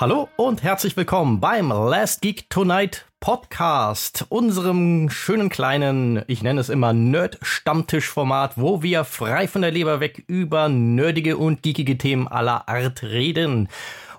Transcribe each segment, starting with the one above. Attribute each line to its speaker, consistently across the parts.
Speaker 1: Hallo und herzlich willkommen beim Last Geek Tonight Podcast, unserem schönen kleinen, ich nenne es immer Nerd-Stammtisch-Format, wo wir frei von der Leber weg über nerdige und geekige Themen aller Art reden.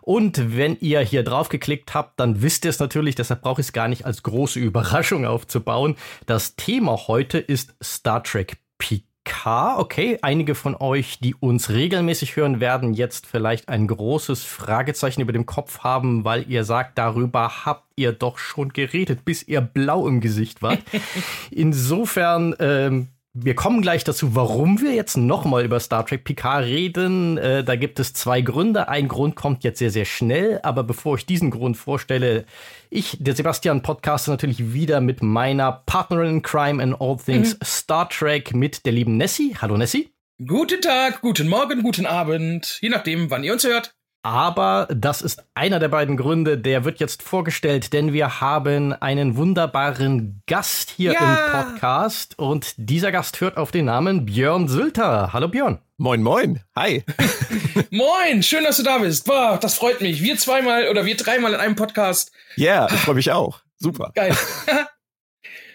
Speaker 1: Und wenn ihr hier drauf geklickt habt, dann wisst ihr es natürlich, deshalb brauche ich es gar nicht als große Überraschung aufzubauen. Das Thema heute ist Star Trek Picard. K. Okay, einige von euch, die uns regelmäßig hören, werden jetzt vielleicht ein großes Fragezeichen über dem Kopf haben, weil ihr sagt, darüber habt ihr doch schon geredet, bis ihr blau im Gesicht wart. Insofern ähm, wir kommen gleich dazu, warum wir jetzt nochmal über Star Trek Picard reden. Äh, da gibt es zwei Gründe. Ein Grund kommt jetzt sehr, sehr schnell. Aber bevor ich diesen Grund vorstelle, ich, der Sebastian, podcaste natürlich wieder mit meiner Partnerin in Crime in All Things mhm. Star Trek mit der lieben Nessie. Hallo Nessie.
Speaker 2: Guten Tag, guten Morgen, guten Abend, je nachdem, wann ihr uns hört.
Speaker 1: Aber das ist einer der beiden Gründe, der wird jetzt vorgestellt, denn wir haben einen wunderbaren Gast hier ja. im Podcast und dieser Gast hört auf den Namen Björn Sülter. Hallo Björn.
Speaker 3: Moin, moin. Hi.
Speaker 2: moin, schön, dass du da bist. Boah, das freut mich. Wir zweimal oder wir dreimal in einem Podcast.
Speaker 3: Ja, yeah, ich freue mich auch. Super.
Speaker 2: Geil.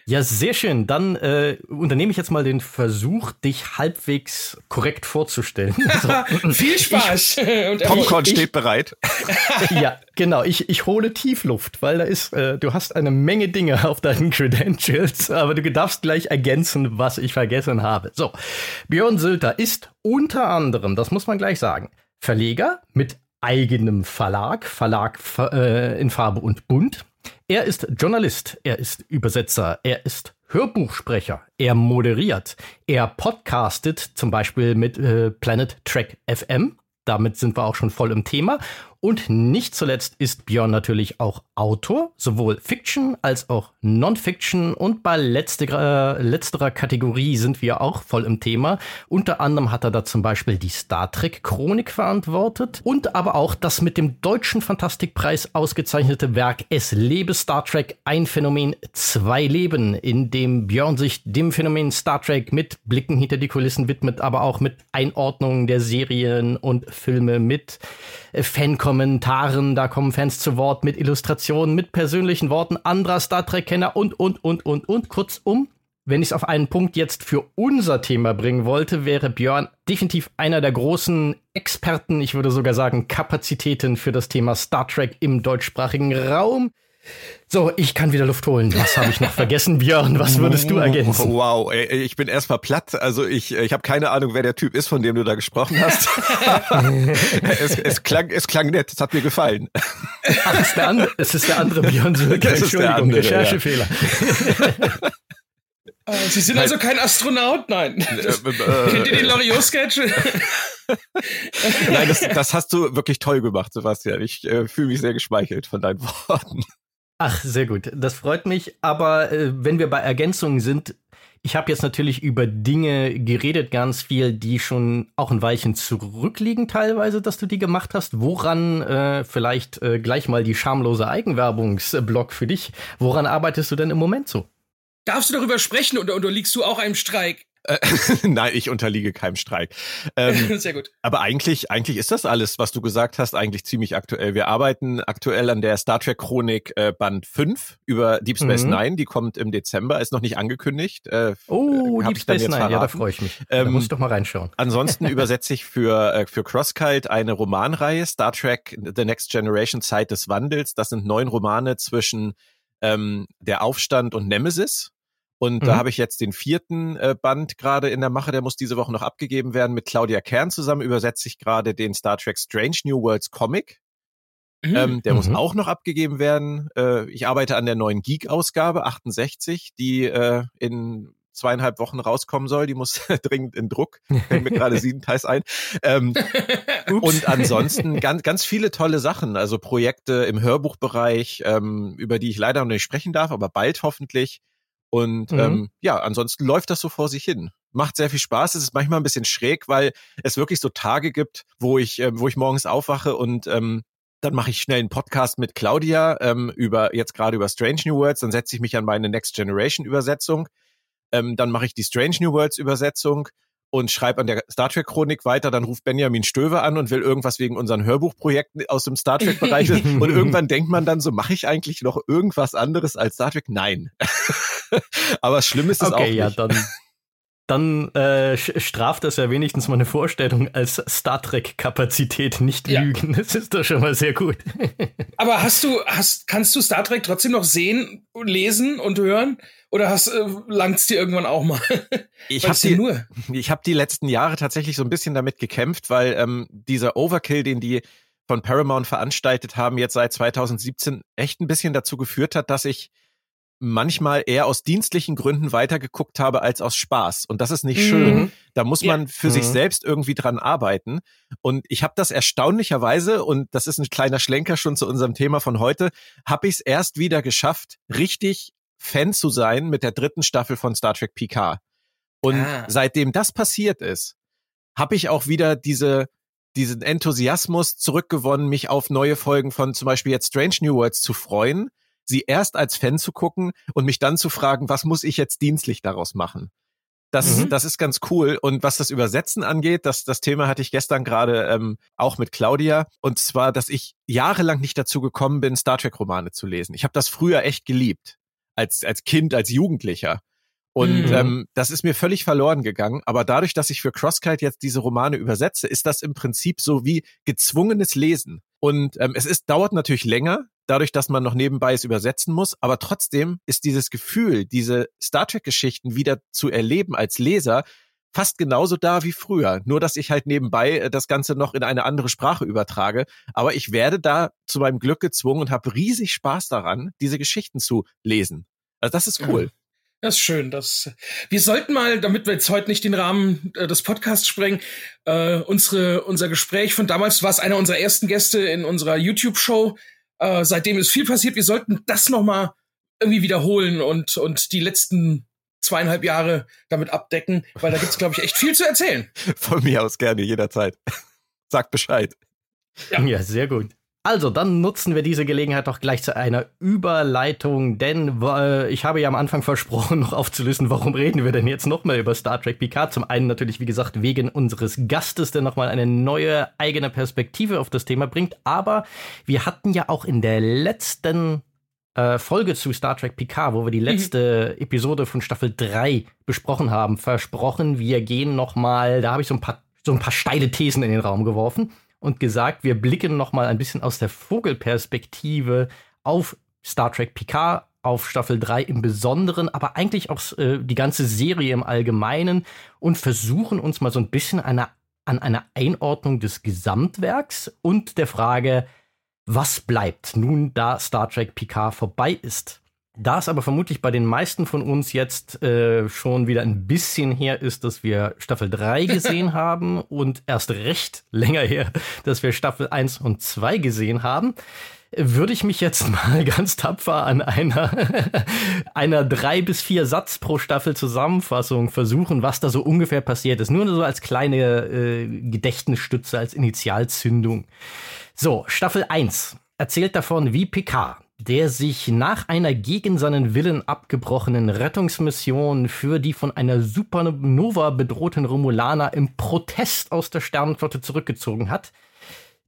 Speaker 1: Ja, sehr schön. Dann äh, unternehme ich jetzt mal den Versuch, dich halbwegs korrekt vorzustellen.
Speaker 2: So. Viel Spaß.
Speaker 3: Ich, Popcorn ich, steht bereit.
Speaker 1: ja, genau. Ich, ich hole Tiefluft, weil da ist, äh, du hast eine Menge Dinge auf deinen Credentials, aber du darfst gleich ergänzen, was ich vergessen habe. So, Björn Sülter ist unter anderem, das muss man gleich sagen, Verleger mit eigenem Verlag, Verlag äh, in Farbe und Bunt. Er ist Journalist, er ist Übersetzer, er ist Hörbuchsprecher, er moderiert, er podcastet zum Beispiel mit äh, Planet Track FM. Damit sind wir auch schon voll im Thema. Und nicht zuletzt ist Björn natürlich auch Autor, sowohl Fiction als auch Non-Fiction. Und bei letzterer, letzterer Kategorie sind wir auch voll im Thema. Unter anderem hat er da zum Beispiel die Star Trek-Chronik verantwortet und aber auch das mit dem Deutschen Fantastikpreis ausgezeichnete Werk Es lebe Star Trek, ein Phänomen, zwei Leben, in dem Björn sich dem Phänomen Star Trek mit Blicken hinter die Kulissen widmet, aber auch mit Einordnungen der Serien und Filme, mit Fan-Kommentaren, da kommen Fans zu Wort mit Illustrationen, mit persönlichen Worten anderer Star Trek-Kenner und, und, und, und, und. Kurzum, wenn ich es auf einen Punkt jetzt für unser Thema bringen wollte, wäre Björn definitiv einer der großen Experten, ich würde sogar sagen Kapazitäten für das Thema Star Trek im deutschsprachigen Raum. So, ich kann wieder Luft holen. Was habe ich noch vergessen, Björn? Was würdest du ergänzen?
Speaker 3: Wow, ich bin erstmal platt. Also ich, ich habe keine Ahnung, wer der Typ ist, von dem du da gesprochen hast. es, es, klang, es klang nett. Es hat mir gefallen.
Speaker 1: Ach, es ist der andere, es ist der andere Björn Sülker. Entschuldigung, andere, Recherchefehler.
Speaker 2: Ja. Äh, Sie sind also kein Astronaut? Nein. Äh, äh, Kennt ihr den Loriot-Sketch?
Speaker 3: Nein, das, das, hast du wirklich toll gemacht, Sebastian. Ich äh, fühle mich sehr geschmeichelt von deinen Worten.
Speaker 1: Ach, sehr gut. Das freut mich. Aber äh, wenn wir bei Ergänzungen sind, ich habe jetzt natürlich über Dinge geredet, ganz viel, die schon auch ein Weilchen zurückliegen teilweise, dass du die gemacht hast. Woran, äh, vielleicht äh, gleich mal die schamlose Eigenwerbungsblock für dich, woran arbeitest du denn im Moment so?
Speaker 2: Darfst du darüber sprechen oder unterliegst du auch einem Streik?
Speaker 3: Äh, nein, ich unterliege keinem Streik.
Speaker 2: Ähm, Sehr gut.
Speaker 3: Aber eigentlich, eigentlich ist das alles, was du gesagt hast, eigentlich ziemlich aktuell. Wir arbeiten aktuell an der Star Trek Chronik äh, Band 5 über Deep Space mhm. Nine. Die kommt im Dezember, ist noch nicht angekündigt.
Speaker 1: Äh, oh, Deep Space Nine, ja, da freue ich mich. Ähm, da muss ich doch mal reinschauen.
Speaker 3: Ansonsten übersetze ich für, äh, für Crosskite eine Romanreihe, Star Trek The Next Generation Zeit des Wandels. Das sind neun Romane zwischen ähm, der Aufstand und Nemesis. Und mhm. da habe ich jetzt den vierten äh, Band gerade in der Mache, der muss diese Woche noch abgegeben werden. Mit Claudia Kern zusammen übersetze ich gerade den Star Trek Strange New Worlds Comic. Mhm. Ähm, der mhm. muss auch noch abgegeben werden. Äh, ich arbeite an der neuen Geek-Ausgabe 68, die äh, in zweieinhalb Wochen rauskommen soll. Die muss dringend in Druck. Fällt mir gerade siebenteils ein. Ähm, und ansonsten ganz, ganz viele tolle Sachen. Also Projekte im Hörbuchbereich, ähm, über die ich leider noch nicht sprechen darf, aber bald hoffentlich. Und mhm. ähm, ja, ansonsten läuft das so vor sich hin. Macht sehr viel Spaß. Es ist manchmal ein bisschen schräg, weil es wirklich so Tage gibt, wo ich, äh, wo ich morgens aufwache und ähm, dann mache ich schnell einen Podcast mit Claudia ähm, über jetzt gerade über Strange New Worlds. Dann setze ich mich an meine Next Generation Übersetzung. Ähm, dann mache ich die Strange New Worlds Übersetzung und schreibe an der Star Trek Chronik weiter, dann ruft Benjamin Stöver an und will irgendwas wegen unseren Hörbuchprojekten aus dem Star Trek Bereich und irgendwann denkt man dann so, mache ich eigentlich noch irgendwas anderes als Star Trek? Nein. Aber schlimm ist es okay, auch nicht. Ja,
Speaker 1: dann dann äh, straft das ja wenigstens mal eine Vorstellung als Star Trek-Kapazität nicht ja. lügen. Das ist doch schon mal sehr gut.
Speaker 2: Aber hast du, hast, kannst du Star Trek trotzdem noch sehen, lesen und hören? Oder hast äh, langt's dir irgendwann auch mal?
Speaker 3: Ich habe die, nur. ich habe die letzten Jahre tatsächlich so ein bisschen damit gekämpft, weil ähm, dieser Overkill, den die von Paramount veranstaltet haben, jetzt seit 2017 echt ein bisschen dazu geführt hat, dass ich manchmal eher aus dienstlichen Gründen weitergeguckt habe als aus Spaß. Und das ist nicht mhm. schön. Da muss man ja. für mhm. sich selbst irgendwie dran arbeiten. Und ich habe das erstaunlicherweise, und das ist ein kleiner Schlenker schon zu unserem Thema von heute, habe ich es erst wieder geschafft, richtig Fan zu sein mit der dritten Staffel von Star Trek PK. Und ah. seitdem das passiert ist, habe ich auch wieder diese diesen Enthusiasmus zurückgewonnen, mich auf neue Folgen von zum Beispiel jetzt Strange New Worlds zu freuen sie erst als Fan zu gucken und mich dann zu fragen, was muss ich jetzt dienstlich daraus machen? Das, mhm. das ist ganz cool. Und was das Übersetzen angeht, das, das Thema hatte ich gestern gerade ähm, auch mit Claudia. Und zwar, dass ich jahrelang nicht dazu gekommen bin, Star Trek-Romane zu lesen. Ich habe das früher echt geliebt. Als, als Kind, als Jugendlicher. Und mhm. ähm, das ist mir völlig verloren gegangen. Aber dadurch, dass ich für Crosskite jetzt diese Romane übersetze, ist das im Prinzip so wie gezwungenes Lesen. Und ähm, es ist, dauert natürlich länger, dadurch, dass man noch nebenbei es übersetzen muss. Aber trotzdem ist dieses Gefühl, diese Star Trek-Geschichten wieder zu erleben als Leser, fast genauso da wie früher. Nur, dass ich halt nebenbei äh, das Ganze noch in eine andere Sprache übertrage. Aber ich werde da zu meinem Glück gezwungen und habe riesig Spaß daran, diese Geschichten zu lesen. Also das ist cool.
Speaker 2: Das ist schön. Das, wir sollten mal, damit wir jetzt heute nicht den Rahmen äh, des Podcasts sprengen, äh, unsere, unser Gespräch von damals, war es einer unserer ersten Gäste in unserer YouTube-Show, äh, seitdem ist viel passiert. Wir sollten das noch mal irgendwie wiederholen und, und die letzten zweieinhalb Jahre damit abdecken, weil da gibt's, glaube ich, echt viel zu erzählen.
Speaker 3: Von mir aus gerne, jederzeit. Sagt Bescheid.
Speaker 1: Ja. ja, sehr gut. Also, dann nutzen wir diese Gelegenheit doch gleich zu einer Überleitung, denn äh, ich habe ja am Anfang versprochen, noch aufzulösen, warum reden wir denn jetzt nochmal über Star Trek Picard. Zum einen natürlich, wie gesagt, wegen unseres Gastes, der nochmal eine neue eigene Perspektive auf das Thema bringt. Aber wir hatten ja auch in der letzten äh, Folge zu Star Trek Picard, wo wir die mhm. letzte mhm. Episode von Staffel 3 besprochen haben, versprochen, wir gehen nochmal, da habe ich so ein paar so ein paar steile Thesen in den Raum geworfen und gesagt, wir blicken noch mal ein bisschen aus der Vogelperspektive auf Star Trek Picard, auf Staffel 3 im Besonderen, aber eigentlich auch äh, die ganze Serie im Allgemeinen und versuchen uns mal so ein bisschen eine, an einer Einordnung des Gesamtwerks und der Frage, was bleibt nun, da Star Trek Picard vorbei ist. Da es aber vermutlich bei den meisten von uns jetzt äh, schon wieder ein bisschen her ist, dass wir Staffel 3 gesehen haben und erst recht länger her, dass wir Staffel 1 und 2 gesehen haben, würde ich mich jetzt mal ganz tapfer an einer, einer drei bis vier Satz pro Staffel Zusammenfassung versuchen, was da so ungefähr passiert ist. Nur so als kleine äh, Gedächtnisstütze, als Initialzündung. So, Staffel 1 erzählt davon, wie Picard der sich nach einer gegen seinen Willen abgebrochenen Rettungsmission für die von einer Supernova bedrohten Romulaner im Protest aus der Sternenflotte zurückgezogen hat.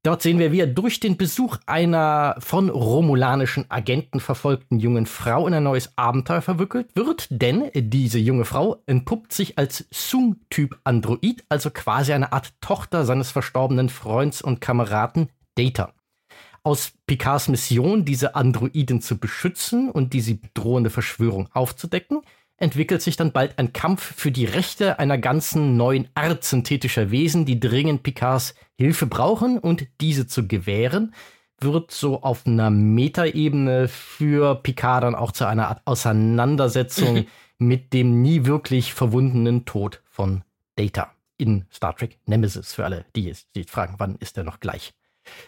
Speaker 1: Dort sehen wir, wie er durch den Besuch einer von romulanischen Agenten verfolgten jungen Frau in ein neues Abenteuer verwickelt wird, denn diese junge Frau entpuppt sich als Sung-Typ Android, also quasi eine Art Tochter seines verstorbenen Freunds und Kameraden Data aus Picards Mission, diese Androiden zu beschützen und diese bedrohende Verschwörung aufzudecken, entwickelt sich dann bald ein Kampf für die Rechte einer ganzen neuen Art synthetischer Wesen, die dringend Picards Hilfe brauchen und diese zu gewähren, wird so auf einer Metaebene für Picard dann auch zu einer Art Auseinandersetzung mit dem nie wirklich verwundenen Tod von Data in Star Trek Nemesis. Für alle, die jetzt fragen, wann ist er noch gleich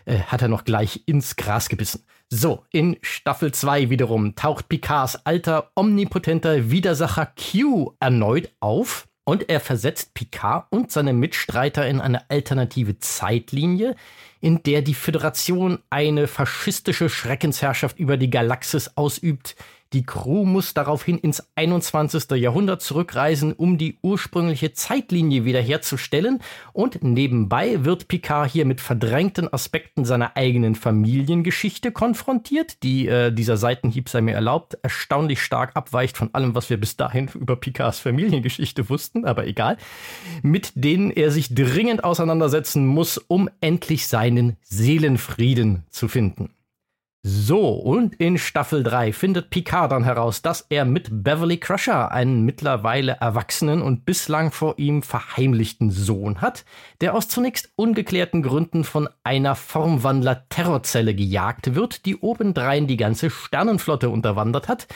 Speaker 1: äh, hat er noch gleich ins Gras gebissen. So, in Staffel 2 wiederum taucht Picards alter, omnipotenter Widersacher Q erneut auf und er versetzt Picard und seine Mitstreiter in eine alternative Zeitlinie, in der die Föderation eine faschistische Schreckensherrschaft über die Galaxis ausübt, Die Crew muss daraufhin ins 21. Jahrhundert zurückreisen, um die ursprüngliche Zeitlinie wiederherzustellen. Und nebenbei wird Picard hier mit verdrängten Aspekten seiner eigenen Familiengeschichte konfrontiert, die äh, dieser Seitenhieb sei mir erlaubt, erstaunlich stark abweicht von allem, was wir bis dahin über Picards Familiengeschichte wussten, aber egal, mit denen er sich dringend auseinandersetzen muss, um endlich seinen Seelenfrieden zu finden. So, und in Staffel 3 findet Picard dann heraus, dass er mit Beverly Crusher einen mittlerweile erwachsenen und bislang vor ihm verheimlichten Sohn hat, der aus zunächst ungeklärten Gründen von einer Formwandler-Terrorzelle gejagt wird, die obendrein die ganze Sternenflotte unterwandert hat,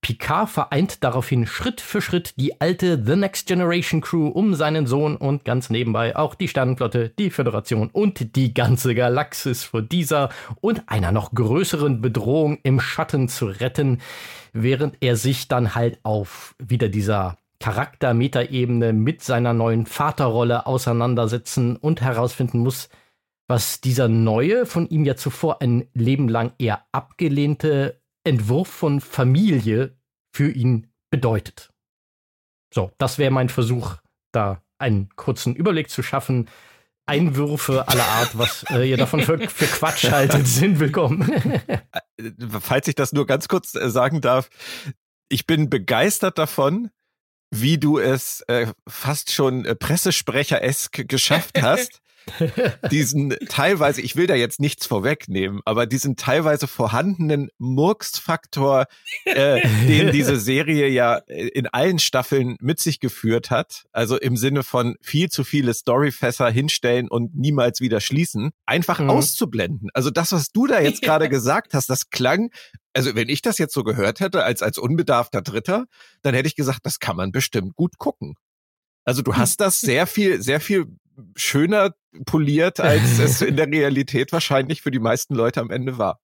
Speaker 1: Picard vereint daraufhin Schritt für Schritt die alte The Next Generation Crew um seinen Sohn und ganz nebenbei auch die Sternenflotte, die Föderation und die ganze Galaxis vor dieser und einer noch größeren Bedrohung im Schatten zu retten, während er sich dann halt auf wieder dieser Charakter-Metaebene mit seiner neuen Vaterrolle auseinandersetzen und herausfinden muss, was dieser neue, von ihm ja zuvor ein Leben lang eher abgelehnte Entwurf von Familie für ihn bedeutet. So, das wäre mein Versuch, da einen kurzen Überblick zu schaffen. Einwürfe aller Art, was äh, ihr davon für, für Quatsch haltet, sind willkommen.
Speaker 3: Falls ich das nur ganz kurz äh, sagen darf, ich bin begeistert davon, wie du es äh, fast schon äh, Pressesprecher-esk geschafft hast, diesen teilweise, ich will da jetzt nichts vorwegnehmen, aber diesen teilweise vorhandenen Murksfaktor, äh, den diese Serie ja äh, in allen Staffeln mit sich geführt hat, also im Sinne von viel zu viele Storyfässer hinstellen und niemals wieder schließen, einfach mhm. auszublenden. Also das, was du da jetzt gerade gesagt hast, das klang also wenn ich das jetzt so gehört hätte als als unbedarfter Dritter, dann hätte ich gesagt, das kann man bestimmt gut gucken. Also du hast das sehr viel, sehr viel schöner poliert, als es in der Realität wahrscheinlich für die meisten Leute am Ende war.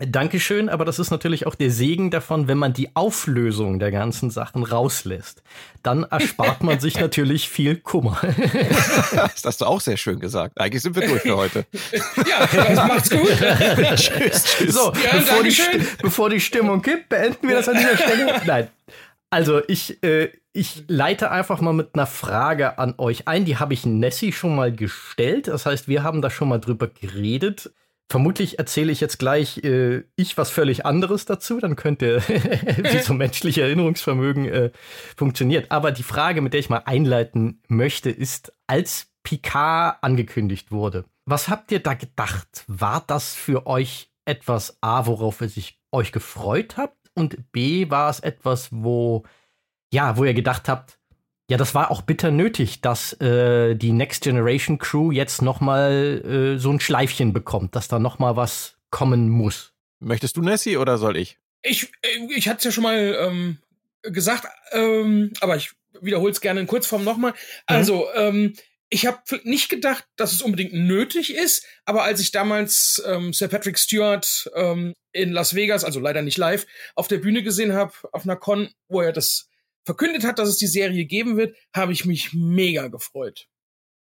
Speaker 1: Dankeschön, aber das ist natürlich auch der Segen davon, wenn man die Auflösung der ganzen Sachen rauslässt. Dann erspart man sich natürlich viel Kummer.
Speaker 3: das hast du auch sehr schön gesagt. Eigentlich sind wir durch für heute.
Speaker 2: ja, das macht's gut.
Speaker 1: tschüss, tschüss. So, ja, bevor, die, bevor die Stimmung kippt, beenden wir das an dieser Stelle. Nein. Also ich, äh, ich leite einfach mal mit einer Frage an euch ein. Die habe ich Nessie schon mal gestellt. Das heißt, wir haben da schon mal drüber geredet. Vermutlich erzähle ich jetzt gleich äh, ich was völlig anderes dazu. Dann könnte, wie so menschliche Erinnerungsvermögen äh, funktioniert. Aber die Frage, mit der ich mal einleiten möchte, ist, als Picard angekündigt wurde, was habt ihr da gedacht? War das für euch etwas A, worauf ihr sich euch gefreut habt? Und B, war es etwas, wo ja, wo ihr gedacht habt, ja, das war auch bitter nötig, dass äh, die Next Generation Crew jetzt noch mal äh, so ein Schleifchen bekommt, dass da noch mal was kommen muss.
Speaker 3: Möchtest du Nessie oder soll ich?
Speaker 2: Ich, ich hatte es ja schon mal ähm, gesagt, ähm, aber ich wiederhole es gerne in Kurzform nochmal. Mhm. Also, ähm, ich habe nicht gedacht, dass es unbedingt nötig ist, aber als ich damals ähm, Sir Patrick Stewart ähm, in Las Vegas, also leider nicht live, auf der Bühne gesehen habe, auf einer Con, wo er das verkündet hat, dass es die Serie geben wird, habe ich mich mega gefreut.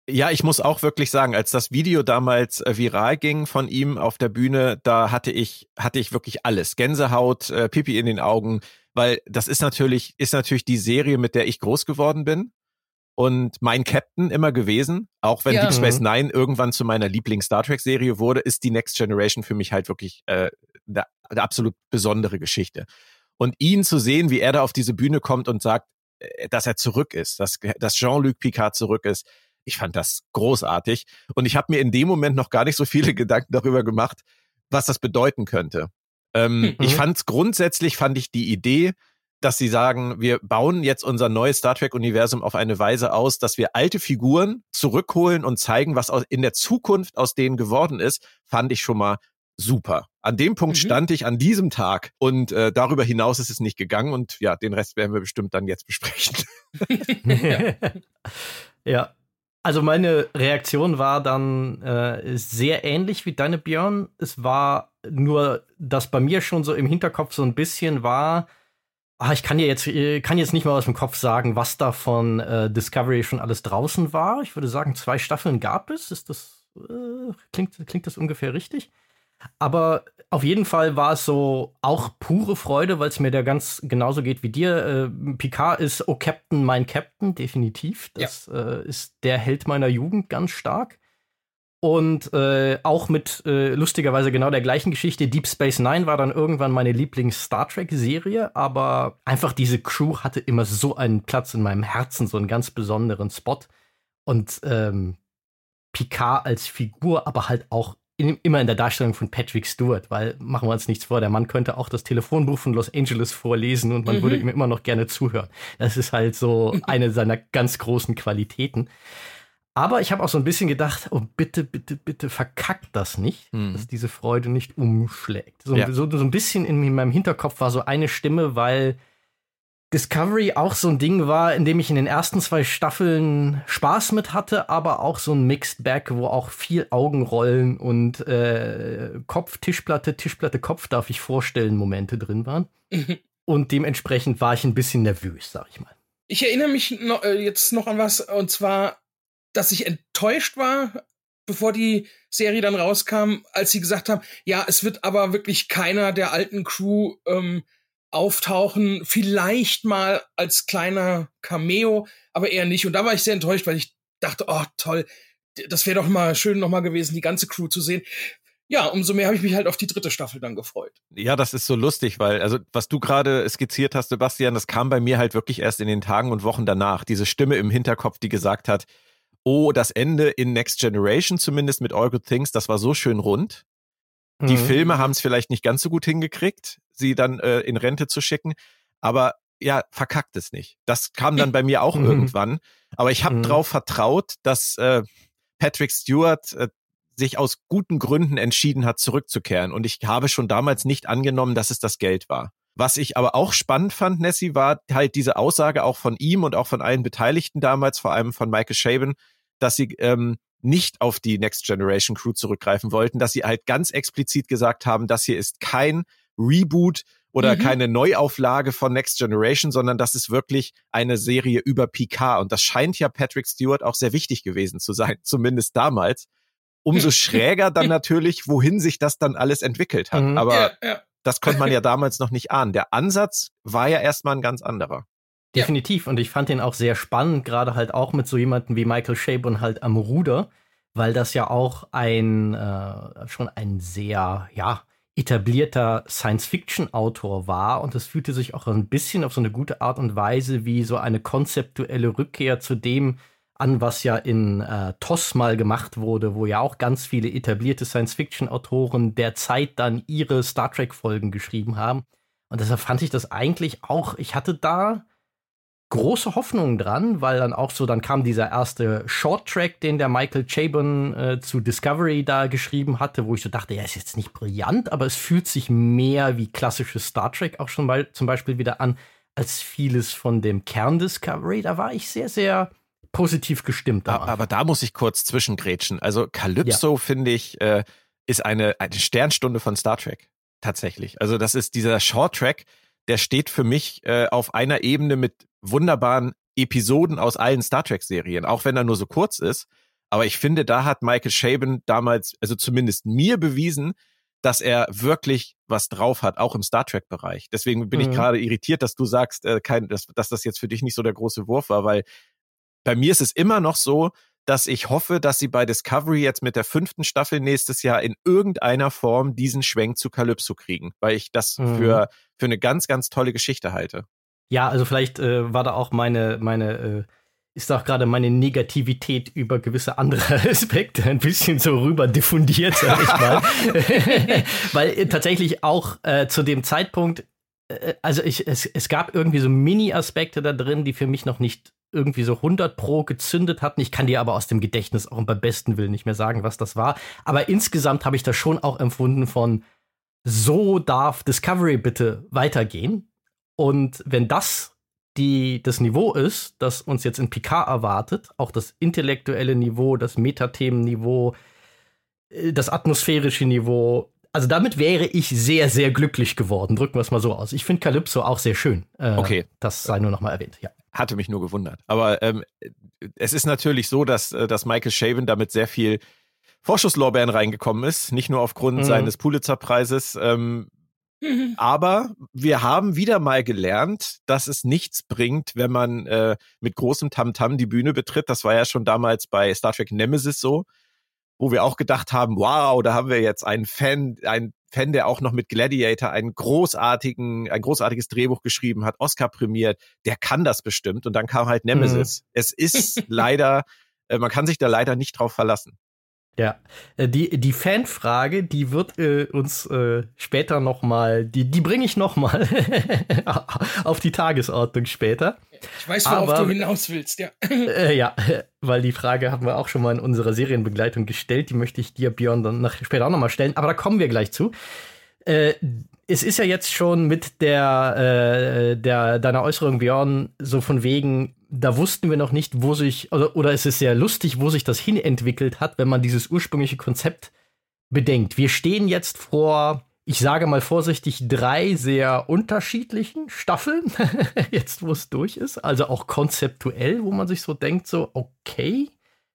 Speaker 3: Ja, ich muss auch wirklich sagen, als das Video damals äh, viral ging von ihm auf der Bühne, da hatte ich hatte ich wirklich alles, Gänsehaut, äh, Pipi in den Augen, weil das ist natürlich ist natürlich die Serie, mit der ich groß geworden bin und mein Captain immer gewesen, auch wenn ja. Deep Space mhm. Nine irgendwann zu meiner Lieblings Star Trek Serie wurde, ist die Next Generation für mich halt wirklich äh, eine, eine absolut besondere Geschichte. Und ihn zu sehen, wie er da auf diese Bühne kommt und sagt, äh, dass er zurück ist, dass, dass Jean-Luc Picard zurück ist, ich fand das großartig. Und ich habe mir in dem Moment noch gar nicht so viele Gedanken darüber gemacht, was das bedeuten könnte. Ähm, mhm. Ich fand es grundsätzlich, fand ich die Idee, dass sie sagen, wir bauen jetzt unser neues Star Trek-Universum auf eine Weise aus, dass wir alte Figuren zurückholen und zeigen, was in der Zukunft aus denen geworden ist, fand ich schon mal super. An dem Punkt mhm. stand ich an diesem Tag und äh, darüber hinaus ist es nicht gegangen und ja, den Rest werden wir bestimmt dann jetzt besprechen.
Speaker 1: ja. ja. Also meine Reaktion war dann äh, sehr ähnlich wie deine Björn. Es war nur, dass bei mir schon so im Hinterkopf so ein bisschen war, ah, ich kann dir jetzt äh, kann jetzt nicht mal aus dem Kopf sagen, was da von äh, Discovery schon alles draußen war. Ich würde sagen, zwei Staffeln gab es. Ist das äh, klingt klingt das ungefähr richtig? Aber auf jeden Fall war es so auch pure Freude, weil es mir da ganz genauso geht wie dir. Äh, Picard ist Oh Captain, mein Captain, definitiv. Das ja. äh, ist der Held meiner Jugend ganz stark. Und äh, auch mit äh, lustigerweise genau der gleichen Geschichte. Deep Space Nine war dann irgendwann meine Lieblings-Star Trek-Serie, aber einfach diese Crew hatte immer so einen Platz in meinem Herzen, so einen ganz besonderen Spot. Und ähm, Picard als Figur, aber halt auch in, immer in der Darstellung von Patrick Stewart, weil machen wir uns nichts vor, der Mann könnte auch das Telefonbuch von Los Angeles vorlesen und man mhm. würde ihm immer noch gerne zuhören. Das ist halt so eine seiner ganz großen Qualitäten. Aber ich habe auch so ein bisschen gedacht, oh bitte, bitte, bitte verkackt das nicht, mhm. dass diese Freude nicht umschlägt. So, ja. so, so ein bisschen in meinem Hinterkopf war so eine Stimme, weil Discovery auch so ein Ding war, in dem ich in den ersten zwei Staffeln Spaß mit hatte, aber auch so ein Mixed Bag, wo auch viel Augenrollen und äh, Kopf, Tischplatte, Tischplatte, Kopf, darf ich vorstellen, Momente drin waren. Mhm. Und dementsprechend war ich ein bisschen nervös, sag ich mal.
Speaker 2: Ich erinnere mich noch, äh, jetzt noch an was, und zwar dass ich enttäuscht war, bevor die Serie dann rauskam, als sie gesagt haben, ja, es wird aber wirklich keiner der alten Crew ähm, auftauchen, vielleicht mal als kleiner Cameo, aber eher nicht. Und da war ich sehr enttäuscht, weil ich dachte, oh toll, das wäre doch mal schön noch mal gewesen, die ganze Crew zu sehen. Ja, umso mehr habe ich mich halt auf die dritte Staffel dann gefreut.
Speaker 3: Ja, das ist so lustig, weil, also, was du gerade skizziert hast, Sebastian, das kam bei mir halt wirklich erst in den Tagen und Wochen danach. Diese Stimme im Hinterkopf, die gesagt hat, oh, das Ende in Next Generation zumindest mit All Good Things, das war so schön rund. Die mhm. Filme haben es vielleicht nicht ganz so gut hingekriegt, sie dann äh, in Rente zu schicken, aber ja, verkackt es nicht. Das kam dann bei mir auch mhm. irgendwann. Aber ich habe mhm. darauf vertraut, dass äh, Patrick Stewart äh, sich aus guten Gründen entschieden hat, zurückzukehren. Und ich habe schon damals nicht angenommen, dass es das Geld war. Was ich aber auch spannend fand, Nessie, war halt diese Aussage auch von ihm und auch von allen Beteiligten damals, vor allem von Michael Shaben, dass sie ähm, nicht auf die Next Generation Crew zurückgreifen wollten, dass sie halt ganz explizit gesagt haben, das hier ist kein Reboot oder mhm. keine Neuauflage von Next Generation, sondern das ist wirklich eine Serie über Picard. Und das scheint ja Patrick Stewart auch sehr wichtig gewesen zu sein, zumindest damals. Umso schräger dann natürlich, wohin sich das dann alles entwickelt hat. Mhm. Aber ja, ja. das konnte man ja damals noch nicht ahnen. Der Ansatz war ja erstmal ein ganz anderer.
Speaker 1: Definitiv. Und ich fand den auch sehr spannend, gerade halt auch mit so jemandem wie Michael Chabon halt am Ruder, weil das ja auch ein äh, schon ein sehr, ja, etablierter Science-Fiction-Autor war und es fühlte sich auch ein bisschen auf so eine gute Art und Weise wie so eine konzeptuelle Rückkehr zu dem an, was ja in äh, TOS mal gemacht wurde, wo ja auch ganz viele etablierte Science-Fiction-Autoren der Zeit dann ihre Star Trek-Folgen geschrieben haben. Und deshalb fand ich das eigentlich auch, ich hatte da große Hoffnungen dran, weil dann auch so, dann kam dieser erste Short-Track, den der Michael Chabon äh, zu Discovery da geschrieben hatte, wo ich so dachte, ja, ist jetzt nicht brillant, aber es fühlt sich mehr wie klassisches Star Trek auch schon mal zum Beispiel wieder an, als vieles von dem Kern Discovery. Da war ich sehr, sehr positiv gestimmt.
Speaker 3: Aber, aber da muss ich kurz zwischengrätschen. Also Calypso, ja. finde ich, äh, ist eine, eine Sternstunde von Star Trek. Tatsächlich. Also das ist dieser Short-Track, der steht für mich äh, auf einer Ebene mit wunderbaren Episoden aus allen Star Trek-Serien, auch wenn er nur so kurz ist. Aber ich finde, da hat Michael Chabon damals, also zumindest mir bewiesen, dass er wirklich was drauf hat, auch im Star Trek-Bereich. Deswegen bin mhm. ich gerade irritiert, dass du sagst, äh, kein, dass, dass das jetzt für dich nicht so der große Wurf war, weil bei mir ist es immer noch so, dass ich hoffe, dass sie bei Discovery jetzt mit der fünften Staffel nächstes Jahr in irgendeiner Form diesen Schwenk zu Calypso kriegen, weil ich das mhm. für, für eine ganz, ganz tolle Geschichte halte.
Speaker 1: Ja, also vielleicht äh, war da auch meine, meine, äh, ist auch gerade meine Negativität über gewisse andere Aspekte ein bisschen so rüber diffundiert, sag ich mal. Weil äh, tatsächlich auch äh, zu dem Zeitpunkt, äh, also ich, es, es gab irgendwie so Mini-Aspekte da drin, die für mich noch nicht irgendwie so 100 pro gezündet hatten. Ich kann dir aber aus dem Gedächtnis auch beim besten Willen nicht mehr sagen, was das war. Aber insgesamt habe ich das schon auch empfunden von, so darf Discovery bitte weitergehen. Und wenn das die, das Niveau ist, das uns jetzt in Picard erwartet, auch das intellektuelle Niveau, das Metathemenniveau, äh, das atmosphärische Niveau, also damit wäre ich sehr, sehr glücklich geworden. Drücken wir es mal so aus. Ich finde Calypso auch sehr schön.
Speaker 3: Äh, okay.
Speaker 1: Das sei nur noch mal erwähnt, ja.
Speaker 3: Hatte mich nur gewundert. Aber ähm, es ist natürlich so, dass, äh, dass Michael Shaven damit sehr viel Vorschusslorbeeren reingekommen ist, nicht nur aufgrund mhm. seines Pulitzer-Preises. Ähm, mhm. Aber wir haben wieder mal gelernt, dass es nichts bringt, wenn man äh, mit großem Tamtam -Tam die Bühne betritt. Das war ja schon damals bei Star Trek Nemesis so, wo wir auch gedacht haben, wow, da haben wir jetzt einen Fan, einen Fan, der auch noch mit Gladiator einen großartigen, ein großartiges Drehbuch geschrieben hat, Oscar prämiert, der kann das bestimmt. Und dann kam halt Nemesis. Mhm. Es ist leider, äh, man kann sich da leider nicht drauf verlassen.
Speaker 1: Ja, äh, die, die Fanfrage, die wird äh, uns äh, später noch mal, die, die bringe ich noch mal auf die Tagesordnung später.
Speaker 2: Ich weiß, worauf Aber, du hinaus willst, ja.
Speaker 1: Äh, ja, weil die Frage haben wir auch schon mal in unserer Serienbegleitung gestellt. Die möchte ich dir, Björn, dann nach, später auch noch mal stellen. Aber da kommen wir gleich zu. Äh, es ist ja jetzt schon mit der, äh, der deiner Äußerung, Björn, so von wegen, da wussten wir noch nicht, wo sich, oder, oder es ist sehr lustig, wo sich das hinentwickelt hat, wenn man dieses ursprüngliche Konzept bedenkt. Wir stehen jetzt vor, ich sage mal vorsichtig, drei sehr unterschiedlichen Staffeln, jetzt wo es durch ist. Also auch konzeptuell, wo man sich so denkt, so, okay,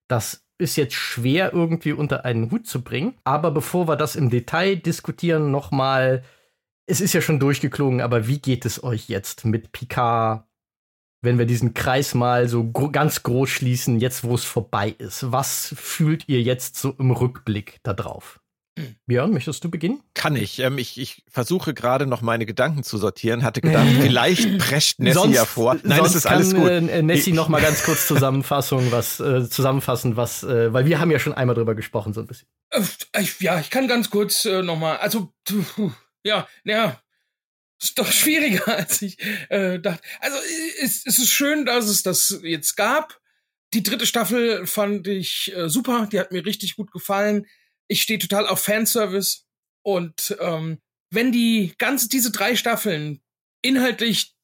Speaker 1: das ist jetzt schwer irgendwie unter einen Hut zu bringen. Aber bevor wir das im Detail diskutieren, nochmal, es ist ja schon durchgeklogen, aber wie geht es euch jetzt mit Picard wenn wir diesen Kreis mal so gro ganz groß schließen, jetzt wo es vorbei ist, was fühlt ihr jetzt so im Rückblick da drauf? Björn, möchtest du beginnen?
Speaker 3: Kann ich. Ähm, ich, ich versuche gerade noch meine Gedanken zu sortieren. Hatte gedacht, vielleicht prescht Nessie sonst, ja vor.
Speaker 1: Nein, es ist kann, alles gut. Äh, Nessie noch mal ganz kurz Zusammenfassung, was äh, zusammenfassen, was, äh, weil wir haben ja schon einmal drüber gesprochen so ein bisschen.
Speaker 2: Äh, ja, ich kann ganz kurz äh, noch mal. Also ja, ja, ist doch schwieriger, als ich äh, dachte. Also es, es ist schön, dass es das jetzt gab. Die dritte Staffel fand ich äh, super, die hat mir richtig gut gefallen. Ich stehe total auf Fanservice und ähm, wenn die ganze diese drei Staffeln inhaltlich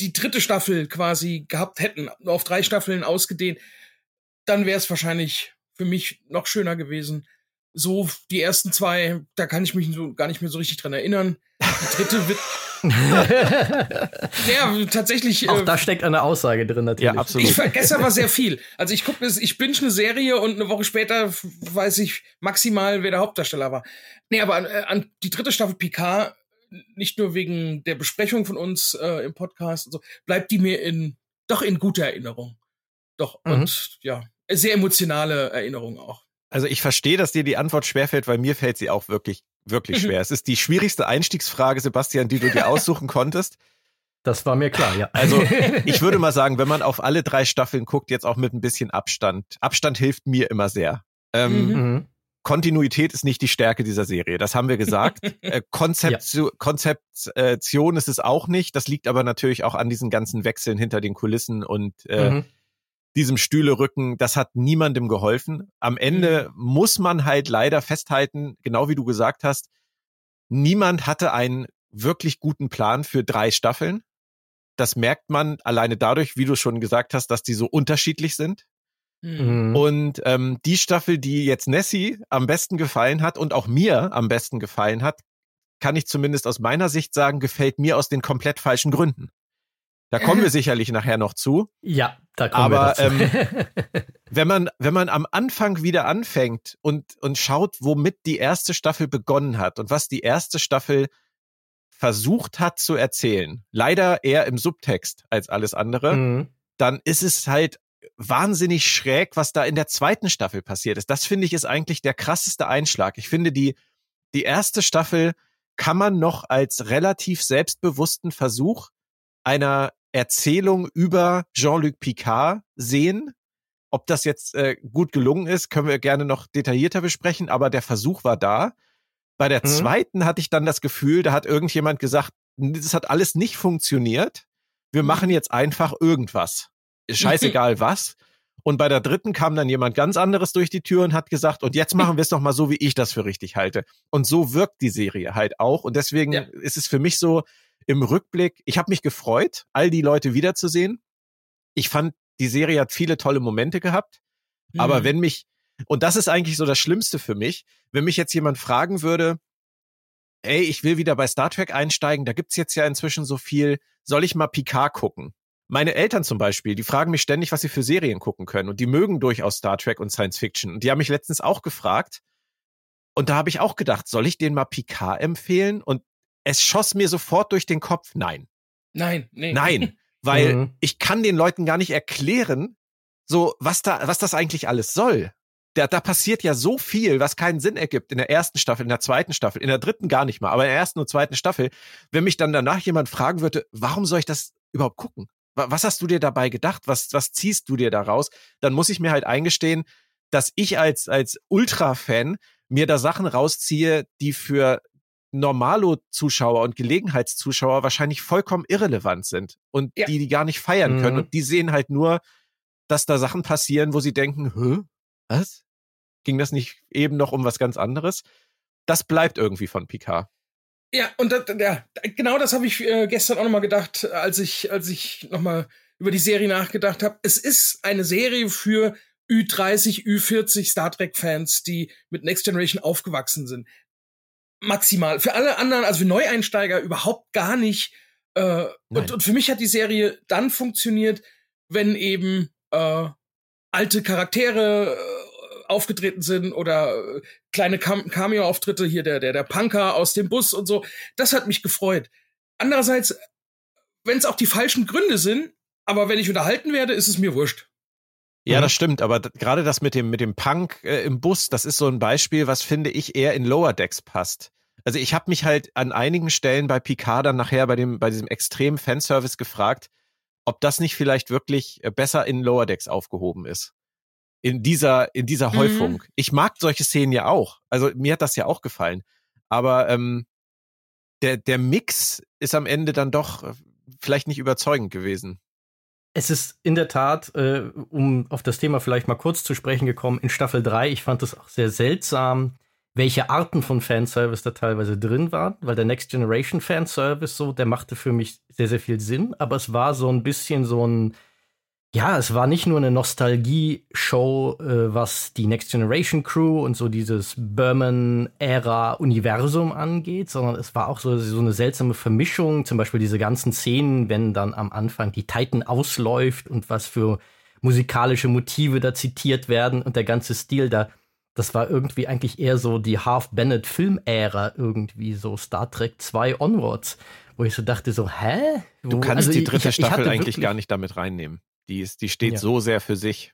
Speaker 2: die dritte Staffel quasi gehabt hätten, nur auf drei Staffeln ausgedehnt, dann wäre es wahrscheinlich für mich noch schöner gewesen. So die ersten zwei, da kann ich mich so gar nicht mehr so richtig dran erinnern. Dritte wird. ja, tatsächlich.
Speaker 1: Auch äh, da steckt eine Aussage drin natürlich.
Speaker 2: Ja, absolut. Ich vergesse aber sehr viel. Also ich gucke ich binge eine Serie und eine Woche später weiß ich maximal, wer der Hauptdarsteller war. Nee, aber an, äh, an die dritte Staffel Picard, nicht nur wegen der Besprechung von uns äh, im Podcast und so, bleibt die mir in doch in guter Erinnerung. Doch, mhm. und ja, sehr emotionale Erinnerung auch.
Speaker 3: Also ich verstehe, dass dir die Antwort schwerfällt, weil mir fällt sie auch wirklich wirklich schwer. es ist die schwierigste Einstiegsfrage, Sebastian, die du dir aussuchen konntest.
Speaker 1: Das war mir klar, ja.
Speaker 3: Also ich würde mal sagen, wenn man auf alle drei Staffeln guckt, jetzt auch mit ein bisschen Abstand. Abstand hilft mir immer sehr. Ähm, mhm. mhm. Kontinuität ist nicht die Stärke dieser Serie, das haben wir gesagt. äh, Konzeption, ja. Konzeption ist es auch nicht. Das liegt aber natürlich auch an diesen ganzen Wechseln hinter den Kulissen und äh, mhm. Diesem Stühlerücken. Das hat niemandem geholfen. Am Ende mhm. muss man halt leider festhalten, genau wie du gesagt hast, niemand hatte einen wirklich guten Plan für drei Staffeln. Das merkt man alleine dadurch, wie du schon gesagt hast, dass die so unterschiedlich sind. Mhm. Und ähm, die Staffel, die jetzt Nessie am besten gefallen hat und auch mir am besten gefallen hat, kann ich zumindest aus meiner Sicht sagen, gefällt mir aus den komplett falschen Gründen. Da kommen wir sicherlich nachher noch zu.
Speaker 1: Ja, da kommen Aber, wir
Speaker 3: dazu. ähm, wenn man wenn man am Anfang wieder anfängt und und schaut, womit die erste Staffel begonnen hat und was die erste Staffel versucht hat zu erzählen, leider eher im Subtext als alles andere, mhm. dann ist es halt wahnsinnig schräg, was da in der zweiten Staffel passiert ist. Das finde ich ist eigentlich der krasseste Einschlag. Ich finde die, die erste Staffel kann man noch als relativ selbstbewussten Versuch einer Erzählung über Jean-Luc Picard sehen. Ob das jetzt äh, gut gelungen ist, können wir gerne noch detaillierter besprechen, aber der Versuch war da. Bei der mhm. zweiten hatte ich dann das Gefühl, da hat irgendjemand gesagt, das hat alles nicht funktioniert. Wir mhm. machen jetzt einfach irgendwas scheißegal was. Und bei der dritten kam dann jemand ganz anderes durch die Tür und hat gesagt, und jetzt machen wir es doch mal so, wie ich das für richtig halte. Und so wirkt die Serie halt auch. Und deswegen ja. ist es für mich so im Rückblick, ich habe mich gefreut, all die Leute wiederzusehen. Ich fand, die Serie hat viele tolle Momente gehabt. Mhm. Aber wenn mich, und das ist eigentlich so das Schlimmste für mich, wenn mich jetzt jemand fragen würde, ey, ich will wieder bei Star Trek einsteigen, da gibt's jetzt ja inzwischen so viel, soll ich mal Picard gucken? meine Eltern zum Beispiel, die fragen mich ständig, was sie für Serien gucken können. Und die mögen durchaus Star Trek und Science Fiction. Und die haben mich letztens auch gefragt. Und da habe ich auch gedacht, soll ich denen mal Picard empfehlen? Und es schoss mir sofort durch den Kopf, nein.
Speaker 2: Nein, nee.
Speaker 3: Nein, weil mhm. ich kann den Leuten gar nicht erklären, so was da, was das eigentlich alles soll. Da, da passiert ja so viel, was keinen Sinn ergibt in der ersten Staffel, in der zweiten Staffel, in der dritten gar nicht mal, aber in der ersten und zweiten Staffel. Wenn mich dann danach jemand fragen würde, warum soll ich das überhaupt gucken? Was hast du dir dabei gedacht? Was, was ziehst du dir daraus? Dann muss ich mir halt eingestehen, dass ich als, als Ultra-Fan mir da Sachen rausziehe, die für Normalo-Zuschauer und Gelegenheitszuschauer wahrscheinlich vollkommen irrelevant sind und ja. die die gar nicht feiern mhm. können. Und die sehen halt nur, dass da Sachen passieren, wo sie denken, Hö, was? Ging das nicht eben noch um was ganz anderes? Das bleibt irgendwie von Picard.
Speaker 2: Ja, und das, ja, genau das habe ich äh, gestern auch nochmal gedacht, als ich, als ich nochmal über die Serie nachgedacht habe. Es ist eine Serie für Ü30, Ü40 Star Trek-Fans, die mit Next Generation aufgewachsen sind. Maximal. Für alle anderen, also für Neueinsteiger, überhaupt gar nicht. Äh, und, und für mich hat die Serie dann funktioniert, wenn eben äh, alte Charaktere äh, aufgetreten sind oder äh, kleine Cameo-Auftritte hier der der der Punker aus dem Bus und so. Das hat mich gefreut. Andererseits, wenn es auch die falschen Gründe sind, aber wenn ich unterhalten werde, ist es mir wurscht.
Speaker 3: Ja, das stimmt, aber gerade das mit dem mit dem Punk äh, im Bus, das ist so ein Beispiel, was finde ich eher in Lower Decks passt. Also ich habe mich halt an einigen Stellen bei Picard dann nachher bei dem bei diesem extremen Fanservice gefragt, ob das nicht vielleicht wirklich äh, besser in Lower Decks aufgehoben ist. In dieser in dieser mhm. Häufung. Ich mag solche Szenen ja auch. Also mir hat das ja auch gefallen, aber ähm, der der Mix ist am Ende dann doch äh, vielleicht nicht überzeugend gewesen.
Speaker 1: Es ist in der Tat, äh, um auf das Thema vielleicht mal kurz zu sprechen gekommen, in Staffel 3, ich fand es auch sehr seltsam, welche Arten von Fanservice da teilweise drin waren, weil der Next Generation Fanservice so, der machte für mich sehr, sehr viel Sinn, aber es war so ein bisschen so ein ja, es war nicht nur eine Nostalgie-Show, äh, was die Next Generation Crew und so dieses Berman-Ära-Universum angeht, sondern es war auch so, so eine seltsame Vermischung. Zum Beispiel diese ganzen Szenen, wenn dann am Anfang die Titan ausläuft und was für musikalische Motive da zitiert werden und der ganze Stil da. Das war irgendwie eigentlich eher so die Half-Bennett-Film-Ära, irgendwie so Star Trek 2 onwards, wo ich so dachte, so, hä?
Speaker 3: Du kannst also die dritte ich, Staffel ich eigentlich gar nicht damit reinnehmen. Die, ist, die steht ja. so sehr für sich.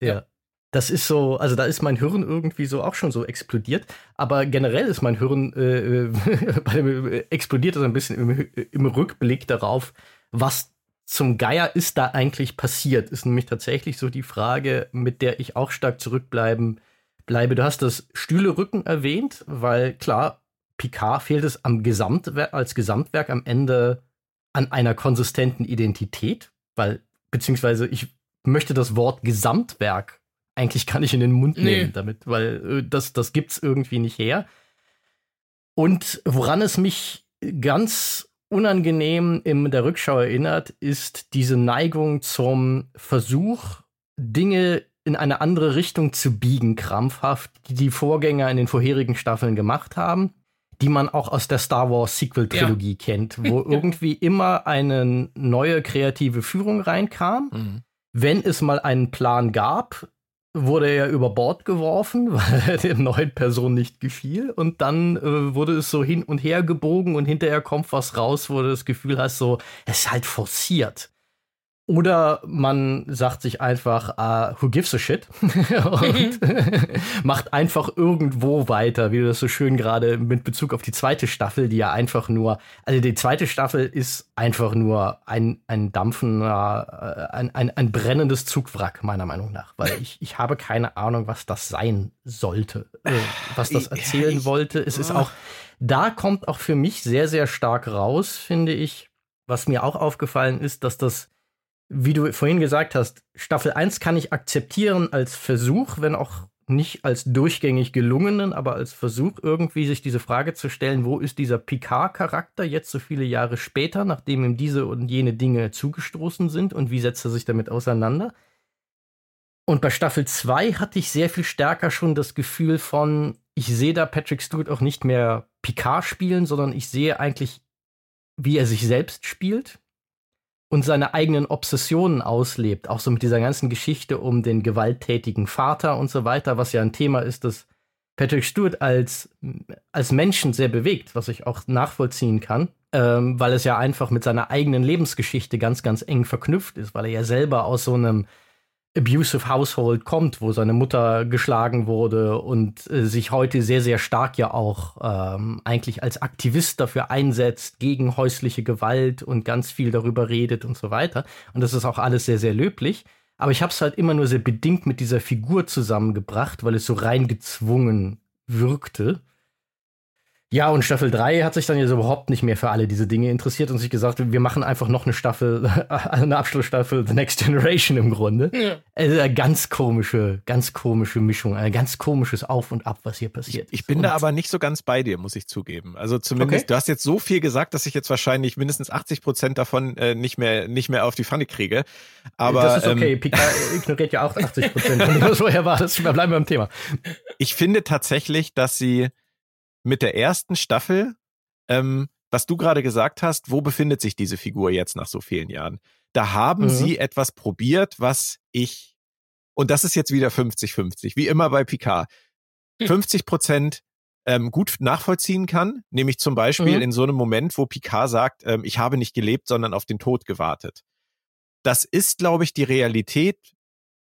Speaker 1: Ja. Das ist so, also da ist mein Hirn irgendwie so auch schon so explodiert. Aber generell ist mein Hirn äh, äh, explodiert also ein bisschen im, im Rückblick darauf, was zum Geier ist da eigentlich passiert, ist nämlich tatsächlich so die Frage, mit der ich auch stark zurückbleiben bleibe. Du hast das Stühlerücken erwähnt, weil klar, Picard fehlt es am Gesamtwerk, als Gesamtwerk am Ende an einer konsistenten Identität, weil beziehungsweise ich möchte das Wort Gesamtwerk eigentlich gar nicht in den Mund nehmen nee. damit, weil äh, das, das gibt's irgendwie nicht her. Und woran es mich ganz unangenehm in der Rückschau erinnert, ist diese Neigung zum Versuch, Dinge in eine andere Richtung zu biegen, krampfhaft, die die Vorgänger in den vorherigen Staffeln gemacht haben die man auch aus der Star Wars Sequel-Trilogie ja. kennt, wo irgendwie immer eine neue kreative Führung reinkam. Mhm. Wenn es mal einen Plan gab, wurde er über Bord geworfen, weil er der neuen Person nicht gefiel. Und dann äh, wurde es so hin und her gebogen und hinterher kommt was raus, wo du das Gefühl hast, so, es ist halt forciert. Oder man sagt sich einfach, uh, who gives a shit? und macht einfach irgendwo weiter, wie du das so schön gerade mit Bezug auf die zweite Staffel, die ja einfach nur, also die zweite Staffel ist einfach nur ein, ein dampfender, äh, ein, ein, ein brennendes Zugwrack, meiner Meinung nach. Weil ich, ich habe keine Ahnung, was das sein sollte, äh, was das erzählen ich, wollte. Es ist auch, da kommt auch für mich sehr, sehr stark raus, finde ich. Was mir auch aufgefallen ist, dass das wie du vorhin gesagt hast, Staffel 1 kann ich akzeptieren als Versuch, wenn auch nicht als durchgängig gelungenen, aber als Versuch irgendwie sich diese Frage zu stellen, wo ist dieser Picard-Charakter jetzt so viele Jahre später, nachdem ihm diese und jene Dinge zugestoßen sind und wie setzt er sich damit auseinander? Und bei Staffel 2 hatte ich sehr viel stärker schon das Gefühl von, ich sehe da Patrick Stewart auch nicht mehr Picard spielen, sondern ich sehe eigentlich, wie er sich selbst spielt und seine eigenen Obsessionen auslebt, auch so mit dieser ganzen Geschichte um den gewalttätigen Vater und so weiter, was ja ein Thema ist, das Patrick Stewart als, als Menschen sehr bewegt, was ich auch nachvollziehen kann, ähm, weil es ja einfach mit seiner eigenen Lebensgeschichte ganz, ganz eng verknüpft ist, weil er ja selber aus so einem abusive Household kommt, wo seine Mutter geschlagen wurde und äh, sich heute sehr, sehr stark ja auch ähm, eigentlich als Aktivist dafür einsetzt, gegen häusliche Gewalt und ganz viel darüber redet und so weiter. Und das ist auch alles sehr, sehr löblich. Aber ich habe es halt immer nur sehr bedingt mit dieser Figur zusammengebracht, weil es so reingezwungen wirkte. Ja, und Staffel 3 hat sich dann jetzt überhaupt nicht mehr für alle diese Dinge interessiert und sich gesagt, wir machen einfach noch eine Staffel, eine Abschlussstaffel The Next Generation im Grunde. Ja. Also eine ganz komische, ganz komische Mischung, ein ganz komisches Auf und Ab, was hier passiert.
Speaker 3: Ich, ich bin
Speaker 1: und
Speaker 3: da aber nicht so ganz bei dir, muss ich zugeben. Also zumindest, okay. du hast jetzt so viel gesagt, dass ich jetzt wahrscheinlich mindestens 80 Prozent davon äh, nicht mehr, nicht mehr auf die Pfanne kriege. Aber,
Speaker 1: das ist okay, ähm, Pika ignoriert ja auch 80 Prozent vorher war. Das, bleiben wir im Thema.
Speaker 3: Ich finde tatsächlich, dass sie mit der ersten Staffel, ähm, was du gerade gesagt hast, wo befindet sich diese Figur jetzt nach so vielen Jahren? Da haben mhm. sie etwas probiert, was ich, und das ist jetzt wieder 50-50, wie immer bei Picard, 50 hm. Prozent ähm, gut nachvollziehen kann, nämlich zum Beispiel mhm. in so einem Moment, wo Picard sagt, ähm, ich habe nicht gelebt, sondern auf den Tod gewartet. Das ist, glaube ich, die Realität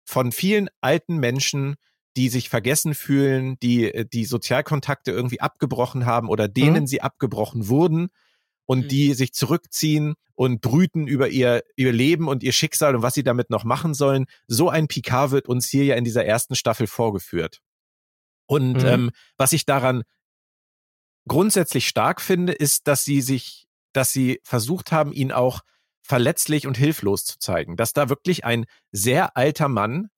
Speaker 3: von vielen alten Menschen, die sich vergessen fühlen, die äh, die Sozialkontakte irgendwie abgebrochen haben oder denen mhm. sie abgebrochen wurden und mhm. die sich zurückziehen und brüten über ihr, ihr Leben und ihr Schicksal und was sie damit noch machen sollen. So ein Picard wird uns hier ja in dieser ersten Staffel vorgeführt. Und mhm. ähm, was ich daran grundsätzlich stark finde, ist, dass sie sich, dass sie versucht haben, ihn auch verletzlich und hilflos zu zeigen. Dass da wirklich ein sehr alter Mann,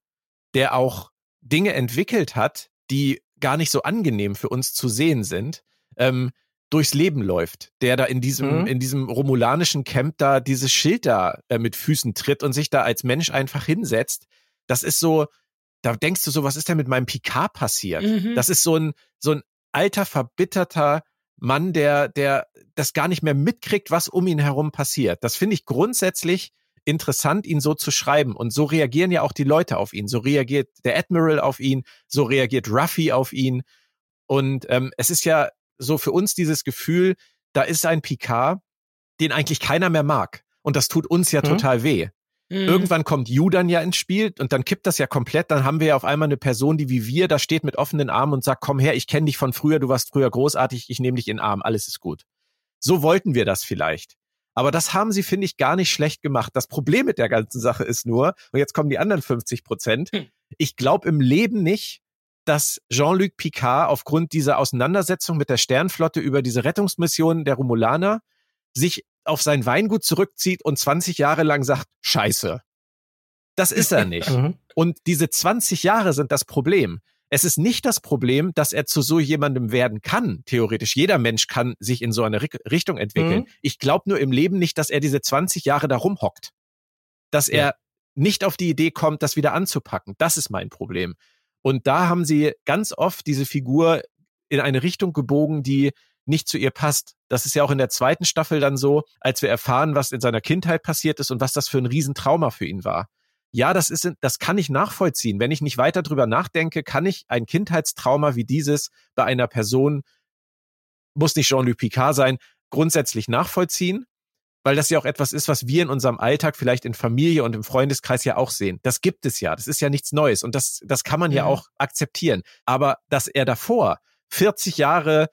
Speaker 3: der auch Dinge entwickelt hat, die gar nicht so angenehm für uns zu sehen sind, ähm, durchs Leben läuft, der da in diesem, mhm. in diesem romulanischen Camp da dieses Schild da äh, mit Füßen tritt und sich da als Mensch einfach hinsetzt. Das ist so, da denkst du so, was ist denn mit meinem Picard passiert? Mhm. Das ist so ein, so ein alter, verbitterter Mann, der, der das gar nicht mehr mitkriegt, was um ihn herum passiert. Das finde ich grundsätzlich interessant, ihn so zu schreiben. Und so reagieren ja auch die Leute auf ihn. So reagiert der Admiral auf ihn, so reagiert Ruffy auf ihn. Und ähm, es ist ja so für uns dieses Gefühl, da ist ein Picard, den eigentlich keiner mehr mag. Und das tut uns ja mhm. total weh. Mhm. Irgendwann kommt Yu dann ja ins Spiel und dann kippt das ja komplett. Dann haben wir ja auf einmal eine Person, die wie wir da steht mit offenen Armen und sagt, komm her, ich kenne dich von früher, du warst früher großartig, ich nehme dich in den Arm, alles ist gut. So wollten wir das vielleicht. Aber das haben sie, finde ich, gar nicht schlecht gemacht. Das Problem mit der ganzen Sache ist nur, und jetzt kommen die anderen 50 Prozent, hm. ich glaube im Leben nicht, dass Jean-Luc Picard aufgrund dieser Auseinandersetzung mit der Sternflotte über diese Rettungsmission der Romulaner sich auf sein Weingut zurückzieht und 20 Jahre lang sagt, scheiße. Das ist er nicht. Mhm. Und diese 20 Jahre sind das Problem. Es ist nicht das Problem, dass er zu so jemandem werden kann. Theoretisch jeder Mensch kann sich in so eine Richtung entwickeln. Mhm. Ich glaube nur im Leben nicht, dass er diese 20 Jahre da rumhockt. Dass ja. er nicht auf die Idee kommt, das wieder anzupacken. Das ist mein Problem. Und da haben sie ganz oft diese Figur in eine Richtung gebogen, die nicht zu ihr passt. Das ist ja auch in der zweiten Staffel dann so, als wir erfahren, was in seiner Kindheit passiert ist und was das für ein Riesentrauma für ihn war ja, das ist, das kann ich nachvollziehen. Wenn ich nicht weiter drüber nachdenke, kann ich ein Kindheitstrauma wie dieses bei einer Person, muss nicht Jean-Luc Picard sein, grundsätzlich nachvollziehen, weil das ja auch etwas ist, was wir in unserem Alltag vielleicht in Familie und im Freundeskreis ja auch sehen. Das gibt es ja. Das ist ja nichts Neues und das, das kann man ja, ja auch akzeptieren. Aber dass er davor 40 Jahre,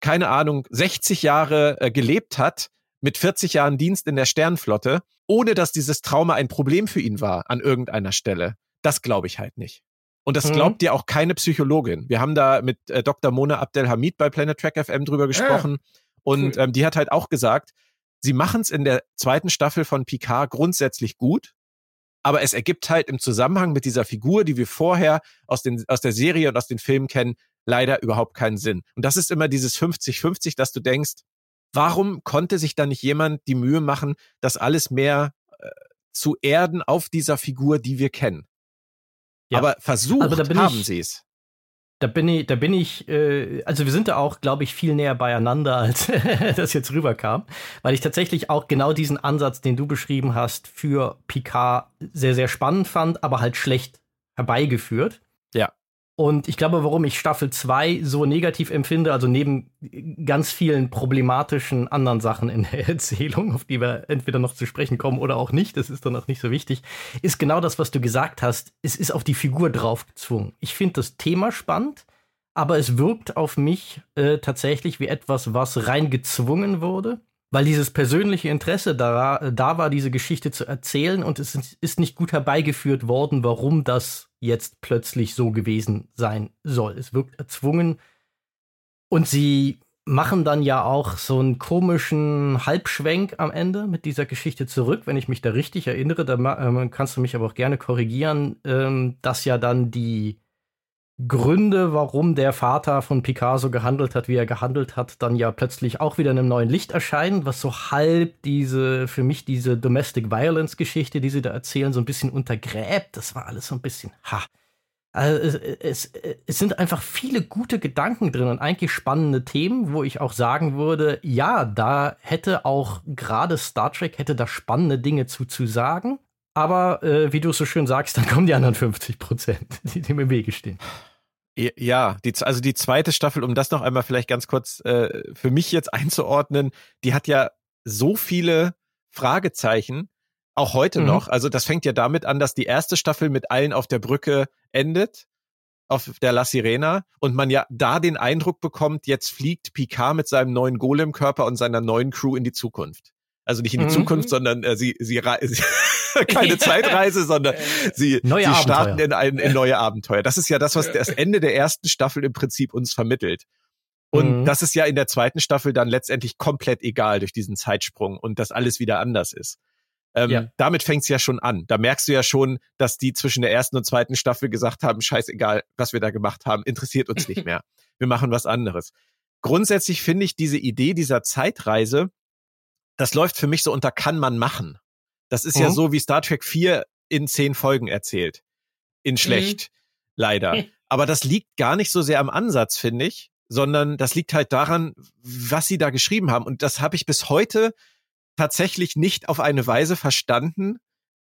Speaker 3: keine Ahnung, 60 Jahre äh, gelebt hat, mit 40 Jahren Dienst in der Sternflotte, ohne dass dieses Trauma ein Problem für ihn war an irgendeiner Stelle. Das glaube ich halt nicht. Und das mhm. glaubt dir auch keine Psychologin. Wir haben da mit äh, Dr. Mona Abdelhamid bei Planet Track FM drüber ah, gesprochen. Ah, und cool. ähm, die hat halt auch gesagt, sie machen es in der zweiten Staffel von Picard grundsätzlich gut. Aber es ergibt halt im Zusammenhang mit dieser Figur, die wir vorher aus, den, aus der Serie und aus den Filmen kennen, leider überhaupt keinen Sinn. Und das ist immer dieses 50-50, dass du denkst, Warum konnte sich da nicht jemand die Mühe machen, das alles mehr äh, zu erden auf dieser Figur, die wir kennen? Ja. Aber versucht haben sie es.
Speaker 1: Da bin ich, da bin ich, äh, also wir sind da auch, glaube ich, viel näher beieinander, als das jetzt rüberkam, weil ich tatsächlich auch genau diesen Ansatz, den du beschrieben hast, für Picard sehr, sehr spannend fand, aber halt schlecht herbeigeführt.
Speaker 3: Ja.
Speaker 1: Und ich glaube, warum ich Staffel 2 so negativ empfinde, also neben ganz vielen problematischen anderen Sachen in der Erzählung, auf die wir entweder noch zu sprechen kommen oder auch nicht, das ist dann auch nicht so wichtig, ist genau das, was du gesagt hast. Es ist auf die Figur draufgezwungen. Ich finde das Thema spannend, aber es wirkt auf mich äh, tatsächlich wie etwas, was reingezwungen wurde weil dieses persönliche Interesse da, da war, diese Geschichte zu erzählen und es ist nicht gut herbeigeführt worden, warum das jetzt plötzlich so gewesen sein soll. Es wirkt erzwungen und sie machen dann ja auch so einen komischen Halbschwenk am Ende mit dieser Geschichte zurück, wenn ich mich da richtig erinnere. Da äh, kannst du mich aber auch gerne korrigieren, ähm, dass ja dann die Gründe, warum der Vater von Picasso gehandelt hat, wie er gehandelt hat, dann ja plötzlich auch wieder in einem neuen Licht erscheinen, was so halb diese, für mich diese Domestic Violence Geschichte, die sie da erzählen, so ein bisschen untergräbt. Das war alles so ein bisschen, ha. Also es, es, es sind einfach viele gute Gedanken drin und eigentlich spannende Themen, wo ich auch sagen würde, ja, da hätte auch gerade Star Trek hätte da spannende Dinge zu, zu sagen. Aber äh, wie du so schön sagst, dann kommen die anderen 50 Prozent, die dem im Wege stehen.
Speaker 3: Ja, die, also die zweite Staffel, um das noch einmal vielleicht ganz kurz äh, für mich jetzt einzuordnen, die hat ja so viele Fragezeichen, auch heute mhm. noch. Also das fängt ja damit an, dass die erste Staffel mit allen auf der Brücke endet, auf der La Sirena, und man ja da den Eindruck bekommt, jetzt fliegt Picard mit seinem neuen Golem-Körper und seiner neuen Crew in die Zukunft. Also nicht in die mhm. Zukunft, sondern äh, sie, sie, sie keine Zeitreise, sondern sie, neue sie starten in, ein, in neue Abenteuer. Das ist ja das, was das Ende der ersten Staffel im Prinzip uns vermittelt. Und mhm. das ist ja in der zweiten Staffel dann letztendlich komplett egal durch diesen Zeitsprung und dass alles wieder anders ist. Ähm, ja. Damit fängt's ja schon an. Da merkst du ja schon, dass die zwischen der ersten und zweiten Staffel gesagt haben, scheißegal, was wir da gemacht haben, interessiert uns nicht mehr. wir machen was anderes. Grundsätzlich finde ich diese Idee dieser Zeitreise, das läuft für mich so unter kann man machen. Das ist mhm. ja so wie Star Trek 4 in zehn Folgen erzählt. In mhm. schlecht, mhm. leider. Aber das liegt gar nicht so sehr am Ansatz, finde ich, sondern das liegt halt daran, was sie da geschrieben haben. Und das habe ich bis heute tatsächlich nicht auf eine Weise verstanden,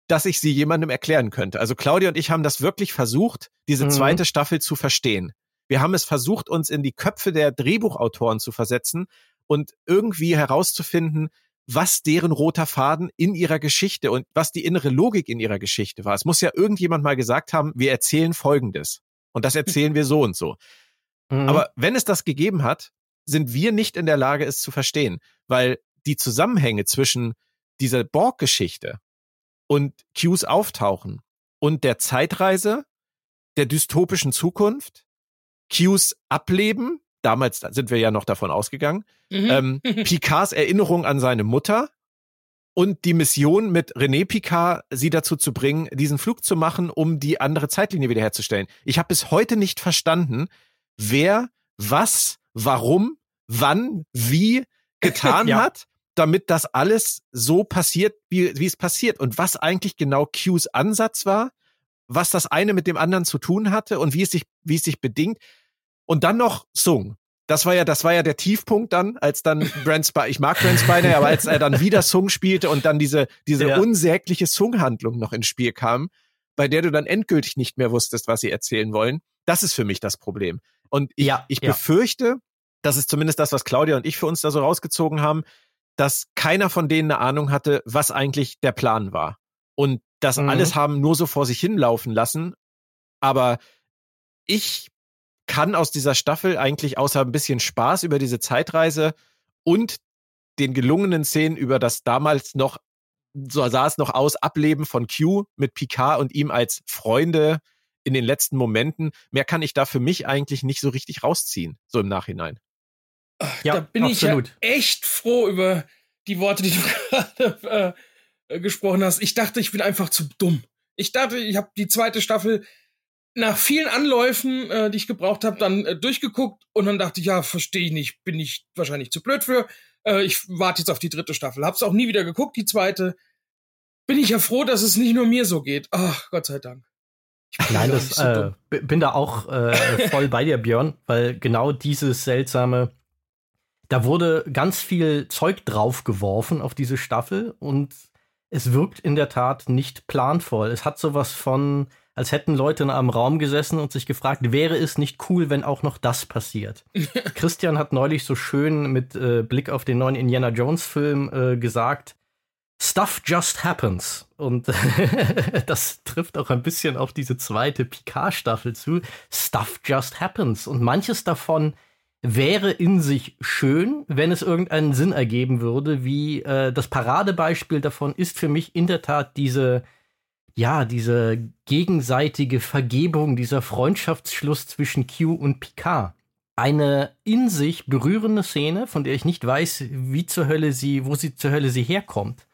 Speaker 3: dass ich sie jemandem erklären könnte. Also Claudia und ich haben das wirklich versucht, diese mhm. zweite Staffel zu verstehen. Wir haben es versucht, uns in die Köpfe der Drehbuchautoren zu versetzen und irgendwie herauszufinden, was deren roter Faden in ihrer Geschichte und was die innere Logik in ihrer Geschichte war. Es muss ja irgendjemand mal gesagt haben, wir erzählen Folgendes. Und das erzählen wir so und so. Mhm. Aber wenn es das gegeben hat, sind wir nicht in der Lage, es zu verstehen, weil die Zusammenhänge zwischen dieser Borg-Geschichte und Qs Auftauchen und der Zeitreise, der dystopischen Zukunft, Qs Ableben, damals sind wir ja noch davon ausgegangen, mhm. ähm, Picards Erinnerung an seine Mutter und die Mission mit René Picard, sie dazu zu bringen, diesen Flug zu machen, um die andere Zeitlinie wiederherzustellen. Ich habe bis heute nicht verstanden, wer, was, warum, wann, wie getan ja. hat, damit das alles so passiert, wie, wie es passiert und was eigentlich genau Qs Ansatz war, was das eine mit dem anderen zu tun hatte und wie es sich, wie es sich bedingt. Und dann noch Sung. Das war ja, das war ja der Tiefpunkt dann, als dann Brent Spiner, ich mag Brent Spiner, aber als er dann wieder Sung spielte und dann diese, diese ja. unsägliche Sung-Handlung noch ins Spiel kam, bei der du dann endgültig nicht mehr wusstest, was sie erzählen wollen, das ist für mich das Problem. Und ich, ja, ich ja. befürchte, das ist zumindest das, was Claudia und ich für uns da so rausgezogen haben, dass keiner von denen eine Ahnung hatte, was eigentlich der Plan war. Und das mhm. alles haben nur so vor sich hinlaufen lassen. Aber ich kann aus dieser Staffel eigentlich außer ein bisschen Spaß über diese Zeitreise und den gelungenen Szenen über das damals noch, so sah es noch aus, Ableben von Q mit Picard und ihm als Freunde in den letzten Momenten. Mehr kann ich da für mich eigentlich nicht so richtig rausziehen, so im Nachhinein.
Speaker 2: Ja, da bin absolut. ich ja echt froh über die Worte, die du gerade äh, gesprochen hast. Ich dachte, ich bin einfach zu dumm. Ich dachte, ich habe die zweite Staffel nach vielen Anläufen, äh, die ich gebraucht habe, dann äh, durchgeguckt und dann dachte ich, ja, verstehe ich nicht, bin ich wahrscheinlich zu blöd für. Äh, ich warte jetzt auf die dritte Staffel. Hab's auch nie wieder geguckt, die zweite. Bin ich ja froh, dass es nicht nur mir so geht. Ach, Gott sei Dank.
Speaker 1: Ich Nein, das, so äh, bin da auch äh, voll bei dir, Björn, weil genau dieses seltsame, da wurde ganz viel Zeug draufgeworfen auf diese Staffel und es wirkt in der Tat nicht planvoll. Es hat sowas von, als hätten Leute in einem Raum gesessen und sich gefragt, wäre es nicht cool, wenn auch noch das passiert? Christian hat neulich so schön mit äh, Blick auf den neuen Indiana Jones Film äh, gesagt, Stuff just happens. Und das trifft auch ein bisschen auf diese zweite Picard-Staffel zu. Stuff just happens. Und manches davon wäre in sich schön, wenn es irgendeinen Sinn ergeben würde, wie äh, das Paradebeispiel davon ist für mich in der Tat diese, ja, diese gegenseitige Vergebung, dieser Freundschaftsschluss zwischen Q und Picard. Eine in sich berührende Szene, von der ich nicht weiß, wie zur Hölle sie, wo sie zur Hölle sie herkommt.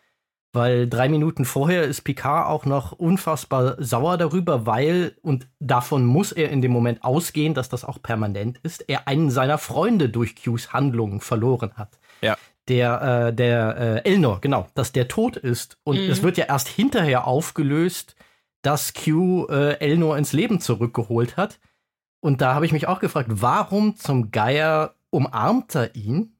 Speaker 1: Weil drei Minuten vorher ist Picard auch noch unfassbar sauer darüber, weil, und davon muss er in dem Moment ausgehen, dass das auch permanent ist, er einen seiner Freunde durch Qs Handlungen verloren hat.
Speaker 3: Ja.
Speaker 1: Der, äh, der äh, Elnor, genau, dass der tot ist. Und mhm. es wird ja erst hinterher aufgelöst, dass Q äh, Elnor ins Leben zurückgeholt hat. Und da habe ich mich auch gefragt, warum zum Geier umarmt er ihn?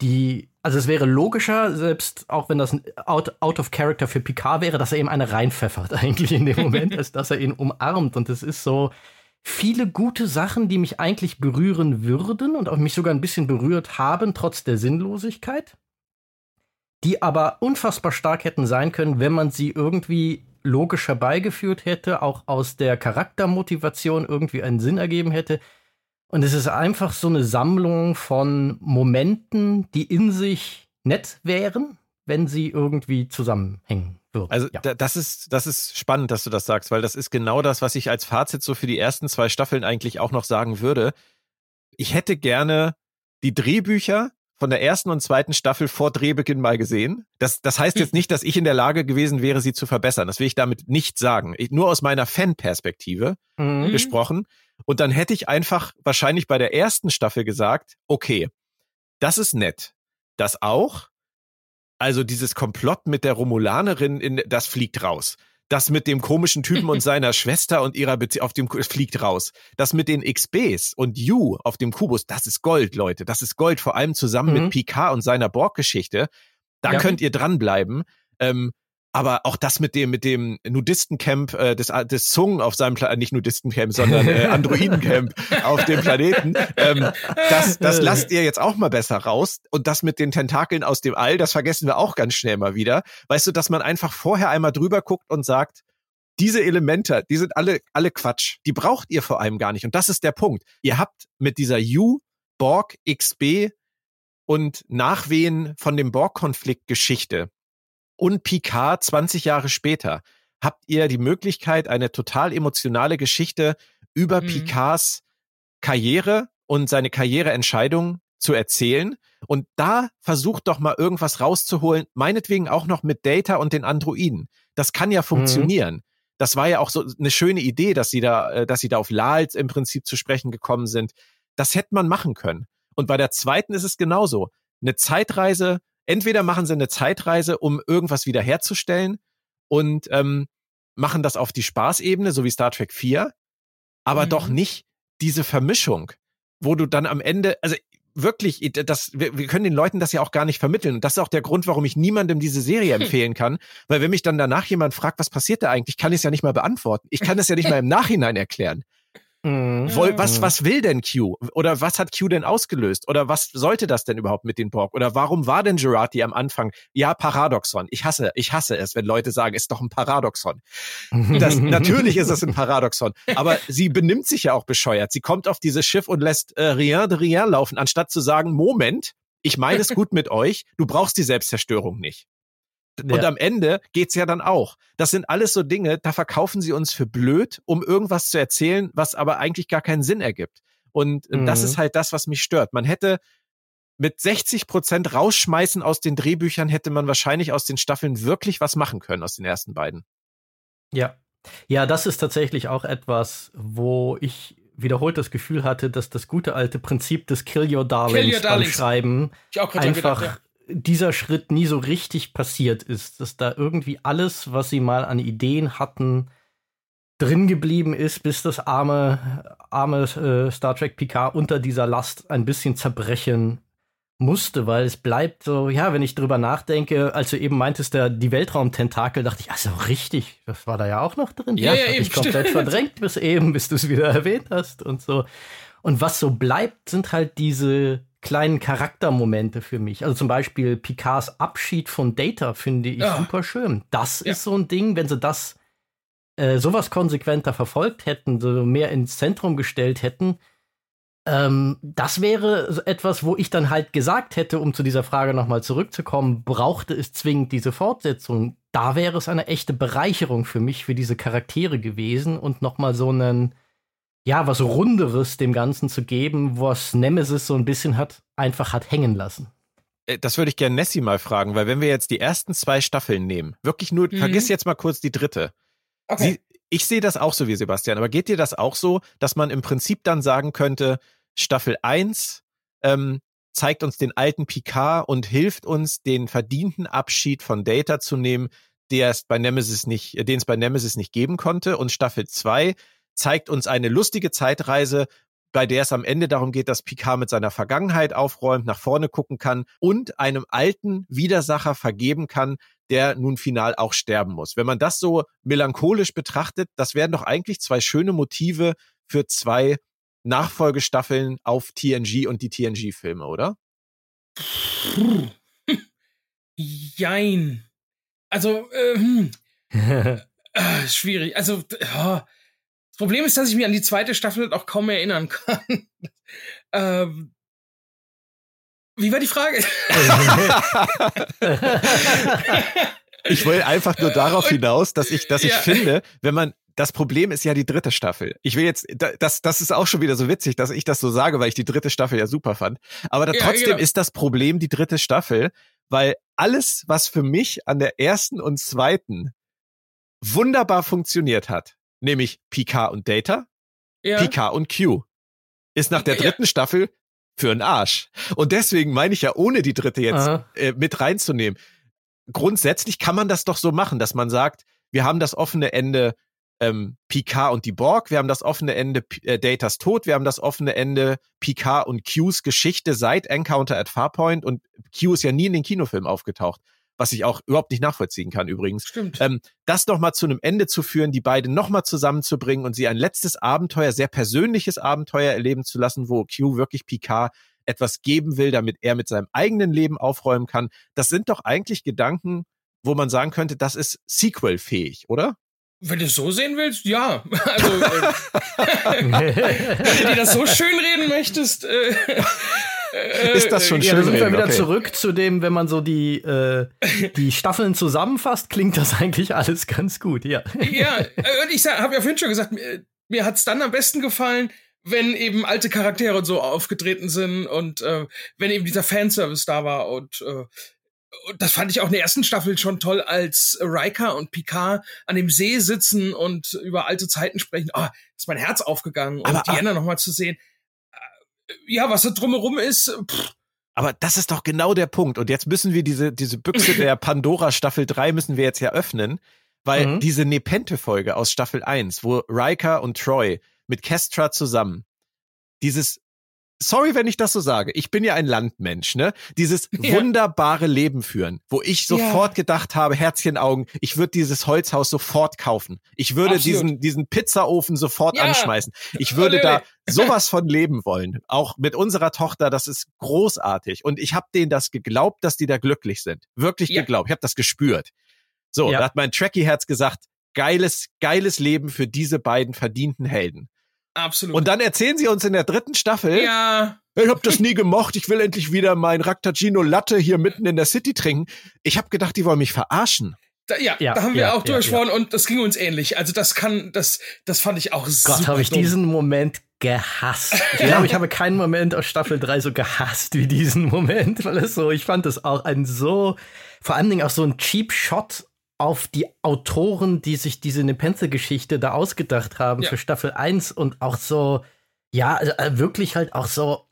Speaker 1: Die also es wäre logischer, selbst auch wenn das out, out of character für Picard wäre, dass er ihm eine reinpfeffert eigentlich in dem Moment, als dass er ihn umarmt. Und es ist so viele gute Sachen, die mich eigentlich berühren würden und auch mich sogar ein bisschen berührt haben, trotz der Sinnlosigkeit, die aber unfassbar stark hätten sein können, wenn man sie irgendwie logisch herbeigeführt hätte, auch aus der Charaktermotivation irgendwie einen Sinn ergeben hätte. Und es ist einfach so eine Sammlung von Momenten, die in sich nett wären, wenn sie irgendwie zusammenhängen würden.
Speaker 3: Also ja. das ist das ist spannend, dass du das sagst, weil das ist genau das, was ich als Fazit so für die ersten zwei Staffeln eigentlich auch noch sagen würde. Ich hätte gerne die Drehbücher von der ersten und zweiten Staffel vor Drehbeginn mal gesehen. Das, das heißt jetzt nicht, dass ich in der Lage gewesen wäre, sie zu verbessern. Das will ich damit nicht sagen. Ich, nur aus meiner Fan-Perspektive mhm. gesprochen. Und dann hätte ich einfach wahrscheinlich bei der ersten Staffel gesagt, okay, das ist nett. Das auch. Also dieses Komplott mit der Romulanerin, in, das fliegt raus. Das mit dem komischen Typen und seiner Schwester und ihrer Beziehung auf dem fliegt raus. Das mit den XBs und You auf dem Kubus, das ist Gold, Leute. Das ist Gold, vor allem zusammen mhm. mit Picard und seiner Borg-Geschichte. Da ja. könnt ihr dranbleiben. Ähm, aber auch das mit dem mit dem Nudistencamp äh, des des Zungen auf seinem Pla nicht Nudistencamp, sondern äh, Androidencamp auf dem Planeten, ähm, das das lasst ihr jetzt auch mal besser raus und das mit den Tentakeln aus dem All, das vergessen wir auch ganz schnell mal wieder. Weißt du, dass man einfach vorher einmal drüber guckt und sagt, diese Elemente, die sind alle alle Quatsch. Die braucht ihr vor allem gar nicht und das ist der Punkt. Ihr habt mit dieser U Borg XB und Nachwehen von dem Borg-Konflikt Geschichte und Picard 20 Jahre später habt ihr die Möglichkeit, eine total emotionale Geschichte über mhm. Picards Karriere und seine Karriereentscheidung zu erzählen. Und da versucht doch mal irgendwas rauszuholen, meinetwegen auch noch mit Data und den Androiden. Das kann ja mhm. funktionieren. Mhm. Das war ja auch so eine schöne Idee, dass sie da, äh, dass sie da auf Lals im Prinzip zu sprechen gekommen sind. Das hätte man machen können. Und bei der zweiten ist es genauso. Eine Zeitreise entweder machen sie eine Zeitreise, um irgendwas wiederherzustellen und ähm, machen das auf die Spaßebene, so wie Star Trek 4, aber mhm. doch nicht diese Vermischung, wo du dann am Ende, also wirklich, das, wir, wir können den Leuten das ja auch gar nicht vermitteln. Und das ist auch der Grund, warum ich niemandem diese Serie empfehlen kann. Weil wenn mich dann danach jemand fragt, was passiert da eigentlich, kann ich es ja nicht mal beantworten. Ich kann es ja nicht mal im Nachhinein erklären. Mhm. Was, was will denn Q? Oder was hat Q denn ausgelöst? Oder was sollte das denn überhaupt mit den Borg? Oder warum war denn Gerati am Anfang? Ja, Paradoxon. Ich hasse, ich hasse es, wenn Leute sagen, ist doch ein Paradoxon. Das, natürlich ist es ein Paradoxon. Aber sie benimmt sich ja auch bescheuert. Sie kommt auf dieses Schiff und lässt äh, rien de rien laufen, anstatt zu sagen, Moment, ich meine es gut mit euch, du brauchst die Selbstzerstörung nicht. Ja. Und am Ende geht's ja dann auch. Das sind alles so Dinge, da verkaufen sie uns für blöd, um irgendwas zu erzählen, was aber eigentlich gar keinen Sinn ergibt. Und mhm. das ist halt das, was mich stört. Man hätte mit 60 Prozent rausschmeißen aus den Drehbüchern, hätte man wahrscheinlich aus den Staffeln wirklich was machen können, aus den ersten beiden.
Speaker 1: Ja. Ja, das ist tatsächlich auch etwas, wo ich wiederholt das Gefühl hatte, dass das gute alte Prinzip des Kill Your Darlings, Kill your Darlings. beim Schreiben einfach gedacht, ja dieser Schritt nie so richtig passiert ist, dass da irgendwie alles, was sie mal an Ideen hatten, drin geblieben ist, bis das arme, arme äh, Star Trek Picard unter dieser Last ein bisschen zerbrechen musste, weil es bleibt so, ja, wenn ich drüber nachdenke, als du eben meintest, der, die Weltraumtentakel, dachte ich, also richtig, das war da ja auch noch drin.
Speaker 2: Ja,
Speaker 1: das
Speaker 2: ja, eben,
Speaker 1: ich komplett
Speaker 2: stimmt.
Speaker 1: verdrängt bis eben, bis du es wieder erwähnt hast und so. Und was so bleibt, sind halt diese kleinen Charaktermomente für mich. Also zum Beispiel Picards Abschied von Data finde ich
Speaker 2: Ja.
Speaker 1: super schön. Das
Speaker 2: Ja.
Speaker 1: ist so ein Ding, wenn sie das äh, sowas konsequenter verfolgt hätten, so mehr ins Zentrum gestellt hätten, ähm, das wäre so etwas, wo ich dann halt gesagt hätte, um zu dieser Frage nochmal zurückzukommen, brauchte es zwingend diese Fortsetzung. Da wäre es eine echte Bereicherung für mich, für diese Charaktere gewesen und nochmal so einen, ja, was Runderes dem Ganzen zu geben, was Nemesis so ein bisschen hat, einfach hat hängen lassen.
Speaker 3: Äh, Das würde ich gerne Nessie mal fragen, weil wenn wir jetzt die ersten zwei Staffeln nehmen, wirklich nur,
Speaker 2: Mhm.
Speaker 3: vergiss jetzt mal kurz die dritte.
Speaker 2: Okay.
Speaker 3: Sie, ich sehe das auch so wie Sebastian, aber geht dir das auch so, dass man im Prinzip dann sagen könnte, Staffel 1 ähm, zeigt uns den alten Picard und hilft uns, den verdienten Abschied von Data zu nehmen, der es bei Nemesis nicht, äh, den es bei Nemesis nicht geben konnte. Und Staffel 2 zeigt uns eine lustige Zeitreise, bei der es am Ende darum geht, dass Picard mit seiner Vergangenheit aufräumt, nach vorne gucken kann und einem alten Widersacher vergeben kann, der nun final auch sterben muss. Wenn man das so melancholisch betrachtet, das wären doch eigentlich zwei schöne Motive für zwei Nachfolgestaffeln auf TNG und die TNG-Filme, oder?
Speaker 2: Jein. Also, ähm, äh, schwierig. Also, ja. Das Problem ist, dass ich mich an die zweite Staffel auch kaum mehr erinnern kann. ähm, wie war die Frage?
Speaker 3: ich will einfach nur darauf hinaus, dass ich, dass ich
Speaker 2: Ja.
Speaker 3: finde, wenn man das Problem ist ja die dritte Staffel. Ich will jetzt, da- das, das ist auch schon wieder so witzig, dass ich das so sage, weil ich die dritte Staffel ja super fand. Aber da,
Speaker 2: Ja,
Speaker 3: trotzdem
Speaker 2: genau.
Speaker 3: ist das Problem die dritte Staffel, weil alles, was für mich an der ersten und zweiten wunderbar funktioniert hat, nämlich Picard und Data,
Speaker 2: ja.
Speaker 3: Picard und Q, ist nach der
Speaker 2: Ja.
Speaker 3: dritten Staffel für einen Arsch. Und deswegen meine ich ja, ohne die dritte jetzt äh, mit reinzunehmen. Grundsätzlich kann man das doch so machen, dass man sagt, wir haben das offene Ende ähm, Picard und die Borg, wir haben das offene Ende P äh, Datas Tod, wir haben das offene Ende Picard und Qs Geschichte seit Encounter at Farpoint und Q ist ja nie in den Kinofilm aufgetaucht, was ich auch überhaupt nicht nachvollziehen kann übrigens.
Speaker 2: Stimmt.
Speaker 3: Ähm, das noch mal zu einem Ende zu führen, die beiden noch mal zusammenzubringen und sie ein letztes Abenteuer, sehr persönliches Abenteuer erleben zu lassen, wo Q wirklich Picard etwas geben will, damit er mit seinem eigenen Leben aufräumen kann. Das sind doch eigentlich Gedanken, wo man sagen könnte, das ist Sequel-fähig, oder?
Speaker 2: Wenn du es so sehen willst, ja. Also, äh, wenn du dir das so schön reden möchtest, äh,
Speaker 3: Ist das schon
Speaker 1: Ja, da
Speaker 3: schön
Speaker 1: sind wir
Speaker 3: reden,
Speaker 1: wieder
Speaker 3: okay.
Speaker 1: zurück zu dem, wenn man so die, äh, die Staffeln zusammenfasst, klingt das eigentlich alles ganz gut, ja.
Speaker 2: ja, äh, und ich habe ja vorhin schon gesagt, mir, mir hat's dann am besten gefallen, wenn eben alte Charaktere und so aufgetreten sind und äh, wenn eben dieser Fanservice da war und, äh, und das fand ich auch in der ersten Staffel schon toll, als Riker und Picard an dem See sitzen und über alte Zeiten sprechen. Ah, ist mein Herz aufgegangen und
Speaker 3: Aber-
Speaker 2: Diana noch mal zu sehen. Ja, was da drumherum ist, pff,
Speaker 3: Aber das ist doch genau der Punkt. Und jetzt müssen wir diese, diese Büchse der Pandora Staffel 3 müssen wir jetzt ja öffnen, weil
Speaker 1: Mhm.
Speaker 3: diese Nepente-Folge aus Staffel 1, wo Riker und Troy mit Kestra zusammen, dieses, sorry, wenn ich das so sage, ich bin ja ein Landmensch, ne? Dieses
Speaker 2: Ja.
Speaker 3: wunderbare Leben führen, wo ich sofort gedacht habe, Herzchenaugen, ich würde dieses Holzhaus sofort kaufen. Ich würde
Speaker 2: Absolut.
Speaker 3: diesen, diesen Pizzaofen sofort
Speaker 2: Ja.
Speaker 3: anschmeißen. Ich würde da sowas von leben wollen. Auch mit unserer Tochter, das ist großartig. Und ich habe denen das geglaubt, dass die da glücklich sind. Wirklich
Speaker 2: Ja.
Speaker 3: geglaubt. Ich habe das gespürt. So,
Speaker 1: Ja.
Speaker 3: da hat mein Trekkie-Herz gesagt, geiles, geiles Leben für diese beiden verdienten Helden.
Speaker 2: Absolut.
Speaker 3: Und dann erzählen sie uns in der dritten Staffel,
Speaker 2: ja,
Speaker 3: ich habe das nie gemocht, ich will endlich wieder mein Raktagino Latte hier mitten in der City trinken. Ich habe gedacht, die wollen mich verarschen.
Speaker 2: da, ja,
Speaker 1: Ja,
Speaker 2: da haben wir
Speaker 1: ja,
Speaker 2: auch
Speaker 1: ja,
Speaker 2: drüber gesprochen und das ging uns ähnlich. Also das kann, das, das fand ich auch super.
Speaker 1: Gott, habe ich
Speaker 2: dumm.
Speaker 1: diesen Moment gehasst. Ich glaube, ich habe keinen Moment aus Staffel 3 so gehasst wie diesen Moment, weil es so, ich fand es auch ein so, vor allen Dingen auch so ein Cheap Shot auf die Autoren, die sich diese Nepenthe-Geschichte da ausgedacht haben
Speaker 2: Ja.
Speaker 1: für Staffel 1 und auch so, ja, äh, wirklich halt auch so,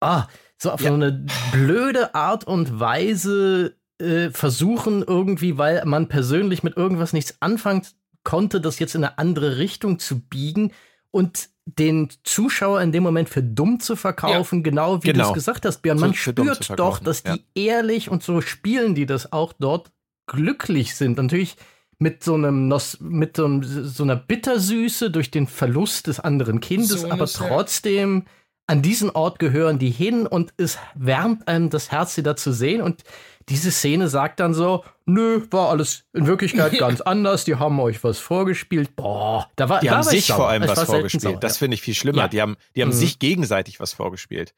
Speaker 1: ah, so auf
Speaker 3: Ja.
Speaker 1: so eine blöde Art und Weise äh, versuchen irgendwie, weil man persönlich mit irgendwas nichts anfangen konnte, das jetzt in eine andere Richtung zu biegen und den Zuschauer in dem Moment für dumm zu verkaufen, ja, genau wie genau. du es gesagt hast, Björn. Man spürt doch, dass die ehrlich und so spielen die das auch dort glücklich sind. Natürlich mit so einem mit so, einem, so einer Bittersüße durch den Verlust des anderen Kindes, so aber trotzdem an diesen Ort gehören die hin und es wärmt einem das Herz, sie da zu sehen. Und diese Szene sagt dann so, nö, war alles in Wirklichkeit ganz anders, die haben euch was vorgespielt. Boah, da war
Speaker 3: Die
Speaker 1: da
Speaker 3: haben sich vor allem was vorgespielt. das finde ich viel schlimmer. Ja. Die haben, die haben mhm. sich gegenseitig was vorgespielt.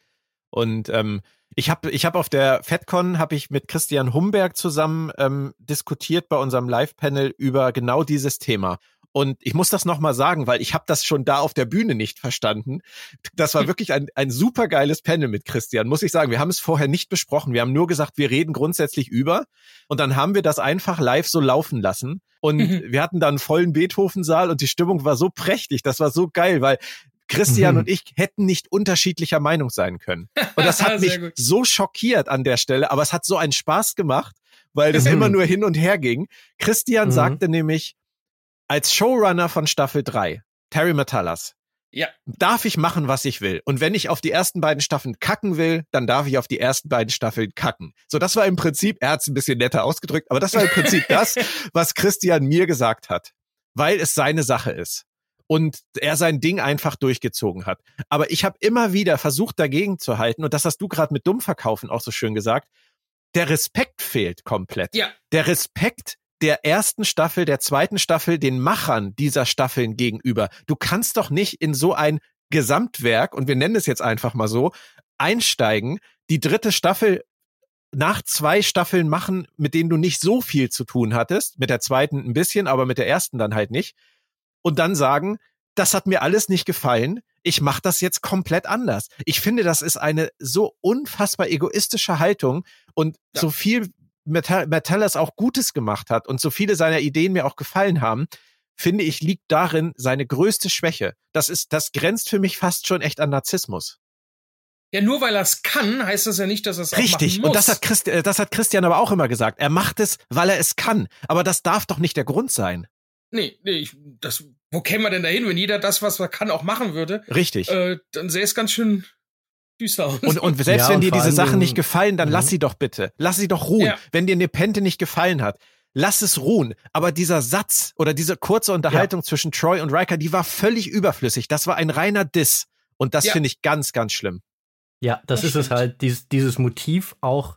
Speaker 3: Und ähm, ich habe ich hab auf der FedCon habe ich mit Christian Humberg zusammen ähm, diskutiert bei unserem Live-Panel über genau dieses Thema. Und ich muss das nochmal sagen, weil ich habe das schon da auf der Bühne nicht verstanden. Das war wirklich ein, ein super geiles Panel mit Christian, muss ich sagen. Wir haben es vorher nicht besprochen. Wir haben nur gesagt, wir reden grundsätzlich über. Und dann haben wir das einfach live so laufen lassen. Und mhm. wir hatten dann einen vollen Beethoven-Saal und die Stimmung war so prächtig. Das war so geil, weil Christian mhm. und ich hätten nicht unterschiedlicher Meinung sein können. Und das hat mich gut. so schockiert an der Stelle, aber es hat so einen Spaß gemacht, weil das mhm. immer nur hin und her ging. Christian mhm. sagte nämlich, als Showrunner von Staffel 3, Terry Metalas, ja. darf ich machen, was ich will. Und wenn ich auf die ersten beiden Staffeln kacken will, dann darf ich auf die ersten beiden Staffeln kacken. So, das war im Prinzip, er hat es ein bisschen netter ausgedrückt, aber das war im Prinzip das, was Christian mir gesagt hat, weil es seine Sache ist und er sein Ding einfach durchgezogen hat. Aber ich habe immer wieder versucht, dagegen zu halten, und das hast du gerade mit Dummverkaufen auch so schön gesagt, der Respekt fehlt komplett. Ja. Der Respekt der ersten Staffel, der zweiten Staffel, den Machern dieser Staffeln gegenüber. Du kannst doch nicht in so ein Gesamtwerk, und wir nennen es jetzt einfach mal so, einsteigen, die dritte Staffel nach zwei Staffeln machen, mit denen du nicht so viel zu tun hattest, mit der zweiten ein bisschen, aber mit der ersten dann halt nicht, und dann sagen, das hat mir alles nicht gefallen, ich mache das jetzt komplett anders. Ich finde, das ist eine so unfassbar egoistische Haltung und ja. so viel Metallas auch Gutes gemacht hat und so viele seiner Ideen mir auch gefallen haben, finde ich, liegt darin seine größte Schwäche. Das ist, das grenzt für mich fast schon echt an Narzissmus.
Speaker 2: Ja, nur weil er es kann, heißt das ja nicht, dass er es
Speaker 3: Richtig. Und das hat, Christ, äh, das hat Christian aber auch immer gesagt. Er macht es, weil er es kann. Aber das darf doch nicht der Grund sein.
Speaker 2: Nee, nee, ich, das, wo käme man denn dahin, wenn jeder das, was er kann, auch machen würde?
Speaker 3: Richtig.
Speaker 2: Äh, dann sähe es ganz schön düster aus.
Speaker 3: Und, und selbst ja, wenn dir diese Sachen nicht gefallen, dann mhm. lass sie doch bitte. Lass sie doch ruhen. Ja. Wenn dir Nepente nicht gefallen hat, lass es ruhen. Aber dieser Satz oder diese kurze Unterhaltung ja. zwischen Troy und Riker, die war völlig überflüssig. Das war ein reiner Diss. Und das finde ich ganz, ganz schlimm.
Speaker 1: Ja, das, das ist stimmt. es halt, dieses, dieses Motiv auch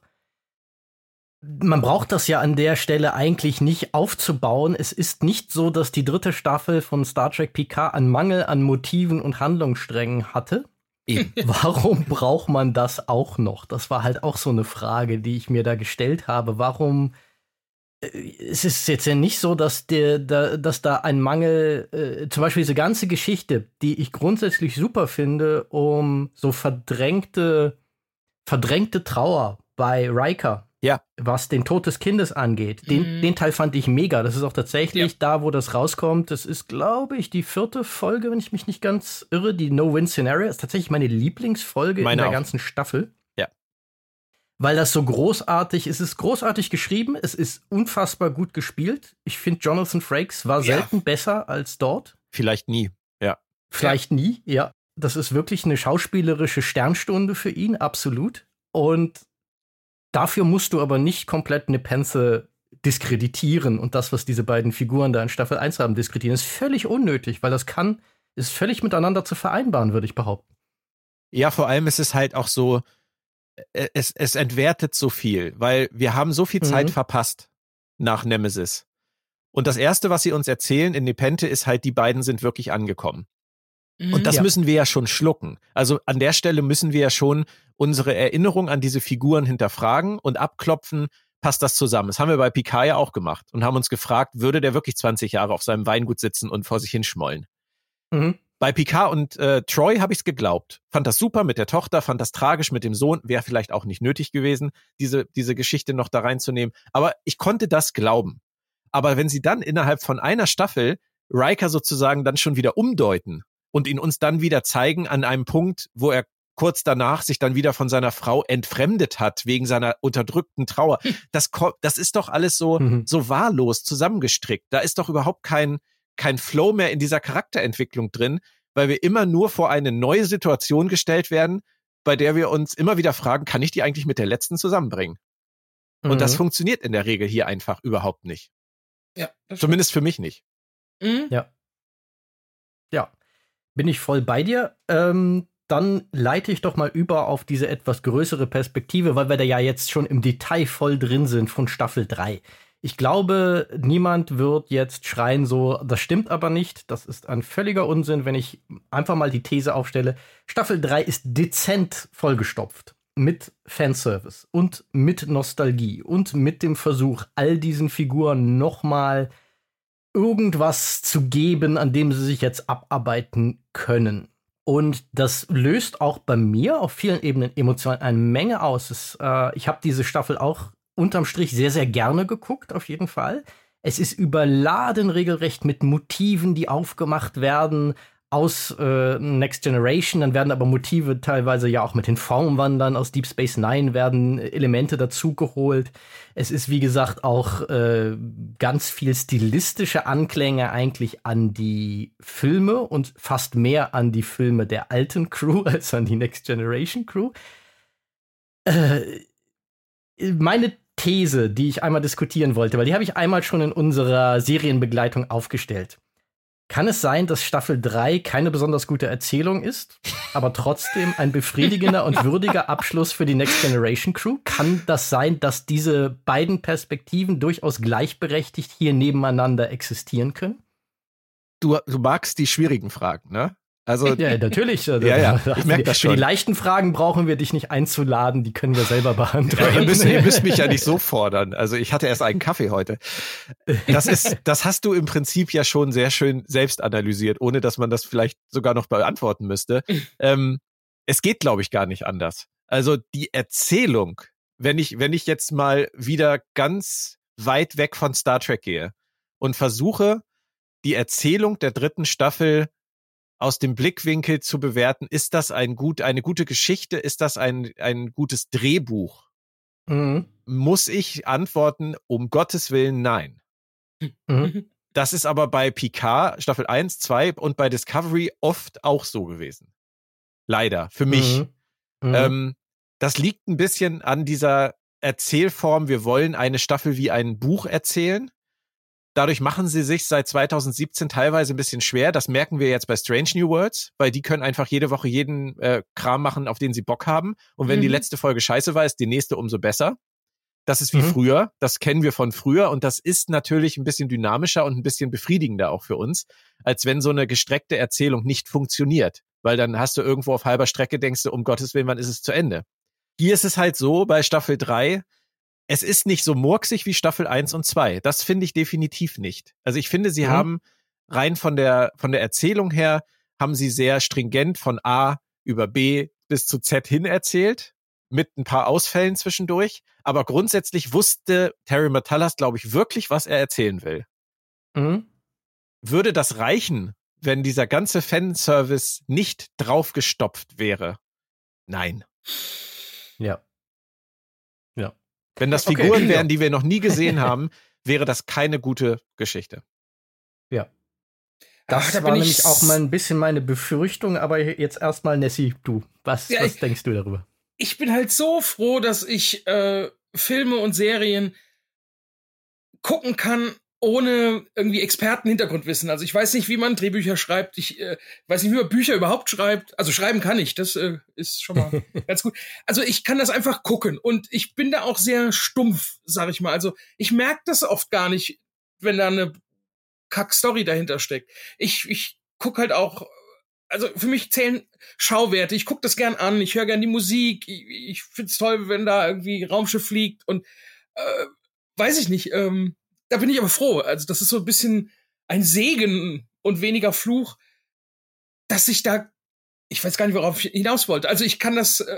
Speaker 1: man braucht das ja an der Stelle eigentlich nicht aufzubauen. Es ist nicht so, dass die dritte Staffel von Star Trek Picard einen Mangel an Motiven und Handlungssträngen hatte. Eben. Warum braucht man das auch noch? Das war halt auch so eine Frage, die ich mir da gestellt habe. Warum äh, es ist jetzt ja nicht so, dass, der, da, dass da ein Mangel, äh, zum Beispiel diese ganze Geschichte, die ich grundsätzlich super finde, um so verdrängte, verdrängte Trauer bei Riker
Speaker 3: ja.
Speaker 1: Was den Tod des Kindes angeht. Den, mhm. den Teil fand ich mega. Das ist auch tatsächlich ja. da, wo das rauskommt. Das ist, glaube ich, die vierte Folge, wenn ich mich nicht ganz irre. Die No-Win-Scenario ist tatsächlich meine Lieblingsfolge meine in der auch. ganzen Staffel.
Speaker 3: Ja.
Speaker 1: Weil das so großartig ist. Es ist großartig geschrieben. Es ist unfassbar gut gespielt. Ich finde, Jonathan Frakes war ja. selten besser als dort.
Speaker 3: Vielleicht nie. Ja.
Speaker 1: Vielleicht ja. nie, ja. Das ist wirklich eine schauspielerische Sternstunde für ihn, absolut. Und Dafür musst du aber nicht komplett eine Penze diskreditieren und das, was diese beiden Figuren da in Staffel 1 haben, diskreditieren. ist völlig unnötig, weil das kann, ist völlig miteinander zu vereinbaren, würde ich behaupten.
Speaker 3: Ja, vor allem ist es halt auch so, äh, es, es entwertet so viel, weil wir haben so viel Zeit mhm. verpasst nach Nemesis. Und das erste, was sie uns erzählen in Nepente, ist halt, die beiden sind wirklich angekommen. Und das ja. müssen wir ja schon schlucken. Also an der Stelle müssen wir ja schon unsere Erinnerung an diese Figuren hinterfragen und abklopfen, passt das zusammen. Das haben wir bei Picard ja auch gemacht und haben uns gefragt, würde der wirklich 20 Jahre auf seinem Weingut sitzen und vor sich hinschmollen? Mhm. Bei Picard und äh, Troy habe ich es geglaubt. Fand das super mit der Tochter, fand das tragisch mit dem Sohn. Wäre vielleicht auch nicht nötig gewesen, diese, diese Geschichte noch da reinzunehmen. Aber ich konnte das glauben. Aber wenn sie dann innerhalb von einer Staffel Riker sozusagen dann schon wieder umdeuten und ihn uns dann wieder zeigen an einem Punkt, wo er kurz danach sich dann wieder von seiner Frau entfremdet hat wegen seiner unterdrückten Trauer. Das, das ist doch alles so, mhm. so wahllos zusammengestrickt. Da ist doch überhaupt kein, kein Flow mehr in dieser Charakterentwicklung drin, weil wir immer nur vor eine neue Situation gestellt werden, bei der wir uns immer wieder fragen, kann ich die eigentlich mit der letzten zusammenbringen? Mhm. Und das mhm. funktioniert in der Regel hier einfach überhaupt nicht. Ja. Zumindest für mich nicht.
Speaker 1: Mhm. Ja. Bin ich voll bei dir. Ähm, dann leite ich doch mal über auf diese etwas größere Perspektive, weil wir da ja jetzt schon im Detail voll drin sind von Staffel 3. Ich glaube, niemand wird jetzt schreien so, das stimmt aber nicht. Das ist ein völliger Unsinn, wenn ich einfach mal die These aufstelle. Staffel 3 ist dezent vollgestopft mit Fanservice und mit Nostalgie und mit dem Versuch, all diesen Figuren nochmal irgendwas zu geben, an dem sie sich jetzt abarbeiten können. Und das löst auch bei mir auf vielen Ebenen emotional eine Menge aus. Es, äh, ich habe diese Staffel auch unterm Strich sehr, sehr gerne geguckt, auf jeden Fall. Es ist überladen regelrecht mit Motiven, die aufgemacht werden aus äh, Next Generation. Dann werden aber Motive teilweise ja auch mit den Formwandern aus Deep Space Nine werden Elemente dazugeholt. Es ist, wie gesagt, auch äh, ganz viel stilistische Anklänge eigentlich an die Filme und fast mehr an die Filme der alten Crew als an die Next Generation Crew. Äh, meine These, die ich einmal diskutieren wollte, weil die habe ich einmal schon in unserer Serienbegleitung aufgestellt. Kann es sein, dass Staffel 3 keine besonders gute Erzählung ist, aber trotzdem ein befriedigender und würdiger Abschluss für die Next Generation Crew? Kann das sein, dass diese beiden Perspektiven durchaus gleichberechtigt hier nebeneinander existieren können?
Speaker 3: Du, du magst die schwierigen Fragen, ne?
Speaker 1: Also, ja, natürlich.
Speaker 3: Also, ja, ja,
Speaker 1: ich merke das schon. Für die leichten Fragen brauchen wir dich nicht einzuladen, die können wir selber beantworten.
Speaker 3: Ja, ihr, müsst, ihr müsst mich ja nicht so fordern. Also ich hatte erst einen Kaffee heute. Das ist, das hast du im Prinzip ja schon sehr schön selbst analysiert, ohne dass man das vielleicht sogar noch beantworten müsste. Ähm, es geht, glaube ich, gar nicht anders. Also die Erzählung, wenn ich, wenn ich jetzt mal wieder ganz weit weg von Star Trek gehe und versuche, die Erzählung der dritten Staffel aus dem Blickwinkel zu bewerten, ist das ein gut, eine gute Geschichte, ist das ein, ein gutes Drehbuch? Mhm. Muss ich antworten, um Gottes Willen, nein. Mhm. Das ist aber bei Picard Staffel 1, 2 und bei Discovery oft auch so gewesen. Leider, für mich. Mhm. mhm. Ähm, das liegt ein bisschen an dieser Erzählform, wir wollen eine Staffel wie ein Buch erzählen. Dadurch machen sie sich seit 2017 teilweise ein bisschen schwer. Das merken wir jetzt bei Strange New Worlds, weil die können einfach jede Woche jeden äh, Kram machen, auf den sie Bock haben. Und wenn mhm. die letzte Folge scheiße war, ist die nächste umso besser. Das ist wie mhm. früher. Das kennen wir von früher. Und das ist natürlich ein bisschen dynamischer und ein bisschen befriedigender auch für uns, als wenn so eine gestreckte Erzählung nicht funktioniert. Weil dann hast du irgendwo auf halber Strecke denkst du, um Gottes Willen, wann ist es zu Ende? Hier ist es halt so bei Staffel 3, es ist nicht so murksig wie Staffel 1 und 2. Das finde ich definitiv nicht. Also ich finde, sie mhm. haben rein von der, von der Erzählung her, haben sie sehr stringent von A über B bis zu Z hin erzählt, mit ein paar Ausfällen zwischendurch. Aber grundsätzlich wusste Terry Matalas, glaube ich, wirklich, was er erzählen will. Mhm. Würde das reichen, wenn dieser ganze Fanservice nicht draufgestopft wäre? Nein.
Speaker 1: Ja.
Speaker 3: Wenn das Figuren okay, wären, die wir noch nie gesehen haben, wäre das keine gute Geschichte.
Speaker 1: Ja. Das Ach, da war nämlich auch mal ein bisschen meine Befürchtung, aber jetzt erstmal Nessie, du, was, ja, was ich, denkst du darüber?
Speaker 2: Ich bin halt so froh, dass ich äh, Filme und Serien gucken kann, ohne irgendwie Experten-Hintergrundwissen. Also ich weiß nicht, wie man Drehbücher schreibt. Ich äh, weiß nicht, wie man Bücher überhaupt schreibt. Also schreiben kann ich. Das äh, ist schon mal ganz gut. Also ich kann das einfach gucken und ich bin da auch sehr stumpf, sag ich mal. Also ich merke das oft gar nicht, wenn da eine Kack-Story dahinter steckt. Ich ich guck halt auch. Also für mich zählen Schauwerte. Ich guck das gern an. Ich höre gern die Musik. Ich, ich find's toll, wenn da irgendwie Raumschiff fliegt und äh, weiß ich nicht. Ähm, da bin ich aber froh. Also das ist so ein bisschen ein Segen und weniger Fluch, dass ich da, ich weiß gar nicht, worauf ich hinaus wollte. Also ich kann das äh,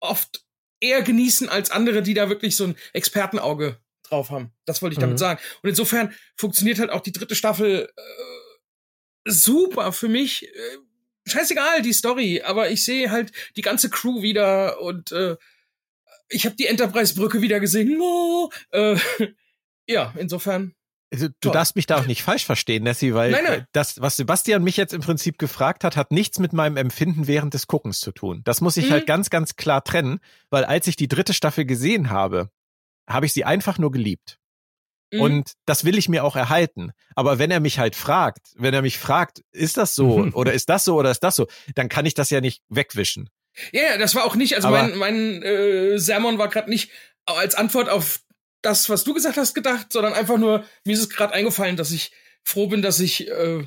Speaker 2: oft eher genießen als andere, die da wirklich so ein Expertenauge drauf haben. Das wollte ich damit mhm. sagen. Und insofern funktioniert halt auch die dritte Staffel äh, super für mich. Äh, scheißegal, die Story, aber ich sehe halt die ganze Crew wieder und äh, ich habe die Enterprise-Brücke wieder gesehen. Oh, äh, ja, insofern
Speaker 3: Also, du darfst mich da auch nicht falsch verstehen, Nessie, weil
Speaker 2: nein, nein.
Speaker 3: das, was Sebastian mich jetzt im Prinzip gefragt hat, hat nichts mit meinem Empfinden während des Guckens zu tun. Das muss ich
Speaker 2: Mhm.
Speaker 3: halt ganz, ganz klar trennen, weil als ich die dritte Staffel gesehen habe, habe ich sie einfach nur geliebt.
Speaker 2: Mhm.
Speaker 3: Und das will ich mir auch erhalten. Aber wenn er mich halt fragt, wenn er mich fragt, ist das so
Speaker 1: Mhm.
Speaker 3: oder ist das so oder ist das so, dann kann ich das ja nicht wegwischen.
Speaker 2: Ja, ja, das war auch nicht, also
Speaker 3: Aber-
Speaker 2: mein, mein äh, Sermon war gerade nicht als Antwort auf das, was du gesagt hast, gedacht, sondern einfach nur, mir ist es gerade eingefallen, dass ich froh bin, dass ich äh,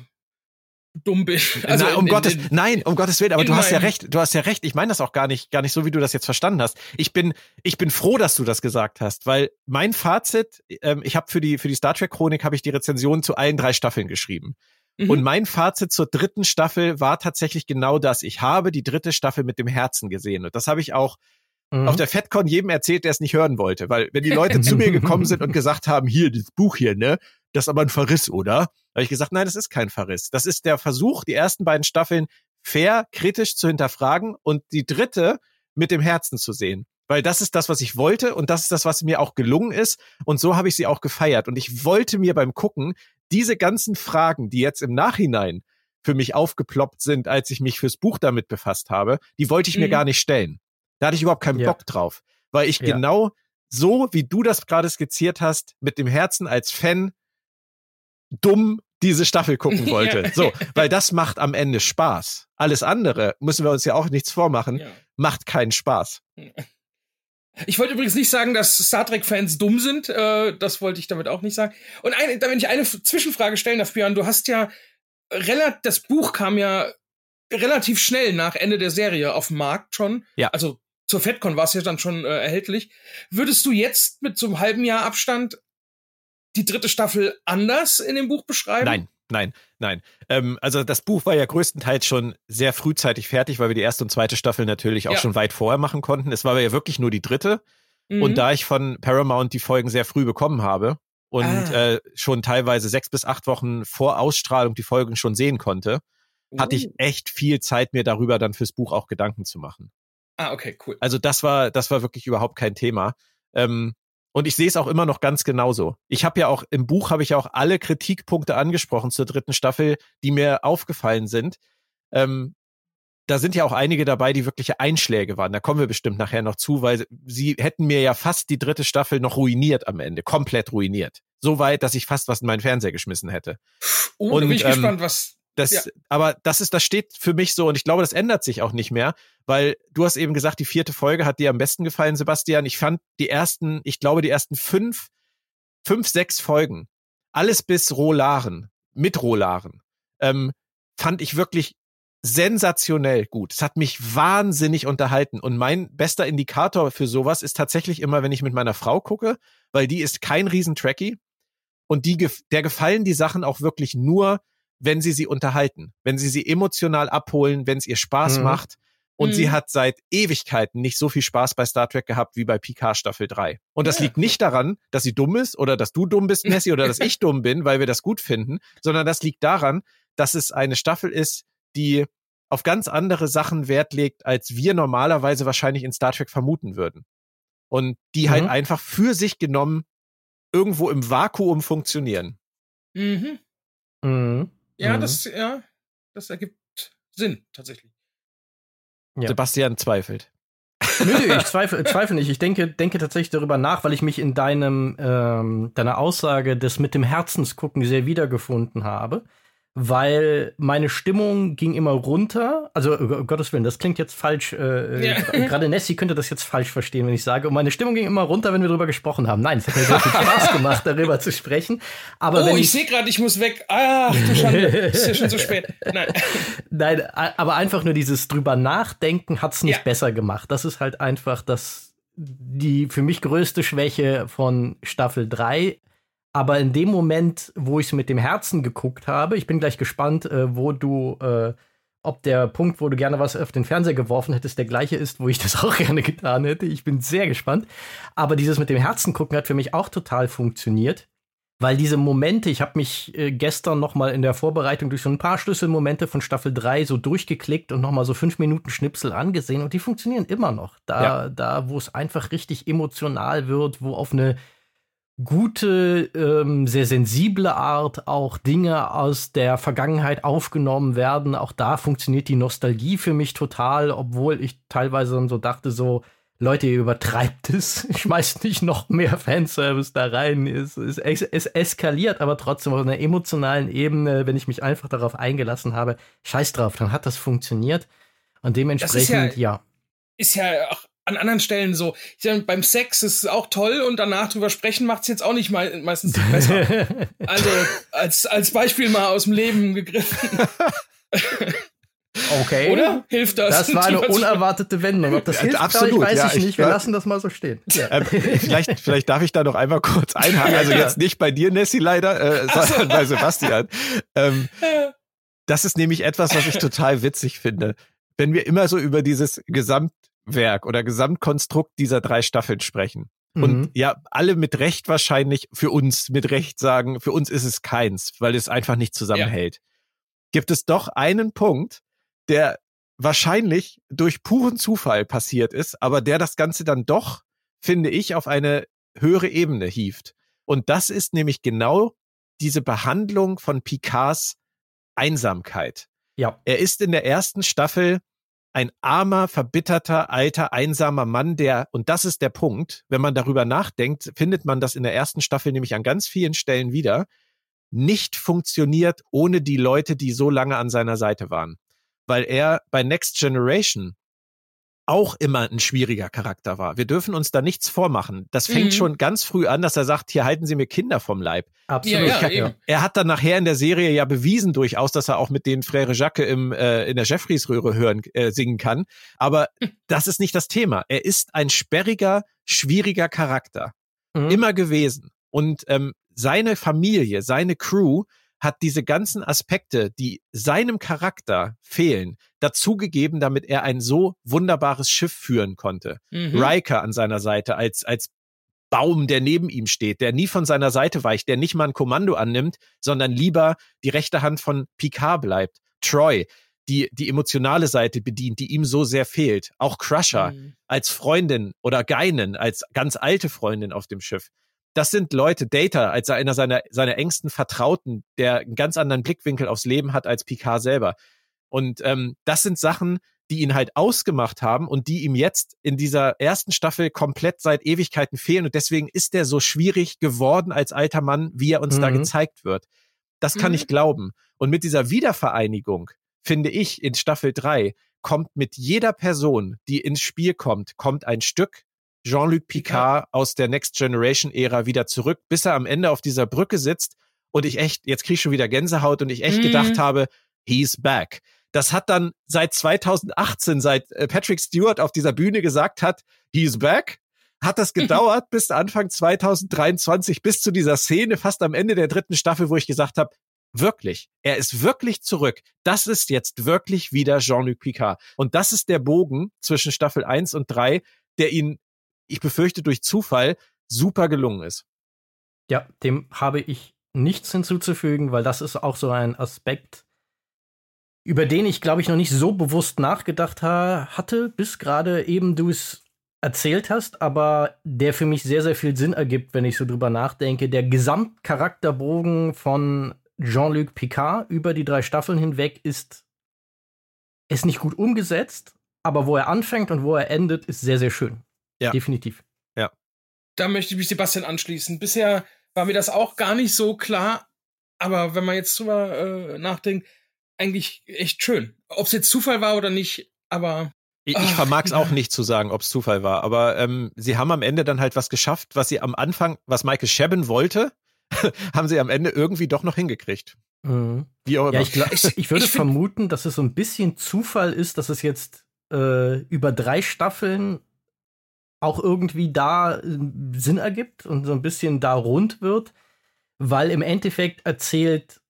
Speaker 2: dumm bin. Also
Speaker 3: nein, um
Speaker 2: in-
Speaker 3: Gottes,
Speaker 2: in-
Speaker 3: nein, um Gottes Willen, aber du hast ja recht, du hast ja recht. Ich meine das auch gar nicht, gar nicht so, wie du das jetzt verstanden hast. Ich bin, ich bin froh, dass du das gesagt hast, weil mein Fazit, ähm, ich habe für die für die Star Trek Chronik habe ich die Rezension zu allen drei Staffeln geschrieben.
Speaker 2: Mhm.
Speaker 3: Und mein Fazit zur dritten Staffel war tatsächlich genau das. Ich habe die dritte Staffel mit dem Herzen gesehen und das habe ich auch
Speaker 1: Mhm.
Speaker 3: auf der FedCon jedem erzählt, der es nicht hören wollte, weil wenn die Leute zu mir gekommen sind und gesagt haben, hier das Buch hier, ne, das ist aber ein Verriss, oder? Habe ich gesagt, nein, das ist kein Verriss. Das ist der Versuch, die ersten beiden Staffeln fair, kritisch zu hinterfragen und die dritte mit dem Herzen zu sehen. Weil das ist das, was ich wollte und das ist das, was mir auch gelungen ist. Und so habe ich sie auch gefeiert. Und ich wollte mir beim Gucken diese ganzen Fragen, die jetzt im Nachhinein für mich aufgeploppt sind, als ich mich fürs Buch damit befasst habe, die wollte ich mir
Speaker 2: Mhm.
Speaker 3: gar nicht stellen. Da hatte ich überhaupt keinen
Speaker 1: Ja.
Speaker 3: Bock drauf, weil ich
Speaker 1: Ja.
Speaker 3: genau so, wie du das gerade skizziert hast, mit dem Herzen als Fan dumm diese Staffel gucken
Speaker 2: Ja.
Speaker 3: wollte. So, weil das macht am Ende Spaß. Alles andere, müssen wir uns ja auch nichts vormachen,
Speaker 2: Ja.
Speaker 3: macht keinen Spaß.
Speaker 2: Ich wollte übrigens nicht sagen, dass Star Trek-Fans dumm sind. Äh, das wollte ich damit auch nicht sagen. Und eine, wenn ich eine Zwischenfrage stellen darf, Björn, du hast ja relativ, das Buch kam ja relativ schnell nach Ende der Serie auf den Markt schon.
Speaker 3: Ja.
Speaker 2: Also zur FedCon war es ja dann schon äh, erhältlich. Würdest du jetzt mit so einem halben Jahr Abstand die dritte Staffel anders in dem Buch beschreiben?
Speaker 3: Nein, nein, nein. Ähm, also das Buch war ja größtenteils schon sehr frühzeitig fertig, weil wir die erste und zweite Staffel natürlich auch
Speaker 2: Ja.
Speaker 3: schon weit vorher machen konnten. Es war ja wirklich nur die dritte.
Speaker 2: Mhm.
Speaker 3: Und da ich von Paramount die Folgen sehr früh bekommen habe und
Speaker 2: Ah.
Speaker 3: äh, schon teilweise sechs bis acht Wochen vor Ausstrahlung die Folgen schon sehen konnte, hatte ich
Speaker 2: Uh.
Speaker 3: echt viel Zeit, mir darüber dann fürs Buch auch Gedanken zu machen.
Speaker 2: Ah, okay, cool.
Speaker 3: Also das war, das war wirklich überhaupt kein Thema. Ähm, und ich sehe es auch immer noch ganz genauso. Ich habe ja auch im Buch habe ich ja auch alle Kritikpunkte angesprochen zur dritten Staffel, die mir aufgefallen sind. Ähm, da sind ja auch einige dabei, die wirkliche Einschläge waren. Da kommen wir bestimmt nachher noch zu, weil sie hätten mir ja fast die dritte Staffel noch ruiniert am Ende, komplett ruiniert. So weit, dass ich fast was in meinen Fernseher geschmissen hätte.
Speaker 2: Oh,
Speaker 3: Und,
Speaker 2: bin ich
Speaker 3: ähm,
Speaker 2: gespannt, was.
Speaker 3: Das,
Speaker 2: Ja.
Speaker 3: aber das ist, das steht für mich so und ich glaube, das ändert sich auch nicht mehr, weil du hast eben gesagt, die vierte Folge hat dir am besten gefallen, Sebastian. Ich fand die ersten, ich glaube, die ersten fünf, fünf, sechs Folgen, alles bis Rolaren, mit Rolaren, ähm, fand ich wirklich sensationell gut. Es hat mich wahnsinnig unterhalten und mein bester Indikator für sowas ist tatsächlich immer, wenn ich mit meiner Frau gucke, weil die ist kein Riesen-Trekkie und die, der gefallen die Sachen auch wirklich nur, wenn sie sie unterhalten, wenn sie sie emotional abholen, wenn es ihr Spaß
Speaker 1: Mhm.
Speaker 3: macht. Und
Speaker 2: Mhm.
Speaker 3: sie hat seit Ewigkeiten nicht so viel Spaß bei Star Trek gehabt wie bei Picard Staffel 3. Und das
Speaker 2: Ja.
Speaker 3: liegt nicht daran, dass sie dumm ist oder dass du dumm bist, Messi, oder dass ich dumm bin, weil wir das gut finden, sondern das liegt daran, dass es eine Staffel ist, die auf ganz andere Sachen Wert legt, als wir normalerweise wahrscheinlich in Star Trek vermuten würden. Und die
Speaker 1: Mhm.
Speaker 3: halt einfach für sich genommen irgendwo im Vakuum funktionieren.
Speaker 2: Mhm.
Speaker 1: Mhm.
Speaker 2: Ja,
Speaker 1: Mhm.
Speaker 2: das, ja, das ergibt Sinn, tatsächlich.
Speaker 1: Ja.
Speaker 3: Sebastian zweifelt.
Speaker 1: Nö, nö, ich zweifle, zweifle nicht. Ich denke, denke tatsächlich darüber nach, weil ich mich in deinem, ähm, deiner Aussage des mit dem Herzensgucken sehr wiedergefunden habe. Weil meine Stimmung ging immer runter. Also, um Gottes Willen, das klingt jetzt falsch. Äh,
Speaker 2: Ja.
Speaker 1: gra- Gerade Nessie könnte das jetzt falsch verstehen, wenn ich sage. Und meine Stimmung ging immer runter, wenn wir darüber gesprochen haben. Nein, es hat mir sehr viel Spaß gemacht, darüber zu sprechen. Aber
Speaker 2: oh,
Speaker 1: wenn
Speaker 2: ich,
Speaker 1: ich
Speaker 2: sehe gerade, ich muss weg. Ach, du Schande. Ist ja schon zu spät. Nein.
Speaker 1: Nein, aber einfach nur dieses drüber nachdenken hat's nicht
Speaker 2: Ja.
Speaker 1: besser gemacht. Das ist halt einfach das die für mich größte Schwäche von Staffel 3. Aber in dem Moment, wo ich es mit dem Herzen geguckt habe, ich bin gleich gespannt, äh, wo du, äh, ob der Punkt, wo du gerne was auf den Fernseher geworfen hättest, der gleiche ist, wo ich das auch gerne getan hätte. Ich bin sehr gespannt. Aber dieses mit dem Herzen gucken hat für mich auch total funktioniert. Weil diese Momente, ich habe mich äh, gestern noch mal in der Vorbereitung durch so ein paar Schlüsselmomente von Staffel 3 so durchgeklickt und noch mal so fünf Minuten Schnipsel angesehen und die funktionieren immer noch. Da,
Speaker 3: Ja.
Speaker 1: da wo es einfach richtig emotional wird, wo auf eine gute, ähm, sehr sensible Art auch Dinge aus der Vergangenheit aufgenommen werden. Auch da funktioniert die Nostalgie für mich total, obwohl ich teilweise dann so dachte, so, Leute, ihr übertreibt es, schmeißt nicht noch mehr Fanservice da rein. Es, es, es eskaliert aber trotzdem auf einer emotionalen Ebene, wenn ich mich einfach darauf eingelassen habe, scheiß drauf, dann hat das funktioniert. Und dementsprechend, ja, ja.
Speaker 2: Ist ja auch an anderen Stellen so. Sag, beim Sex ist es auch toll und danach drüber sprechen macht es jetzt auch nicht me meistens besser. also als, als Beispiel mal aus dem Leben gegriffen.
Speaker 1: Okay.
Speaker 2: Oder? Hilft das?
Speaker 1: Das war eine unerwartete Wendung. Ob das hilft, Absolut, weiß ja, ich, ich nicht. Wir lassen das mal so stehen.
Speaker 3: Ja. Ähm, vielleicht, vielleicht darf ich da noch einmal kurz einhaken. Also jetzt nicht bei dir, Nessie, leider, äh, sondern bei Sebastian. Ähm, das ist nämlich etwas, was ich total witzig finde. Wenn wir immer so über dieses Gesamtwerk oder Gesamtkonstrukt dieser drei Staffeln sprechen. Mhm. Und ja, alle mit Recht wahrscheinlich für uns mit Recht sagen, für uns ist es keins, weil es einfach nicht zusammenhält. Ja. Gibt es doch einen Punkt, der wahrscheinlich durch puren Zufall passiert ist, aber der das Ganze dann doch, finde ich, auf eine höhere Ebene hieft. Und das ist nämlich genau diese Behandlung von Picards Einsamkeit.
Speaker 1: Ja.
Speaker 3: Er ist in der ersten Staffel ein armer, verbitterter, alter, einsamer Mann, der, und das ist der Punkt, wenn man darüber nachdenkt, findet man das in der ersten Staffel nämlich an ganz vielen Stellen wieder, nicht funktioniert ohne die Leute, die so lange an seiner Seite waren. Weil er bei Next Generation auch immer ein schwieriger Charakter war. Wir dürfen uns da nichts vormachen. Das fängt mhm. schon ganz früh an, dass er sagt, hier halten Sie mir Kinder vom Leib.
Speaker 1: Absolut.
Speaker 2: Ja, ja,
Speaker 3: er hat dann nachher in der Serie ja bewiesen durchaus, dass er auch mit den Frère Jacques im, äh, in der Jeffreys-Röhre hören, äh, singen kann. Aber das ist nicht das Thema. Er ist ein sperriger, schwieriger Charakter. Mhm. Immer gewesen. Und ähm, seine Familie, seine Crew hat diese ganzen Aspekte, die seinem Charakter fehlen, dazugegeben, damit er ein so wunderbares Schiff führen konnte. Mhm. Riker an seiner Seite als, als Baum, der neben ihm steht, der nie von seiner Seite weicht, der nicht mal ein Kommando annimmt, sondern lieber die rechte Hand von Picard bleibt. Troy, die die emotionale Seite bedient, die ihm so sehr fehlt. Auch Crusher mhm. als Freundin oder Geinen als ganz alte Freundin auf dem Schiff das sind Leute, Data als einer seiner, seiner engsten Vertrauten, der einen ganz anderen Blickwinkel aufs Leben hat als Picard selber. Und ähm, das sind Sachen, die ihn halt ausgemacht haben und die ihm jetzt in dieser ersten Staffel komplett seit Ewigkeiten fehlen. Und deswegen ist er so schwierig geworden als alter Mann, wie er uns mhm. da gezeigt wird. Das kann mhm. ich glauben. Und mit dieser Wiedervereinigung, finde ich, in Staffel drei kommt mit jeder Person, die ins Spiel kommt, kommt ein Stück Jean-Luc Picard aus der Next Generation Ära wieder zurück, bis er am Ende auf dieser Brücke sitzt und ich echt, jetzt krieg ich schon wieder Gänsehaut und ich echt mm. gedacht habe, he's back. Das hat dann seit 2018, seit äh, Patrick Stewart auf dieser Bühne gesagt hat, he's back, hat das gedauert bis Anfang 2023, bis zu dieser Szene, fast am Ende der dritten Staffel, wo ich gesagt habe, wirklich, er ist wirklich zurück. Das ist jetzt wirklich wieder Jean-Luc Picard. Und das ist der Bogen zwischen Staffel 1 und 3, der ihn ich befürchte durch Zufall, super gelungen ist.
Speaker 1: Ja, dem habe ich nichts hinzuzufügen, weil das ist auch so ein Aspekt, über den ich, glaube ich, noch nicht so bewusst nachgedacht ha hatte, bis gerade eben du es erzählt hast, aber der für mich sehr, sehr viel Sinn ergibt, wenn ich so drüber nachdenke. Der Gesamtcharakterbogen von Jean-Luc Picard über die drei Staffeln hinweg ist, ist nicht gut umgesetzt, aber wo er anfängt und wo er endet, ist sehr, sehr schön. Ja. Definitiv.
Speaker 3: Ja.
Speaker 2: Da möchte ich mich Sebastian anschließen. Bisher war mir das auch gar nicht so klar, aber wenn man jetzt drüber äh, nachdenkt, eigentlich echt schön. Ob es jetzt Zufall war oder nicht, aber.
Speaker 3: Ich, ich vermag es auch nicht zu sagen, ob es Zufall war, aber ähm, sie haben am Ende dann halt was geschafft, was sie am Anfang, was Michael Sheben wollte, haben sie am Ende irgendwie doch noch hingekriegt.
Speaker 1: Mhm. Wie auch immer. Ja, ich, glaub, ich, ich würde ich vermuten, dass es so ein bisschen Zufall ist, dass es jetzt äh, über drei Staffeln auch irgendwie da äh, Sinn ergibt und so ein bisschen da rund wird, weil im Endeffekt erzählt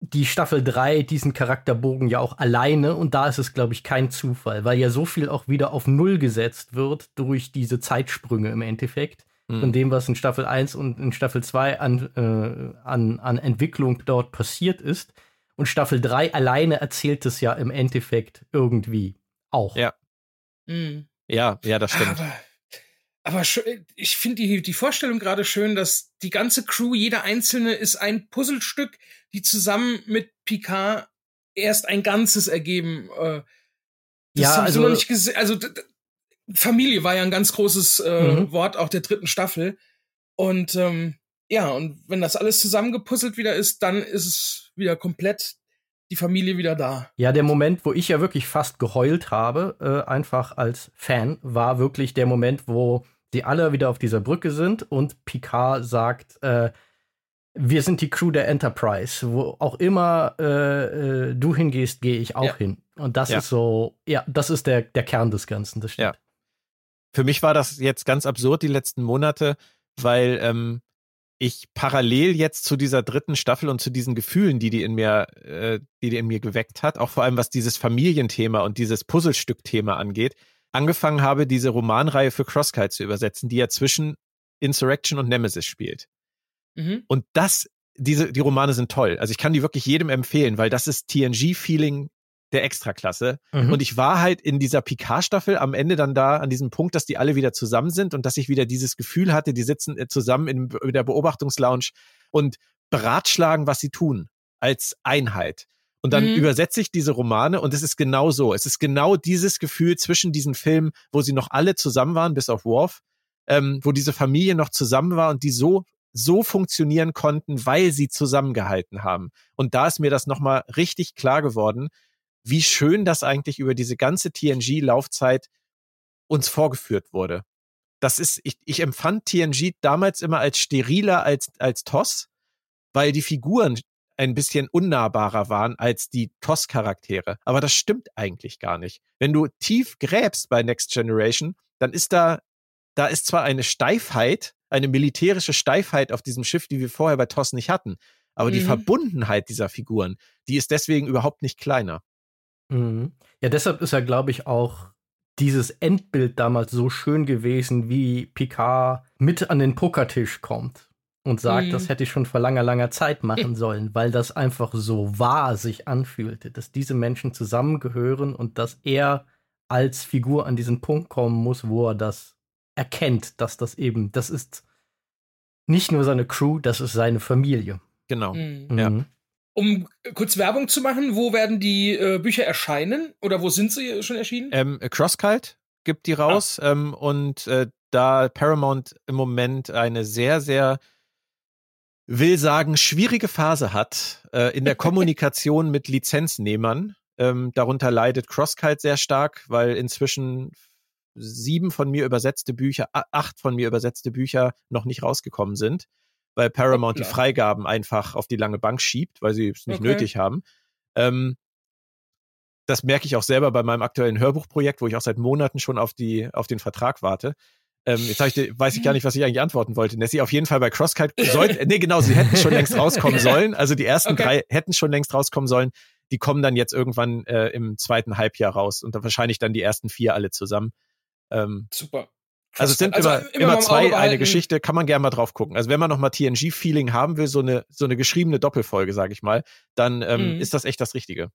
Speaker 1: die Staffel 3 diesen Charakterbogen ja auch alleine und da ist es, glaube ich, kein Zufall, weil ja so viel auch wieder auf Null gesetzt wird durch diese Zeitsprünge im Endeffekt. Mhm. Von dem, was in Staffel 1 und in Staffel 2 an, äh, an, an Entwicklung dort passiert ist. Und Staffel 3 alleine erzählt es ja im Endeffekt irgendwie auch.
Speaker 3: Ja. Mhm. Ja, ja, das stimmt.
Speaker 2: Aber aber ich finde die, die Vorstellung gerade schön, dass die ganze Crew, jeder einzelne ist ein Puzzlestück, die zusammen mit Picard erst ein Ganzes ergeben. Äh, das
Speaker 1: ja, also,
Speaker 2: noch nicht gesehen. Also Familie war ja ein ganz großes äh, mhm. Wort auch der dritten Staffel. Und ähm, ja, und wenn das alles zusammengepuzzelt wieder ist, dann ist es wieder komplett die Familie wieder da.
Speaker 1: Ja, der Moment, wo ich ja wirklich fast geheult habe, äh, einfach als Fan, war wirklich der Moment, wo sie alle wieder auf dieser Brücke sind und Picard sagt, äh, wir sind die Crew der Enterprise. Wo auch immer äh, äh du hingehst, gehe ich auch ja. hin. Und das ja. ist so, ja, das ist der, der Kern des Ganzen, das stimmt. Ja.
Speaker 3: Für mich war das jetzt ganz absurd die letzten Monate, weil ähm, ich parallel jetzt zu dieser dritten Staffel und zu diesen Gefühlen, die die in mir, äh, die die in mir geweckt hat, auch vor allem was dieses Familienthema und dieses Puzzlestück-Thema angeht, angefangen habe, diese Romanreihe für Crosskite zu übersetzen, die ja zwischen Insurrection und Nemesis spielt. Mhm. Und das, diese, die Romane sind toll. Also ich kann die wirklich jedem empfehlen, weil das ist TNG-Feeling der Extraklasse. Mhm. Und ich war halt in dieser Picard-Staffel am Ende dann da an diesem Punkt, dass die alle wieder zusammen sind und dass ich wieder dieses Gefühl hatte, die sitzen äh, zusammen in, in der Beobachtungslounge und beratschlagen, was sie tun, als Einheit. Und dann mhm. übersetze ich diese Romane und es ist genau so. Es ist genau dieses Gefühl zwischen diesen Filmen, wo sie noch alle zusammen waren, bis auf Worf, ähm, wo diese Familie noch zusammen war und die so so funktionieren konnten, weil sie zusammengehalten haben. Und da ist mir das nochmal richtig klar geworden, wie schön das eigentlich über diese ganze TNG-Laufzeit uns vorgeführt wurde. Das ist, ich, ich empfand TNG damals immer als steriler als, als TOS, weil die Figuren ein bisschen unnahbarer waren als die TOS-Charaktere. Aber das stimmt eigentlich gar nicht. Wenn du tief gräbst bei Next Generation, dann ist da, da ist zwar eine Steifheit, eine militärische Steifheit auf diesem Schiff, die wir vorher bei TOS nicht hatten. Aber mhm. die Verbundenheit dieser Figuren, die ist deswegen überhaupt nicht kleiner.
Speaker 1: Mhm. Ja, deshalb ist ja, glaube ich, auch dieses Endbild damals so schön gewesen, wie Picard mit an den Pokertisch kommt und sagt, mhm. das hätte ich schon vor langer, langer Zeit machen sollen, weil das einfach so wahr sich anfühlte, dass diese Menschen zusammengehören und dass er als Figur an diesen Punkt kommen muss, wo er das erkennt, dass das eben, das ist nicht nur seine Crew, das ist seine Familie.
Speaker 3: Genau. Mhm. Ja.
Speaker 2: Um kurz Werbung zu machen, wo werden die äh, Bücher erscheinen oder wo sind sie schon erschienen?
Speaker 3: Ähm, Crosskite gibt die raus ah. ähm, und äh, da Paramount im Moment eine sehr, sehr will sagen, schwierige Phase hat äh, in der Kommunikation mit Lizenznehmern. Ähm, darunter leidet Crosskite sehr stark, weil inzwischen sieben von mir übersetzte Bücher, acht von mir übersetzte Bücher noch nicht rausgekommen sind weil Paramount die Freigaben einfach auf die lange Bank schiebt, weil sie es nicht okay. nötig haben. Ähm, das merke ich auch selber bei meinem aktuellen Hörbuchprojekt, wo ich auch seit Monaten schon auf die auf den Vertrag warte. Ähm, jetzt ich, weiß ich gar nicht, was ich eigentlich antworten wollte. Nessie, auf jeden Fall bei Crosskite sollten, nee, genau, sie hätten schon längst rauskommen sollen. Also die ersten okay. drei hätten schon längst rauskommen sollen. Die kommen dann jetzt irgendwann äh, im zweiten Halbjahr raus und dann wahrscheinlich dann die ersten vier alle zusammen.
Speaker 2: Ähm, Super.
Speaker 3: Also es sind also immer, immer, immer zwei eine Geschichte, kann man gerne mal drauf gucken. Also wenn man nochmal TNG-Feeling haben will, so eine, so eine geschriebene Doppelfolge, sage ich mal, dann ähm, mhm. ist das echt das Richtige.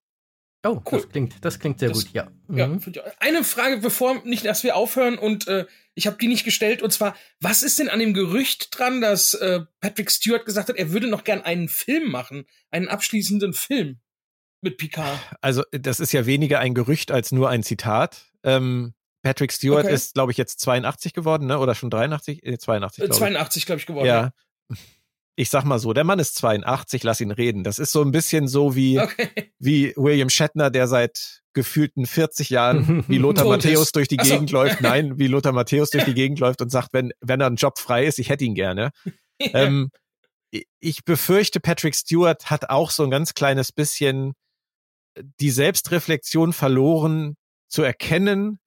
Speaker 1: Oh, cool. Das klingt, das klingt sehr das, gut, ja.
Speaker 2: ja mhm. Eine Frage, bevor nicht, dass wir aufhören und äh, ich habe die nicht gestellt und zwar, was ist denn an dem Gerücht dran, dass äh, Patrick Stewart gesagt hat, er würde noch gern einen Film machen, einen abschließenden Film mit Picard?
Speaker 3: Also das ist ja weniger ein Gerücht als nur ein Zitat. Ähm, Patrick Stewart okay. ist, glaube ich, jetzt 82 geworden, ne? Oder schon 83? Äh, 82,
Speaker 2: glaube 82, glaube ich, geworden.
Speaker 3: Ja. Ich sag mal so, der Mann ist 82, lass ihn reden. Das ist so ein bisschen so wie, okay. wie William Shatner, der seit gefühlten 40 Jahren wie Lothar Matthäus durch die Gegend so. läuft. Nein, wie Lothar Matthäus durch die Gegend läuft und sagt, wenn, wenn er ein Job frei ist, ich hätte ihn gerne. ähm, ich befürchte, Patrick Stewart hat auch so ein ganz kleines bisschen die Selbstreflexion verloren, zu erkennen,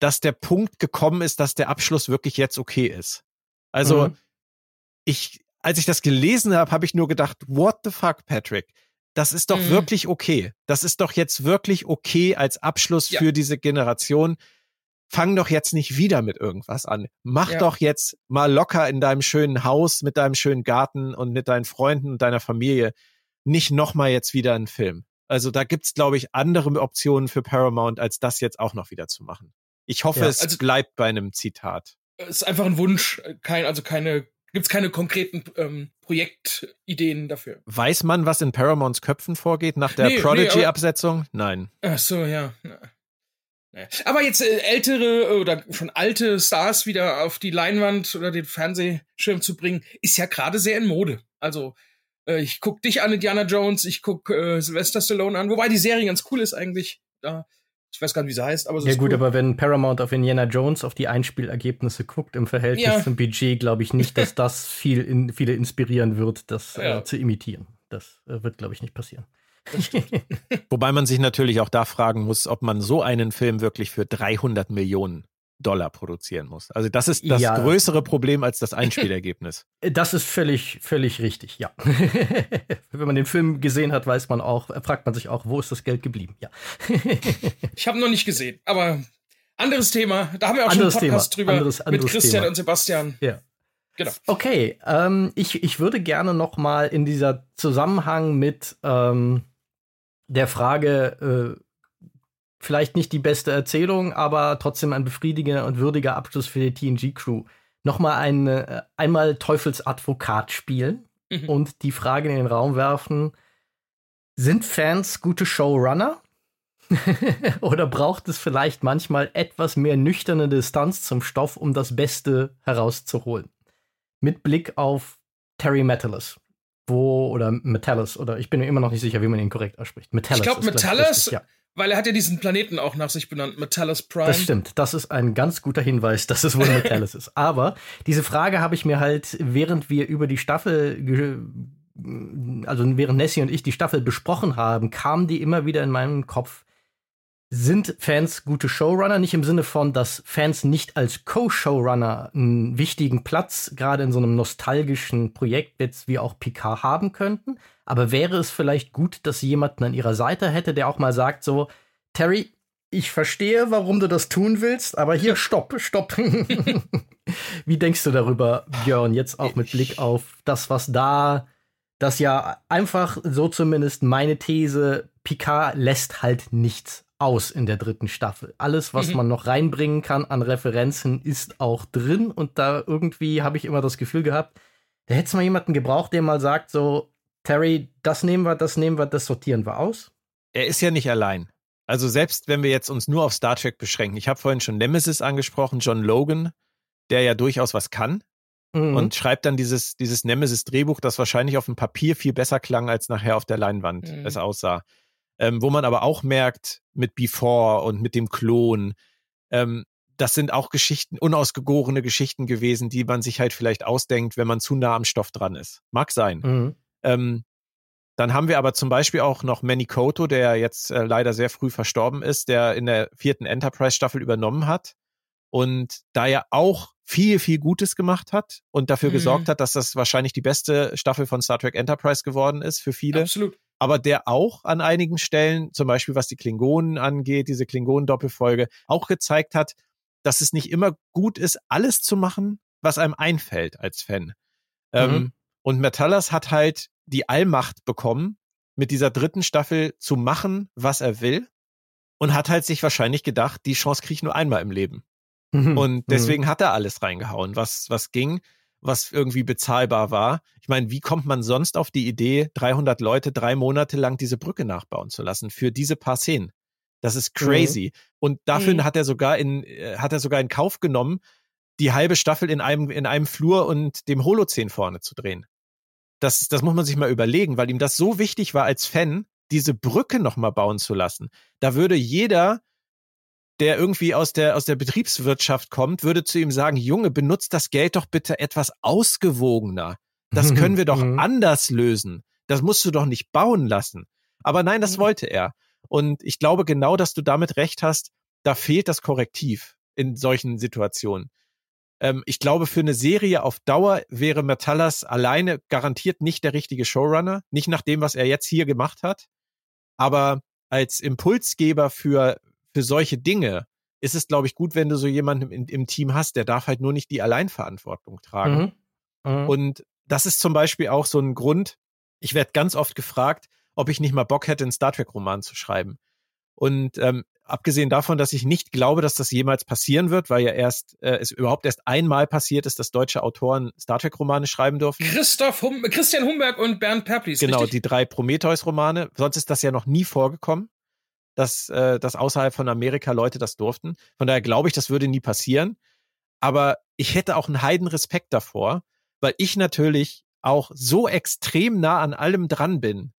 Speaker 3: dass der Punkt gekommen ist, dass der Abschluss wirklich jetzt okay ist. Also mhm. ich, als ich das gelesen habe, habe ich nur gedacht, what the fuck, Patrick? Das ist doch mhm. wirklich okay. Das ist doch jetzt wirklich okay als Abschluss ja. für diese Generation. Fang doch jetzt nicht wieder mit irgendwas an. Mach ja. doch jetzt mal locker in deinem schönen Haus, mit deinem schönen Garten und mit deinen Freunden und deiner Familie. Nicht nochmal jetzt wieder einen Film. Also da gibt's, glaube ich, andere Optionen für Paramount, als das jetzt auch noch wieder zu machen. Ich hoffe, ja, es also, bleibt bei einem Zitat.
Speaker 2: ist einfach ein Wunsch, kein, also keine, gibt's keine konkreten ähm, Projektideen dafür.
Speaker 3: Weiß man, was in Paramounts Köpfen vorgeht nach der
Speaker 2: Nee, nee,
Speaker 3: Prodigy-Absetzung? Nein.
Speaker 2: Ach so. Ja. Aber jetzt äh, ältere oder schon alte Stars wieder auf die Leinwand oder den Fernsehschirm zu bringen, ist ja gerade sehr in Mode. Also äh, ich guck dich an, Indiana Jones, ich guck äh, Sylvester Stallone an, wobei die Serie ganz cool ist eigentlich. Da, ich weiß gar nicht, wie sie heißt, aber sie
Speaker 1: Ja
Speaker 2: ist
Speaker 1: gut,
Speaker 2: cool.
Speaker 1: aber wenn Paramount auf Indiana Jones auf die Einspielergebnisse guckt im Verhältnis
Speaker 2: Ja.
Speaker 1: zum Budget, glaube ich nicht, dass das viel in, viele inspirieren wird, das
Speaker 2: Ja.
Speaker 1: äh, zu imitieren. Das äh, wird, glaube ich, nicht passieren.
Speaker 3: Wobei man sich natürlich auch da fragen muss, ob man so einen Film wirklich für 300 Millionen Dollar produzieren muss. Also das ist das
Speaker 1: Ja.
Speaker 3: größere Problem als das Einspielergebnis.
Speaker 1: Das ist völlig, völlig richtig, ja. Wenn man den Film gesehen hat, weiß man auch, äh, fragt man sich auch, wo ist das Geld geblieben? Ja.
Speaker 2: Ich habe noch nicht gesehen, aber anderes Thema. Da haben wir auch
Speaker 1: Anderes
Speaker 2: schon einen Podcast
Speaker 1: Thema.
Speaker 2: drüber
Speaker 1: Anderes- anderes
Speaker 2: mit Christian
Speaker 1: Thema.
Speaker 2: und Sebastian.
Speaker 1: ja.
Speaker 2: Genau.
Speaker 1: Okay, ähm, ich, ich würde gerne noch mal in dieser Zusammenhang mit ähm, der Frage, äh, vielleicht nicht die beste Erzählung, aber trotzdem ein befriedigender und würdiger Abschluss für die TNG-Crew, noch mal eine, äh, einmal Teufelsadvokat spielen
Speaker 2: Mhm.
Speaker 1: und die Frage in den Raum werfen, sind Fans gute Showrunner? Oder braucht es vielleicht manchmal etwas mehr nüchterne Distanz zum Stoff, um das Beste herauszuholen? Mit Blick auf Terry Metalis. Wo, oder Metalis, oder ich bin mir immer noch nicht sicher, wie man ihn korrekt ausspricht. Metalis.
Speaker 2: Ich glaub,
Speaker 1: ist,
Speaker 2: Metalis-
Speaker 1: ja.
Speaker 2: Weil er hat ja diesen Planeten auch nach sich benannt, Metallus Prime.
Speaker 1: Das stimmt. Das ist ein ganz guter Hinweis, dass es wohl Metalis ist. Aber diese Frage habe ich mir halt, während wir über die Staffel, also während Nessie und ich die Staffel besprochen haben, kam die immer wieder in meinen Kopf. Sind Fans gute Showrunner? Nicht im Sinne von, dass Fans nicht als Co-Showrunner einen wichtigen Platz gerade in so einem nostalgischen Projekt jetzt wie auch Picard haben könnten. Aber wäre es vielleicht gut, dass sie jemanden an ihrer Seite hätte, der auch mal sagt so, Terry, ich verstehe, warum du das tun willst, aber hier, stopp, stopp. Wie denkst du darüber, Björn, jetzt auch mit Blick auf das, was da, das ja einfach, so zumindest meine These, Picard lässt halt nichts aus in der dritten Staffel. Alles, was
Speaker 2: Mhm.
Speaker 1: man noch reinbringen kann an Referenzen, ist auch drin und da irgendwie habe ich immer das Gefühl gehabt, da hätte es mal jemanden gebraucht, der mal sagt so, Terry, das nehmen wir, das nehmen wir, das sortieren wir aus.
Speaker 3: Er ist ja nicht allein. Also selbst wenn wir jetzt uns nur auf Star Trek beschränken, ich habe vorhin schon Nemesis angesprochen, John Logan, der ja durchaus was kann
Speaker 1: Mhm.
Speaker 3: und schreibt dann dieses, dieses Nemesis-Drehbuch, das wahrscheinlich auf dem Papier viel besser klang, als nachher auf der Leinwand
Speaker 2: Mhm.
Speaker 3: es aussah. Ähm, wo man aber auch merkt, mit Before und mit dem Klon, ähm, das sind auch Geschichten, unausgegorene Geschichten gewesen, die man sich halt vielleicht ausdenkt, wenn man zu nah am Stoff dran ist. Mag sein.
Speaker 1: Mhm.
Speaker 3: Ähm, dann haben wir aber zum Beispiel auch noch Manny Koto, der jetzt äh, leider sehr früh verstorben ist, der in der vierten Enterprise-Staffel übernommen hat und da ja auch viel, viel Gutes gemacht hat und dafür
Speaker 2: Mhm.
Speaker 3: gesorgt hat, dass das wahrscheinlich die beste Staffel von Star Trek Enterprise geworden ist für viele.
Speaker 2: Absolut.
Speaker 3: Aber der auch an einigen Stellen, zum Beispiel was die Klingonen angeht, diese Klingonen-Doppelfolge, auch gezeigt hat, dass es nicht immer gut ist, alles zu machen, was einem einfällt als Fan. Ähm,
Speaker 1: Mhm.
Speaker 3: und Metallas hat halt die Allmacht bekommen, mit dieser dritten Staffel zu machen, was er will. Und hat halt sich wahrscheinlich gedacht, die Chance kriege ich nur einmal im Leben.
Speaker 1: Mhm.
Speaker 3: Und deswegen hat er alles reingehauen, was, was ging, was irgendwie bezahlbar war. Ich meine, wie kommt man sonst auf die Idee, 300 Leute drei Monate lang diese Brücke nachbauen zu lassen für diese paar Szenen? Das ist crazy. Und dafür
Speaker 2: Mhm.
Speaker 3: hat er sogar in, äh, hat er sogar in Kauf genommen, die halbe Staffel in einem, in einem Flur und dem Holozän vorne zu drehen. Das, das muss man sich mal überlegen, weil ihm das so wichtig war als Fan, diese Brücke nochmal bauen zu lassen. Da würde jeder, der irgendwie aus der, aus der Betriebswirtschaft kommt, würde zu ihm sagen, Junge, benutzt das Geld doch bitte etwas ausgewogener. Das können wir doch
Speaker 1: Mhm.
Speaker 3: anders lösen. Das musst du doch nicht bauen lassen. Aber nein, das
Speaker 2: Mhm.
Speaker 3: wollte er. Und ich glaube genau, dass du damit recht hast, da fehlt das Korrektiv in solchen Situationen. Ähm, ich glaube, für eine Serie auf Dauer wäre Metallas alleine garantiert nicht der richtige Showrunner. Nicht nach dem, was er jetzt hier gemacht hat. Aber als Impulsgeber für, für solche Dinge ist es, glaube ich, gut, wenn du so jemanden im, im Team hast, der darf halt nur nicht die Alleinverantwortung tragen.
Speaker 1: Mhm. Mhm.
Speaker 3: Und das ist zum Beispiel auch so ein Grund. Ich werde ganz oft gefragt, ob ich nicht mal Bock hätte, einen Star Trek-Roman zu schreiben. Und ähm, abgesehen davon, dass ich nicht glaube, dass das jemals passieren wird, weil ja erst äh, es überhaupt erst einmal passiert ist, dass deutsche Autoren Star Trek Romane schreiben dürfen.
Speaker 2: Christoph hum Christian Humberg und Bernd Perplis.
Speaker 3: Genau,
Speaker 2: richtig?
Speaker 3: die drei Prometheus Romane. Sonst ist das ja noch nie vorgekommen, dass äh, dass außerhalb von Amerika Leute das durften. Von daher glaube ich, das würde nie passieren. Aber ich hätte auch einen heiden Respekt davor, weil ich natürlich auch so extrem nah an allem dran bin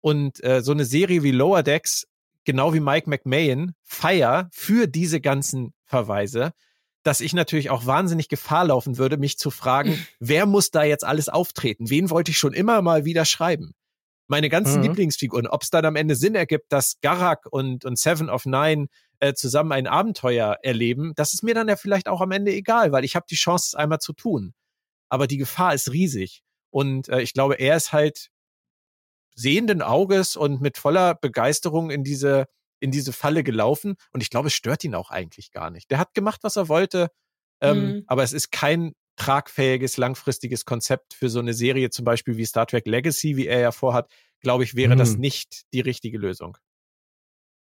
Speaker 3: und äh, so eine Serie wie Lower Decks genau wie Mike McMahon, feier für diese ganzen Verweise, dass ich natürlich auch wahnsinnig Gefahr laufen würde, mich zu fragen, wer muss da jetzt alles auftreten? Wen wollte ich schon immer mal wieder schreiben? Meine ganzen
Speaker 1: Mhm.
Speaker 3: Lieblingsfiguren, ob es dann am Ende Sinn ergibt, dass Garak und, und Seven of Nine äh, zusammen ein Abenteuer erleben, das ist mir dann ja vielleicht auch am Ende egal, weil ich habe die Chance, es einmal zu tun. Aber die Gefahr ist riesig. Und äh, ich glaube, er ist halt sehenden Auges und mit voller Begeisterung in diese, in diese Falle gelaufen. Und ich glaube, es stört ihn auch eigentlich gar nicht. Der hat gemacht, was er wollte. Ähm,
Speaker 2: Mhm.
Speaker 3: Aber es ist kein tragfähiges, langfristiges Konzept für so eine Serie, zum Beispiel wie Star Trek Legacy, wie er ja vorhat. Glaube ich, wäre das
Speaker 1: Mhm.
Speaker 3: nicht die richtige Lösung.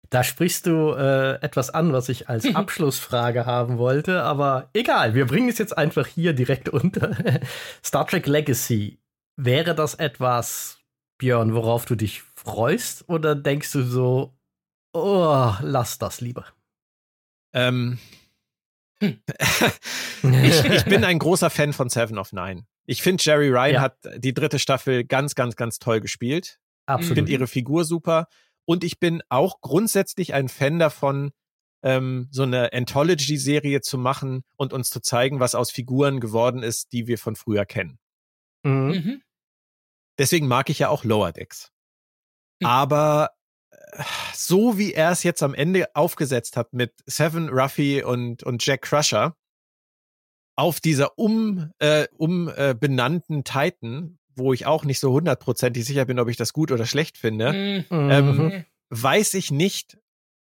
Speaker 1: Da sprichst du äh, etwas an, was ich als. Abschlussfrage haben wollte, aber egal, wir bringen es jetzt einfach hier direkt unter. Star Trek Legacy, wäre das etwas, Björn, worauf du dich freust? Oder denkst du so, oh, lass das lieber?
Speaker 3: Ähm,
Speaker 2: Hm.
Speaker 3: ich, ich bin ein großer Fan von Seven of Nine. Ich finde, Jerry Ryan
Speaker 1: Ja.
Speaker 3: hat die dritte Staffel ganz, ganz, ganz toll gespielt. Ich
Speaker 1: Absolut.
Speaker 3: finde ihre Figur super. Und ich bin auch grundsätzlich ein Fan davon, ähm, so eine Anthology-Serie zu machen und uns zu zeigen, was aus Figuren geworden ist, die wir von früher kennen.
Speaker 1: Mhm.
Speaker 2: Mhm.
Speaker 3: Deswegen mag ich ja auch Lower Decks.
Speaker 2: Hm.
Speaker 3: Aber so wie er es jetzt am Ende aufgesetzt hat mit Seven, Ruffy und, und Jack Crusher auf dieser um, äh, um äh, benannten Titan, wo ich auch nicht so hundertprozentig sicher bin, ob ich das gut oder schlecht finde,
Speaker 2: Mhm.
Speaker 3: Ähm,
Speaker 2: Mhm.
Speaker 3: weiß ich nicht,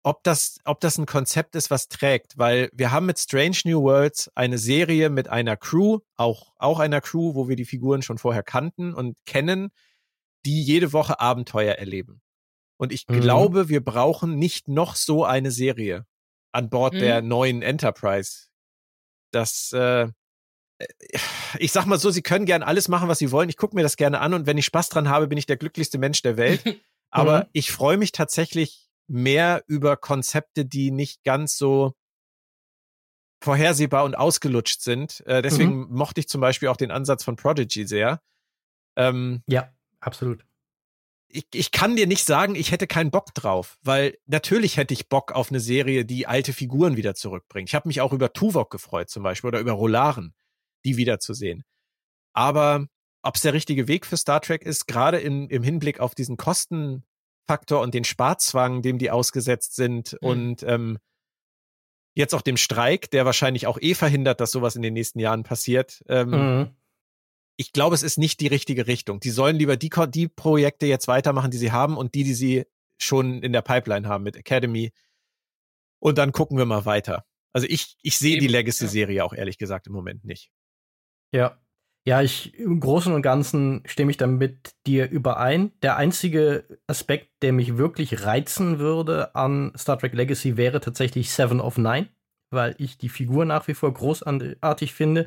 Speaker 3: ob das, ob das ein Konzept ist, was trägt, weil wir haben mit Strange New Worlds eine Serie mit einer Crew, auch, auch einer Crew, wo wir die Figuren schon vorher kannten und kennen, die jede Woche Abenteuer erleben. Und ich
Speaker 1: Mhm.
Speaker 3: glaube, wir brauchen nicht noch so eine Serie an Bord
Speaker 2: Mhm.
Speaker 3: der neuen Enterprise. Das, äh, ich sag mal so, sie können gern alles machen, was sie wollen. Ich gucke mir das gerne an und wenn ich Spaß dran habe, bin ich der glücklichste Mensch der Welt. Aber
Speaker 1: Mhm.
Speaker 3: ich freue mich tatsächlich mehr über Konzepte, die nicht ganz so vorhersehbar und ausgelutscht sind. Äh, deswegen mochte ich zum Beispiel auch den Ansatz von Prodigy sehr. Ähm,
Speaker 1: Ja, absolut.
Speaker 3: Ich, ich kann dir nicht sagen, ich hätte keinen Bock drauf, weil natürlich hätte ich Bock auf eine Serie, die alte Figuren wieder zurückbringt. Ich habe mich auch über Tuvok gefreut zum Beispiel oder über Rolaren, die wiederzusehen. Aber ob es der richtige Weg für Star Trek ist, gerade im, im Hinblick auf diesen Kostenfaktor und den Sparzwang, dem die ausgesetzt sind
Speaker 2: Mhm.
Speaker 3: und ähm, jetzt auch dem Streik, der wahrscheinlich auch eh verhindert, dass sowas in den nächsten Jahren passiert. Ähm,
Speaker 1: Mhm.
Speaker 3: Ich glaube, es ist nicht die richtige Richtung. Die sollen lieber die, die Projekte jetzt weitermachen, die sie haben und die, die sie schon in der Pipeline haben mit Academy. Und dann gucken wir mal weiter. Also ich, ich sehe die Legacy-Serie auch ehrlich gesagt im Moment nicht.
Speaker 1: Ja. Ja, ich im Großen und Ganzen stimme ich dann mit dir überein. Der einzige Aspekt, der mich wirklich reizen würde an Star Trek Legacy, wäre tatsächlich Seven of Nine, weil ich die Figur nach wie vor großartig finde.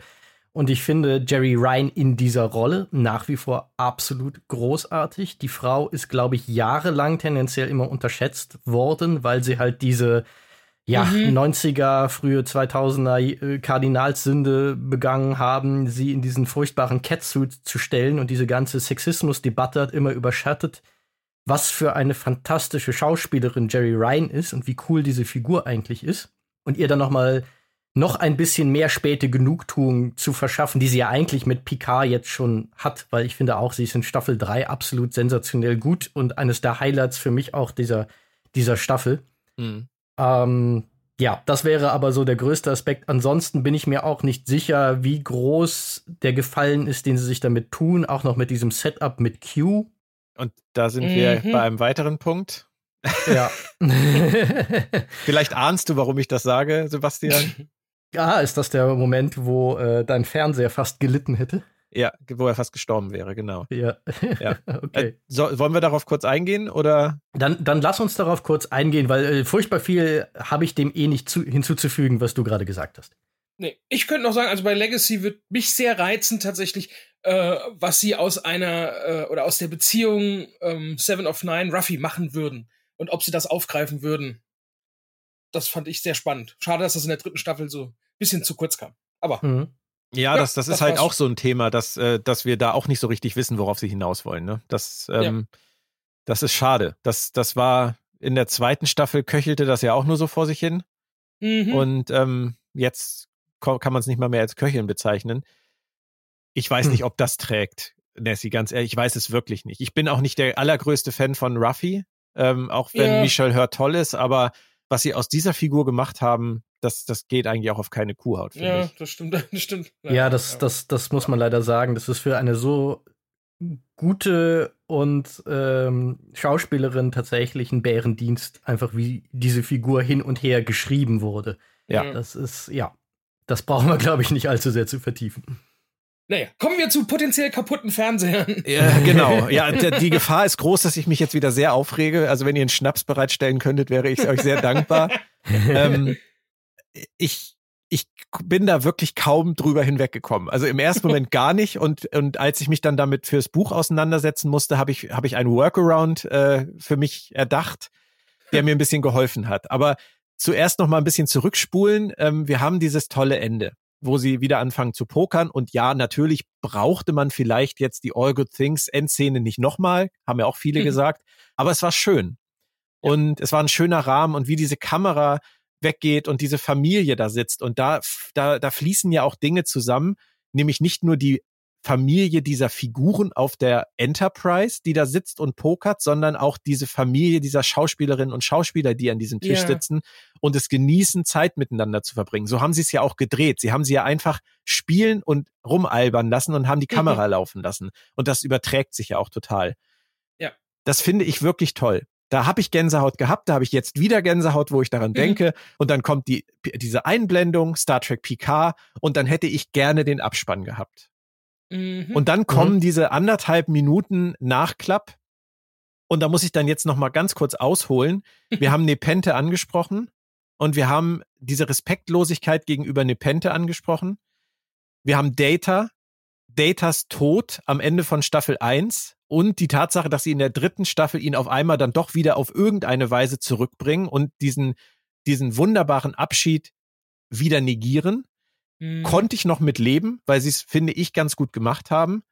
Speaker 1: Und ich finde Jerry Ryan in dieser Rolle nach wie vor absolut großartig. Die Frau ist, glaube ich, jahrelang tendenziell immer unterschätzt worden, weil sie halt diese ja,
Speaker 2: Mhm.
Speaker 1: 90er, frühe 2000er äh, Kardinalssünde begangen haben, sie in diesen furchtbaren Catsuit zu stellen und diese ganze Sexismusdebatte hat immer überschattet, was für eine fantastische Schauspielerin Jerry Ryan ist und wie cool diese Figur eigentlich ist und ihr dann noch mal noch ein bisschen mehr späte Genugtuung zu verschaffen, die sie ja eigentlich mit Picard jetzt schon hat, weil ich finde auch, sie ist in Staffel 3 absolut sensationell gut und eines der Highlights für mich auch dieser, dieser Staffel.
Speaker 3: Mhm.
Speaker 1: Ähm, ja, das wäre aber so der größte Aspekt. Ansonsten bin ich mir auch nicht sicher, wie groß der Gefallen ist, den sie sich damit tun, auch noch mit diesem Setup mit Q.
Speaker 3: Und da sind wir
Speaker 2: Mhm.
Speaker 3: bei einem weiteren Punkt.
Speaker 1: Ja.
Speaker 3: Vielleicht ahnst du, warum ich das sage, Sebastian.
Speaker 1: ah, ist das der Moment, wo äh, dein Fernseher fast gelitten hätte?
Speaker 3: Ja, wo er fast gestorben wäre, genau.
Speaker 1: Ja.
Speaker 3: ja. okay. Äh, so, wollen wir darauf kurz eingehen oder?
Speaker 1: Dann, dann lass uns darauf kurz eingehen, weil äh, furchtbar viel habe ich dem eh nicht zu, hinzuzufügen, was du gerade gesagt hast.
Speaker 2: Nee, ich könnte noch sagen, also bei Legacy wird mich sehr reizen tatsächlich, äh, was sie aus einer äh, oder aus der Beziehung ähm, Seven of Nine Ruffy machen würden und ob sie das aufgreifen würden. Das fand ich sehr spannend. Schade, dass das in der dritten Staffel so ein bisschen zu kurz kam. Aber mhm.
Speaker 3: Ja, das, das, das ist halt auch so ein Thema, dass, äh, dass wir da auch nicht so richtig wissen, worauf sie hinaus wollen. Ne? Das, ähm, ja. das ist schade. Das, das war in der zweiten Staffel köchelte das ja auch nur so vor sich hin. Mhm. Und ähm, jetzt kann man es nicht mal mehr als Köcheln bezeichnen. Ich weiß hm. nicht, ob das trägt, Nessie, ganz ehrlich. Ich weiß es wirklich nicht. Ich bin auch nicht der allergrößte Fan von Ruffy, ähm, auch wenn yeah. Michelle Hurt toll ist, aber was sie aus dieser Figur gemacht haben, das, das geht eigentlich auch auf keine Kuhhaut.
Speaker 2: Ja,
Speaker 3: ich.
Speaker 2: das stimmt, das stimmt.
Speaker 1: Ja, ja das, das, das muss man leider sagen. Das ist für eine so gute und ähm, Schauspielerin tatsächlich ein Bärendienst, einfach wie diese Figur hin und her geschrieben wurde. Ja. Das ist, ja, das brauchen wir, glaube ich, nicht allzu sehr zu vertiefen.
Speaker 2: Naja, kommen wir zu potenziell kaputten Fernsehern.
Speaker 3: Ja, genau. Ja, die Gefahr ist groß, dass ich mich jetzt wieder sehr aufrege. Also wenn ihr einen Schnaps bereitstellen könntet, wäre ich euch sehr dankbar. ähm, ich, ich bin da wirklich kaum drüber hinweggekommen. Also im ersten Moment gar nicht. Und, und als ich mich dann damit fürs Buch auseinandersetzen musste, habe ich, habe ich einen Workaround äh, für mich erdacht, der mir ein bisschen geholfen hat. Aber zuerst noch mal ein bisschen zurückspulen. Ähm, wir haben dieses tolle Ende wo sie wieder anfangen zu pokern. Und ja, natürlich brauchte man vielleicht jetzt die All Good Things Endszene nicht nochmal, haben ja auch viele mhm. gesagt, aber es war schön. Ja. Und es war ein schöner Rahmen und wie diese Kamera weggeht und diese Familie da sitzt und da, da, da fließen ja auch Dinge zusammen, nämlich nicht nur die Familie dieser Figuren auf der Enterprise, die da sitzt und pokert, sondern auch diese Familie dieser Schauspielerinnen und Schauspieler, die an diesem Tisch yeah. sitzen und es genießen, Zeit miteinander zu verbringen. So haben sie es ja auch gedreht. Sie haben sie ja einfach spielen und rumalbern lassen und haben die Kamera mhm. laufen lassen. Und das überträgt sich ja auch total. Ja. Das finde ich wirklich toll. Da habe ich Gänsehaut gehabt, da habe ich jetzt wieder Gänsehaut, wo ich daran mhm. denke. Und dann kommt die, diese Einblendung, Star Trek Picard, und dann hätte ich gerne den Abspann gehabt. Mhm. Und dann kommen mhm. diese anderthalb Minuten Nachklapp. Und da muss ich dann jetzt noch mal ganz kurz ausholen. Wir haben Nepente angesprochen und wir haben diese Respektlosigkeit gegenüber Nepente angesprochen. Wir haben Data, Datas Tod am Ende von Staffel 1 und die Tatsache, dass sie in der dritten Staffel ihn auf einmal dann doch wieder auf irgendeine Weise zurückbringen und diesen, diesen wunderbaren Abschied wieder negieren mhm. konnte ich noch mit leben, weil sie es, finde ich, ganz gut gemacht haben.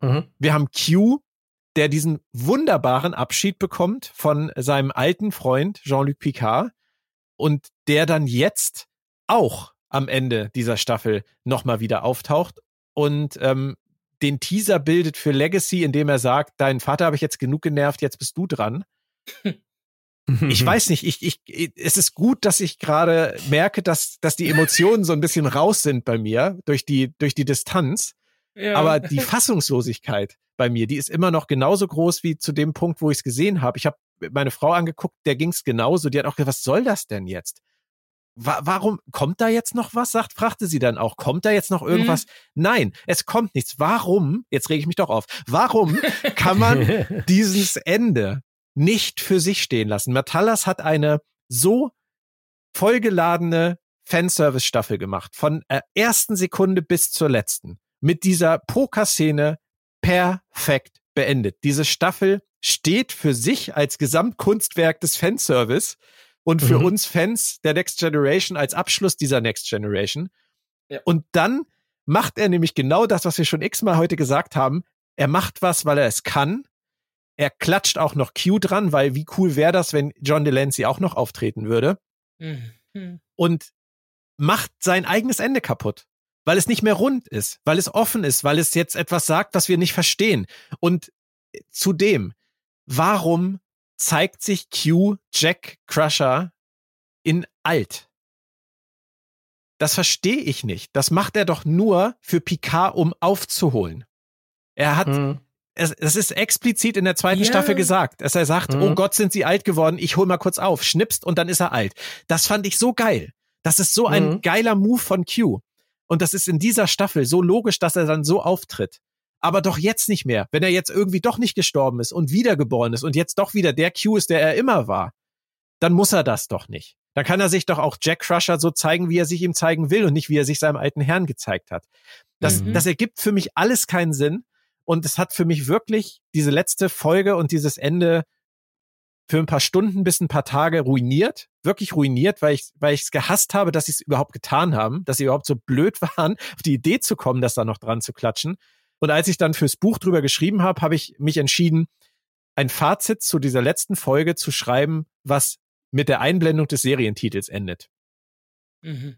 Speaker 3: Mhm. Wir haben Q, der diesen wunderbaren Abschied bekommt von seinem alten Freund Jean-Luc Picard und der dann jetzt auch am Ende dieser Staffel nochmal wieder auftaucht und ähm, den Teaser bildet für Legacy, indem er sagt, dein Vater habe ich jetzt genug genervt, jetzt bist du dran. ich weiß nicht, ich, ich, es ist gut, dass ich gerade merke, dass, dass die Emotionen so ein bisschen raus sind bei mir durch die, durch die Distanz. Ja. Aber die Fassungslosigkeit bei mir, die ist immer noch genauso groß wie zu dem Punkt, wo ich es gesehen habe. Ich habe meine Frau angeguckt, der ging es genauso. Die hat auch gesagt, was soll das denn jetzt? Wa warum kommt da jetzt noch was? Sagt, fragte sie dann auch, kommt da jetzt noch irgendwas? Mhm. Nein, es kommt nichts. Warum? Jetzt rege ich mich doch auf. Warum kann man dieses Ende nicht für sich stehen lassen. Metallas hat eine so vollgeladene Fanservice-Staffel gemacht. Von der ersten Sekunde bis zur letzten. Mit dieser Pokerszene perfekt beendet. Diese Staffel steht für sich als Gesamtkunstwerk des Fanservice und für mhm. uns Fans der Next Generation als Abschluss dieser Next Generation. Ja. Und dann macht er nämlich genau das, was wir schon x-mal heute gesagt haben. Er macht was, weil er es kann er klatscht auch noch Q dran, weil wie cool wäre das, wenn John Delancey auch noch auftreten würde. Mhm. Und macht sein eigenes Ende kaputt. Weil es nicht mehr rund ist, weil es offen ist, weil es jetzt etwas sagt, was wir nicht verstehen. Und zudem, warum zeigt sich Q Jack Crusher in alt? Das verstehe ich nicht. Das macht er doch nur für Picard, um aufzuholen. Er hat, mhm es, es ist explizit in der zweiten ja. Staffel gesagt, dass er sagt, mhm. oh Gott, sind sie alt geworden, ich hol mal kurz auf, schnipst und dann ist er alt. Das fand ich so geil. Das ist so ein mhm. geiler Move von Q. Und das ist in dieser Staffel so logisch, dass er dann so auftritt. Aber doch jetzt nicht mehr, wenn er jetzt irgendwie doch nicht gestorben ist und wiedergeboren ist und jetzt doch wieder der Q ist, der er immer war, dann muss er das doch nicht. Dann kann er sich doch auch Jack Crusher so zeigen, wie er sich ihm zeigen will und nicht, wie er sich seinem alten Herrn gezeigt hat. Das, mhm. das ergibt für mich alles keinen Sinn. Und es hat für mich wirklich diese letzte Folge und dieses Ende für ein paar Stunden bis ein paar Tage ruiniert, wirklich ruiniert, weil ich weil ich es gehasst habe, dass sie es überhaupt getan haben, dass sie überhaupt so blöd waren, auf die Idee zu kommen, das da noch dran zu klatschen. Und als ich dann fürs Buch drüber geschrieben habe, habe ich mich entschieden, ein Fazit zu dieser letzten Folge zu schreiben, was mit der Einblendung des Serientitels endet. Mhm.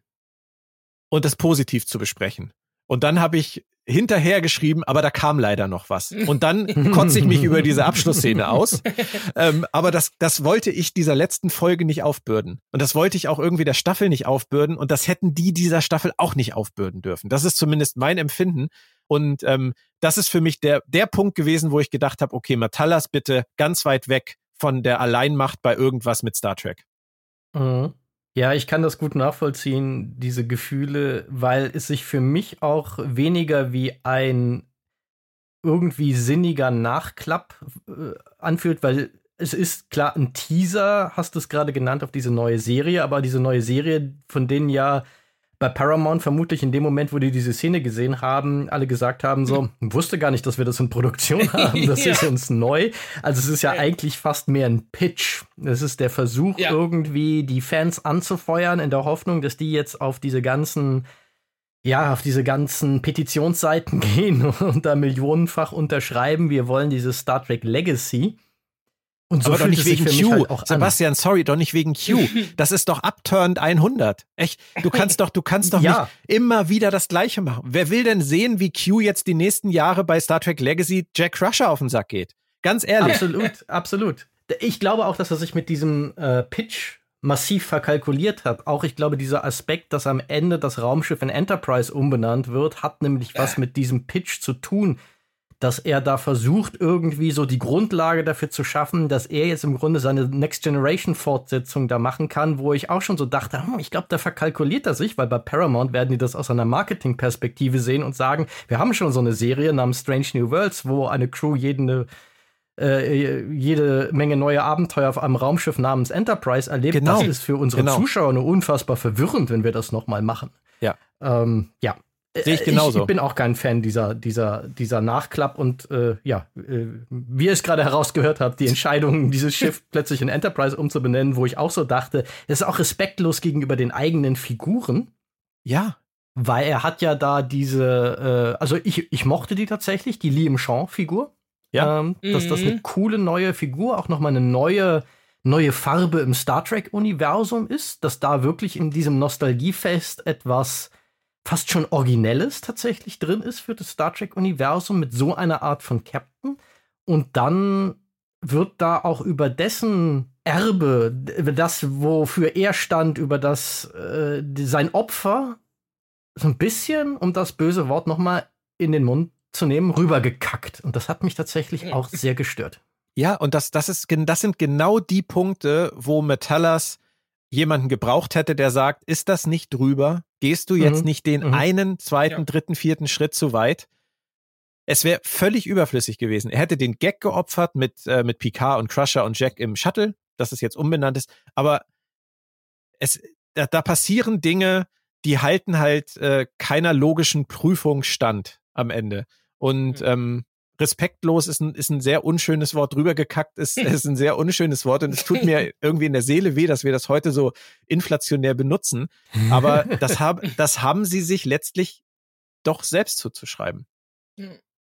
Speaker 3: Und das positiv zu besprechen. Und dann habe ich hinterher geschrieben, aber da kam leider noch was. Und dann kotze ich mich über diese Abschlussszene aus. Ähm, aber das, das wollte ich dieser letzten Folge nicht aufbürden. Und das wollte ich auch irgendwie der Staffel nicht aufbürden. Und das hätten die dieser Staffel auch nicht aufbürden dürfen. Das ist zumindest mein Empfinden. Und ähm, das ist für mich der, der Punkt gewesen, wo ich gedacht habe, okay, Matallas bitte ganz weit weg von der Alleinmacht bei irgendwas mit Star Trek.
Speaker 1: Mhm. Ja, ich kann das gut nachvollziehen, diese Gefühle, weil es sich für mich auch weniger wie ein irgendwie sinniger Nachklapp äh, anfühlt, weil es ist klar ein Teaser, hast du es gerade genannt, auf diese neue Serie, aber diese neue Serie, von denen ja bei Paramount vermutlich in dem Moment, wo die diese Szene gesehen haben, alle gesagt haben so, wusste gar nicht, dass wir das in Produktion haben, das ja. ist uns neu. Also es ist ja, ja, eigentlich fast mehr ein Pitch. Es ist der Versuch ja. irgendwie die Fans anzufeuern in der Hoffnung, dass die jetzt auf diese ganzen ja, auf diese ganzen Petitionsseiten gehen und da millionenfach unterschreiben, wir wollen dieses Star Trek Legacy.
Speaker 3: Und so aber doch nicht wegen Q. Halt Sebastian, an. sorry, doch nicht wegen Q. Das ist doch Upturned 100. Echt, du kannst doch, du kannst doch ja. nicht immer wieder das Gleiche machen. Wer will denn sehen, wie Q jetzt die nächsten Jahre bei Star Trek Legacy Jack Crusher auf den Sack geht? Ganz ehrlich.
Speaker 1: Absolut, absolut. Ich glaube auch, dass er sich mit diesem äh, Pitch massiv verkalkuliert hat. Auch ich glaube, dieser Aspekt, dass am Ende das Raumschiff in Enterprise umbenannt wird, hat nämlich was mit diesem Pitch zu tun dass er da versucht, irgendwie so die Grundlage dafür zu schaffen, dass er jetzt im Grunde seine Next Generation Fortsetzung da machen kann, wo ich auch schon so dachte, hm, ich glaube, da verkalkuliert er sich, weil bei Paramount werden die das aus einer Marketingperspektive sehen und sagen, wir haben schon so eine Serie namens Strange New Worlds, wo eine Crew jede äh, jede Menge neue Abenteuer auf einem Raumschiff namens Enterprise erlebt. Genau. Das ist für unsere genau. Zuschauer nur unfassbar verwirrend, wenn wir das nochmal machen.
Speaker 3: Ja.
Speaker 1: Ähm, ja,
Speaker 3: Sehe ich genauso.
Speaker 1: Ich, ich, bin auch kein Fan dieser, dieser, dieser Nachklapp und äh, ja, äh, wie ihr es gerade herausgehört habt, die Entscheidung, dieses Schiff plötzlich in Enterprise umzubenennen, wo ich auch so dachte, das ist auch respektlos gegenüber den eigenen Figuren.
Speaker 3: Ja.
Speaker 1: Weil er hat ja da diese, äh, also ich, ich mochte die tatsächlich, die Liam Shaw-Figur. Ja. Ähm, mhm. Dass das eine coole neue Figur, auch nochmal eine neue, neue Farbe im Star Trek-Universum ist, dass da wirklich in diesem Nostalgiefest etwas fast schon Originelles tatsächlich drin ist für das Star Trek-Universum mit so einer Art von Captain. Und dann wird da auch über dessen Erbe, über das, wofür er stand, über das äh, sein Opfer, so ein bisschen, um das böse Wort nochmal in den Mund zu nehmen, rübergekackt. Und das hat mich tatsächlich auch sehr gestört.
Speaker 3: Ja, und das, das, ist, das sind genau die Punkte, wo Metallas jemanden gebraucht hätte, der sagt, ist das nicht drüber? Gehst du jetzt mhm. nicht den mhm. einen, zweiten, ja. dritten, vierten Schritt zu weit? Es wäre völlig überflüssig gewesen. Er hätte den Gag geopfert mit, äh, mit Picard und Crusher und Jack im Shuttle, dass es jetzt umbenannt ist. Aber es, da, da passieren Dinge, die halten halt äh, keiner logischen Prüfung stand am Ende. Und mhm. ähm, respektlos ist ein, ist ein sehr unschönes Wort, drüber gekackt ist, ist ein sehr unschönes Wort und es tut mir irgendwie in der Seele weh, dass wir das heute so inflationär benutzen. Aber das, hab, das haben sie sich letztlich doch selbst zuzuschreiben.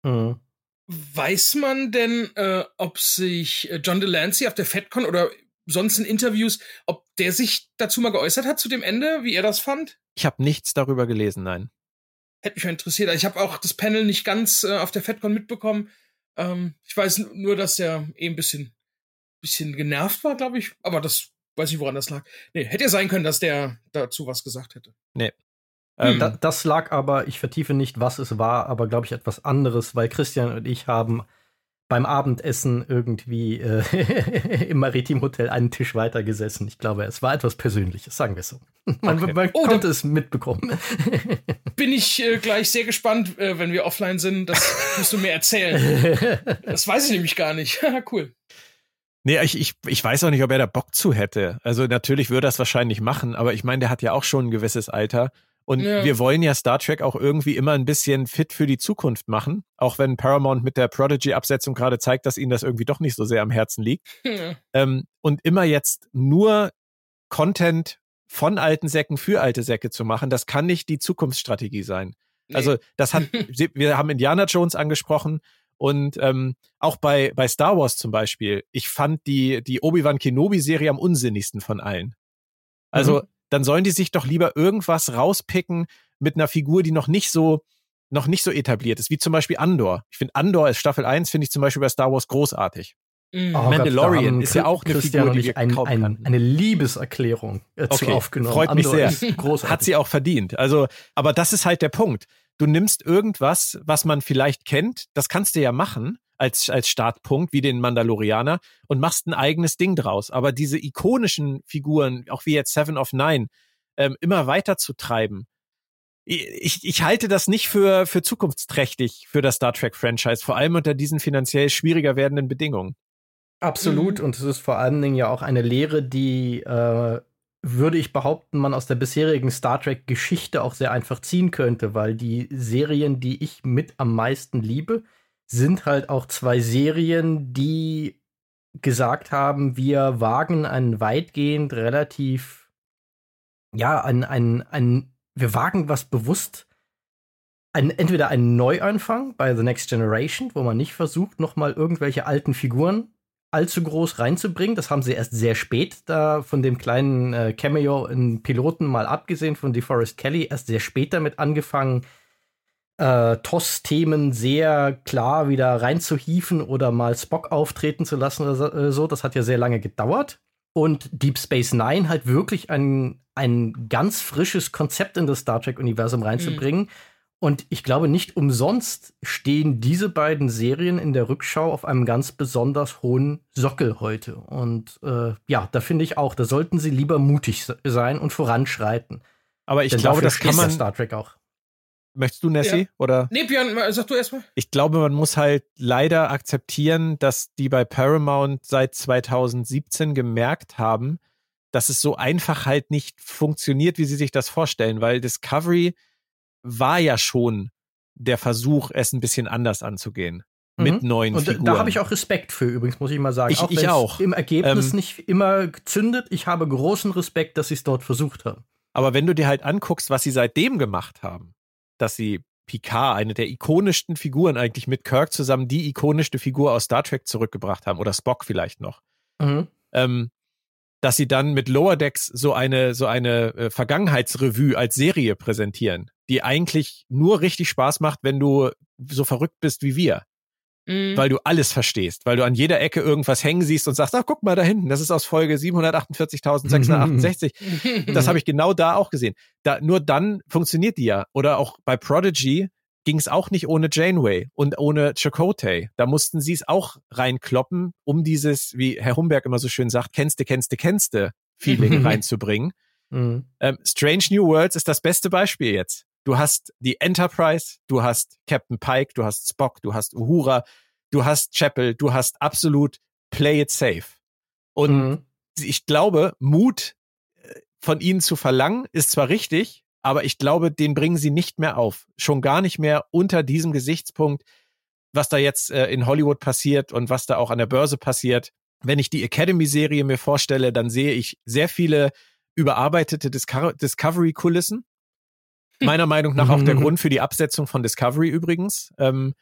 Speaker 2: Mhm. Weiß man denn, äh, ob sich äh, John Delancey auf der FedCon oder sonst in Interviews, ob der sich dazu mal geäußert hat zu dem Ende, wie er das fand?
Speaker 3: Ich habe nichts darüber gelesen, nein.
Speaker 2: Hätte mich interessiert. Ich habe auch das Panel nicht ganz äh, auf der FedCon mitbekommen. Ähm, ich weiß nur, dass der eh ein bisschen, bisschen genervt war, glaube ich. Aber das weiß ich, woran das lag. Nee, hätte ja sein können, dass der dazu was gesagt hätte.
Speaker 3: Nee.
Speaker 1: Ähm, hm. da, das lag aber, ich vertiefe nicht, was es war, aber glaube ich etwas anderes, weil Christian und ich haben beim Abendessen irgendwie äh, im Maritimhotel einen Tisch weiter gesessen. Ich glaube, es war etwas Persönliches, sagen wir so. Man,
Speaker 2: Okay.
Speaker 1: man
Speaker 2: Oh,
Speaker 1: konnte es mitbekommen.
Speaker 2: Bin ich äh, gleich sehr gespannt, äh, wenn wir offline sind. Das musst du mir erzählen. Das weiß ich nämlich gar nicht. cool.
Speaker 3: Nee, ich, ich, ich weiß auch nicht, ob er da Bock zu hätte. Also natürlich würde er es wahrscheinlich machen, aber ich meine, der hat ja auch schon ein gewisses Alter. Und
Speaker 2: Ja.
Speaker 3: wir wollen ja Star Trek auch irgendwie immer ein bisschen fit für die Zukunft machen. Auch wenn Paramount mit der Prodigy-Absetzung gerade zeigt, dass ihnen das irgendwie doch nicht so sehr am Herzen liegt.
Speaker 2: Ja.
Speaker 3: Ähm, und immer jetzt nur Content von alten Säcken für alte Säcke zu machen, das kann nicht die Zukunftsstrategie sein.
Speaker 2: Nee.
Speaker 3: Also das hat, wir haben Indiana Jones angesprochen und ähm, auch bei, bei Star Wars zum Beispiel, ich fand die, die Obi-Wan Kenobi-Serie am unsinnigsten von allen. Also
Speaker 1: Mhm.
Speaker 3: Dann sollen die sich doch lieber irgendwas rauspicken mit einer Figur, die noch nicht so noch nicht so etabliert ist, wie zum Beispiel Andor. Ich finde Andor als Staffel 1 finde ich zum Beispiel bei Star Wars großartig.
Speaker 2: Mhm.
Speaker 1: Oh Gott,
Speaker 3: Mandalorian
Speaker 1: da haben
Speaker 3: ist ja auch eine
Speaker 1: Christian
Speaker 3: Figur, die wir
Speaker 1: ein, ein, eine Liebeserklärung äh, zu
Speaker 3: Okay,
Speaker 1: aufgenommen.
Speaker 3: freut mich sehr.
Speaker 1: ist großartig.
Speaker 3: Hat sie auch verdient. Also, aber das ist halt der Punkt. Du nimmst irgendwas, was man vielleicht kennt, das kannst du ja machen als, als Startpunkt, wie den Mandalorianer, und machst ein eigenes Ding draus. Aber diese ikonischen Figuren, auch wie jetzt Seven of Nine, ähm, immer weiter zu treiben, ich, ich halte das nicht für, für zukunftsträchtig für das Star Trek Franchise, vor allem unter diesen finanziell schwieriger werdenden Bedingungen.
Speaker 1: Absolut.
Speaker 2: Mhm.
Speaker 1: Und es ist vor allen Dingen ja auch eine Lehre, die, äh, würde ich behaupten, man aus der bisherigen Star Trek-Geschichte auch sehr einfach ziehen könnte, weil die Serien, die ich mit am meisten liebe, sind halt auch zwei Serien, die gesagt haben, wir wagen einen weitgehend relativ, ja, ein, ein, ein, wir wagen was bewusst ein, entweder einen Neuanfang bei The Next Generation, wo man nicht versucht, nochmal irgendwelche alten Figuren allzu groß reinzubringen. Das haben sie erst sehr spät, da von dem kleinen äh, Cameo in Piloten mal abgesehen von DeForest Kelly, erst sehr spät damit angefangen, äh, TOS-Themen sehr klar wieder reinzuhieven oder mal Spock auftreten zu lassen oder so- äh, so. Das hat ja sehr lange gedauert. Und Deep Space Nine halt wirklich ein, ein ganz frisches Konzept in das Star Trek-Universum reinzubringen. Und ich glaube, nicht umsonst stehen diese beiden Serien in der Rückschau auf einem ganz besonders hohen Sockel heute. Und äh, ja, da finde ich auch, da sollten sie lieber mutig se- sein und voranschreiten.
Speaker 3: Aber ich
Speaker 1: Denn
Speaker 3: glaube, das kann man.
Speaker 1: Star Trek auch.
Speaker 3: Möchtest du, Nessie?
Speaker 2: Ja.
Speaker 3: Oder?
Speaker 2: Nee, Björn, sag du erstmal.
Speaker 3: ich glaube, man muss halt leider akzeptieren, dass die bei Paramount seit 2017 gemerkt haben, dass es so einfach halt nicht funktioniert, wie sie sich das vorstellen, weil Discovery war ja schon der Versuch, es ein bisschen anders anzugehen. Mit
Speaker 1: Mhm.
Speaker 3: neuen
Speaker 1: Und da-
Speaker 3: Figuren.
Speaker 1: da habe ich auch Respekt für, übrigens, muss ich mal sagen.
Speaker 3: Ich- ich
Speaker 1: wenn's
Speaker 3: auch.
Speaker 1: Im Ergebnis
Speaker 3: Ähm,
Speaker 1: nicht immer zündet. Ich habe großen Respekt, dass sie es dort versucht haben.
Speaker 3: Aber wenn du dir halt anguckst, was sie seitdem gemacht haben, dass sie Picard, eine der ikonischsten Figuren eigentlich mit Kirk zusammen, die ikonischste Figur aus Star Trek zurückgebracht haben, oder Spock vielleicht noch,
Speaker 1: Mhm.
Speaker 3: ähm, dass sie dann mit Lower Decks so eine, so eine äh, Vergangenheitsrevue als Serie präsentieren, die eigentlich nur richtig Spaß macht, wenn du so verrückt bist wie wir,
Speaker 2: Mhm.
Speaker 3: weil du alles verstehst, weil du an jeder Ecke irgendwas hängen siehst und sagst, ach, guck mal da hinten, das ist aus Folge 748.668. Das habe ich genau da auch gesehen. Da, nur dann funktioniert die ja. Oder auch bei Prodigy ging es auch nicht ohne Janeway und ohne Chakotay. Da mussten sie es auch reinkloppen, um dieses, wie Herr Humberg immer so schön sagt, kennste, kennste, kennste Feeling reinzubringen.
Speaker 1: Mhm.
Speaker 3: Ähm, Strange New Worlds ist das beste Beispiel jetzt. Du hast die Enterprise, du hast Captain Pike, du hast Spock, du hast Uhura, du hast Chapel, du hast absolut Play it safe. Und
Speaker 1: Mhm.
Speaker 3: ich glaube, Mut äh, von ihnen zu verlangen, ist zwar richtig, aber ich glaube, den bringen sie nicht mehr auf. Schon gar nicht mehr unter diesem Gesichtspunkt, was da jetzt äh, in Hollywood passiert und was da auch an der Börse passiert. Wenn ich die Academy-Serie mir vorstelle, dann sehe ich sehr viele überarbeitete Disco Discovery-Kulissen. Meiner Meinung nach auch der Grund für die Absetzung von Discovery übrigens. Ähm,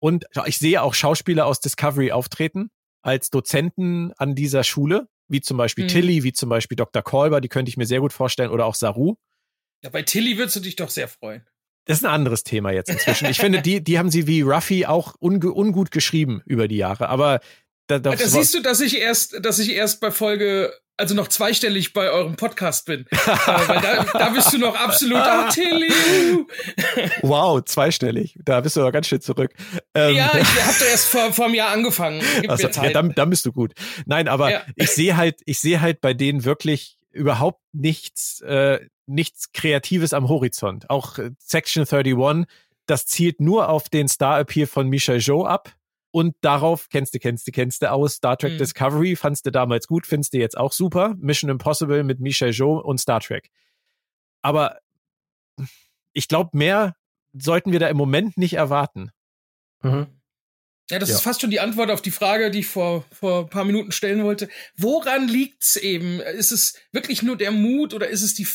Speaker 3: und ich sehe auch Schauspieler aus Discovery auftreten als Dozenten an dieser Schule, wie zum Beispiel
Speaker 2: Mhm.
Speaker 3: Tilly, wie zum Beispiel Dr. Kolber, die könnte ich mir sehr gut vorstellen, oder auch Saru.
Speaker 2: Ja, bei Tilly würdest du dich doch sehr freuen.
Speaker 3: Das ist ein anderes Thema jetzt inzwischen. Ich finde, die, die haben sie wie Ruffy auch unge ungut geschrieben über die Jahre. Aber da, da,
Speaker 2: Da siehst du, dass ich erst, dass ich erst bei Folge, also noch zweistellig bei eurem Podcast bin. äh, weil da, da bist du noch absolut, Tilly.
Speaker 3: wow, zweistellig. Da bist du aber ganz schön zurück.
Speaker 2: Ähm, ja, ich habe doch erst vor, vor einem Jahr angefangen.
Speaker 3: also, ja, dann, dann bist du gut. Nein, aber ja. ich sehe halt, ich sehe halt bei denen wirklich überhaupt nichts, äh, nichts Kreatives am Horizont. Auch Section 31, das zielt nur auf den Star-Appeal von Michel Jo ab. Und darauf kennst du, kennst du, kennst du aus. Star Trek mhm. Discovery fandst du damals gut, findest du jetzt auch super. Mission Impossible mit Michel Jo und Star Trek. Aber ich glaube, mehr sollten wir da im Moment nicht erwarten.
Speaker 2: Mhm. Ja, das ja. ist fast schon die Antwort auf die Frage, die ich vor, vor ein paar Minuten stellen wollte. Woran liegt's eben? Ist es wirklich nur der Mut oder ist es die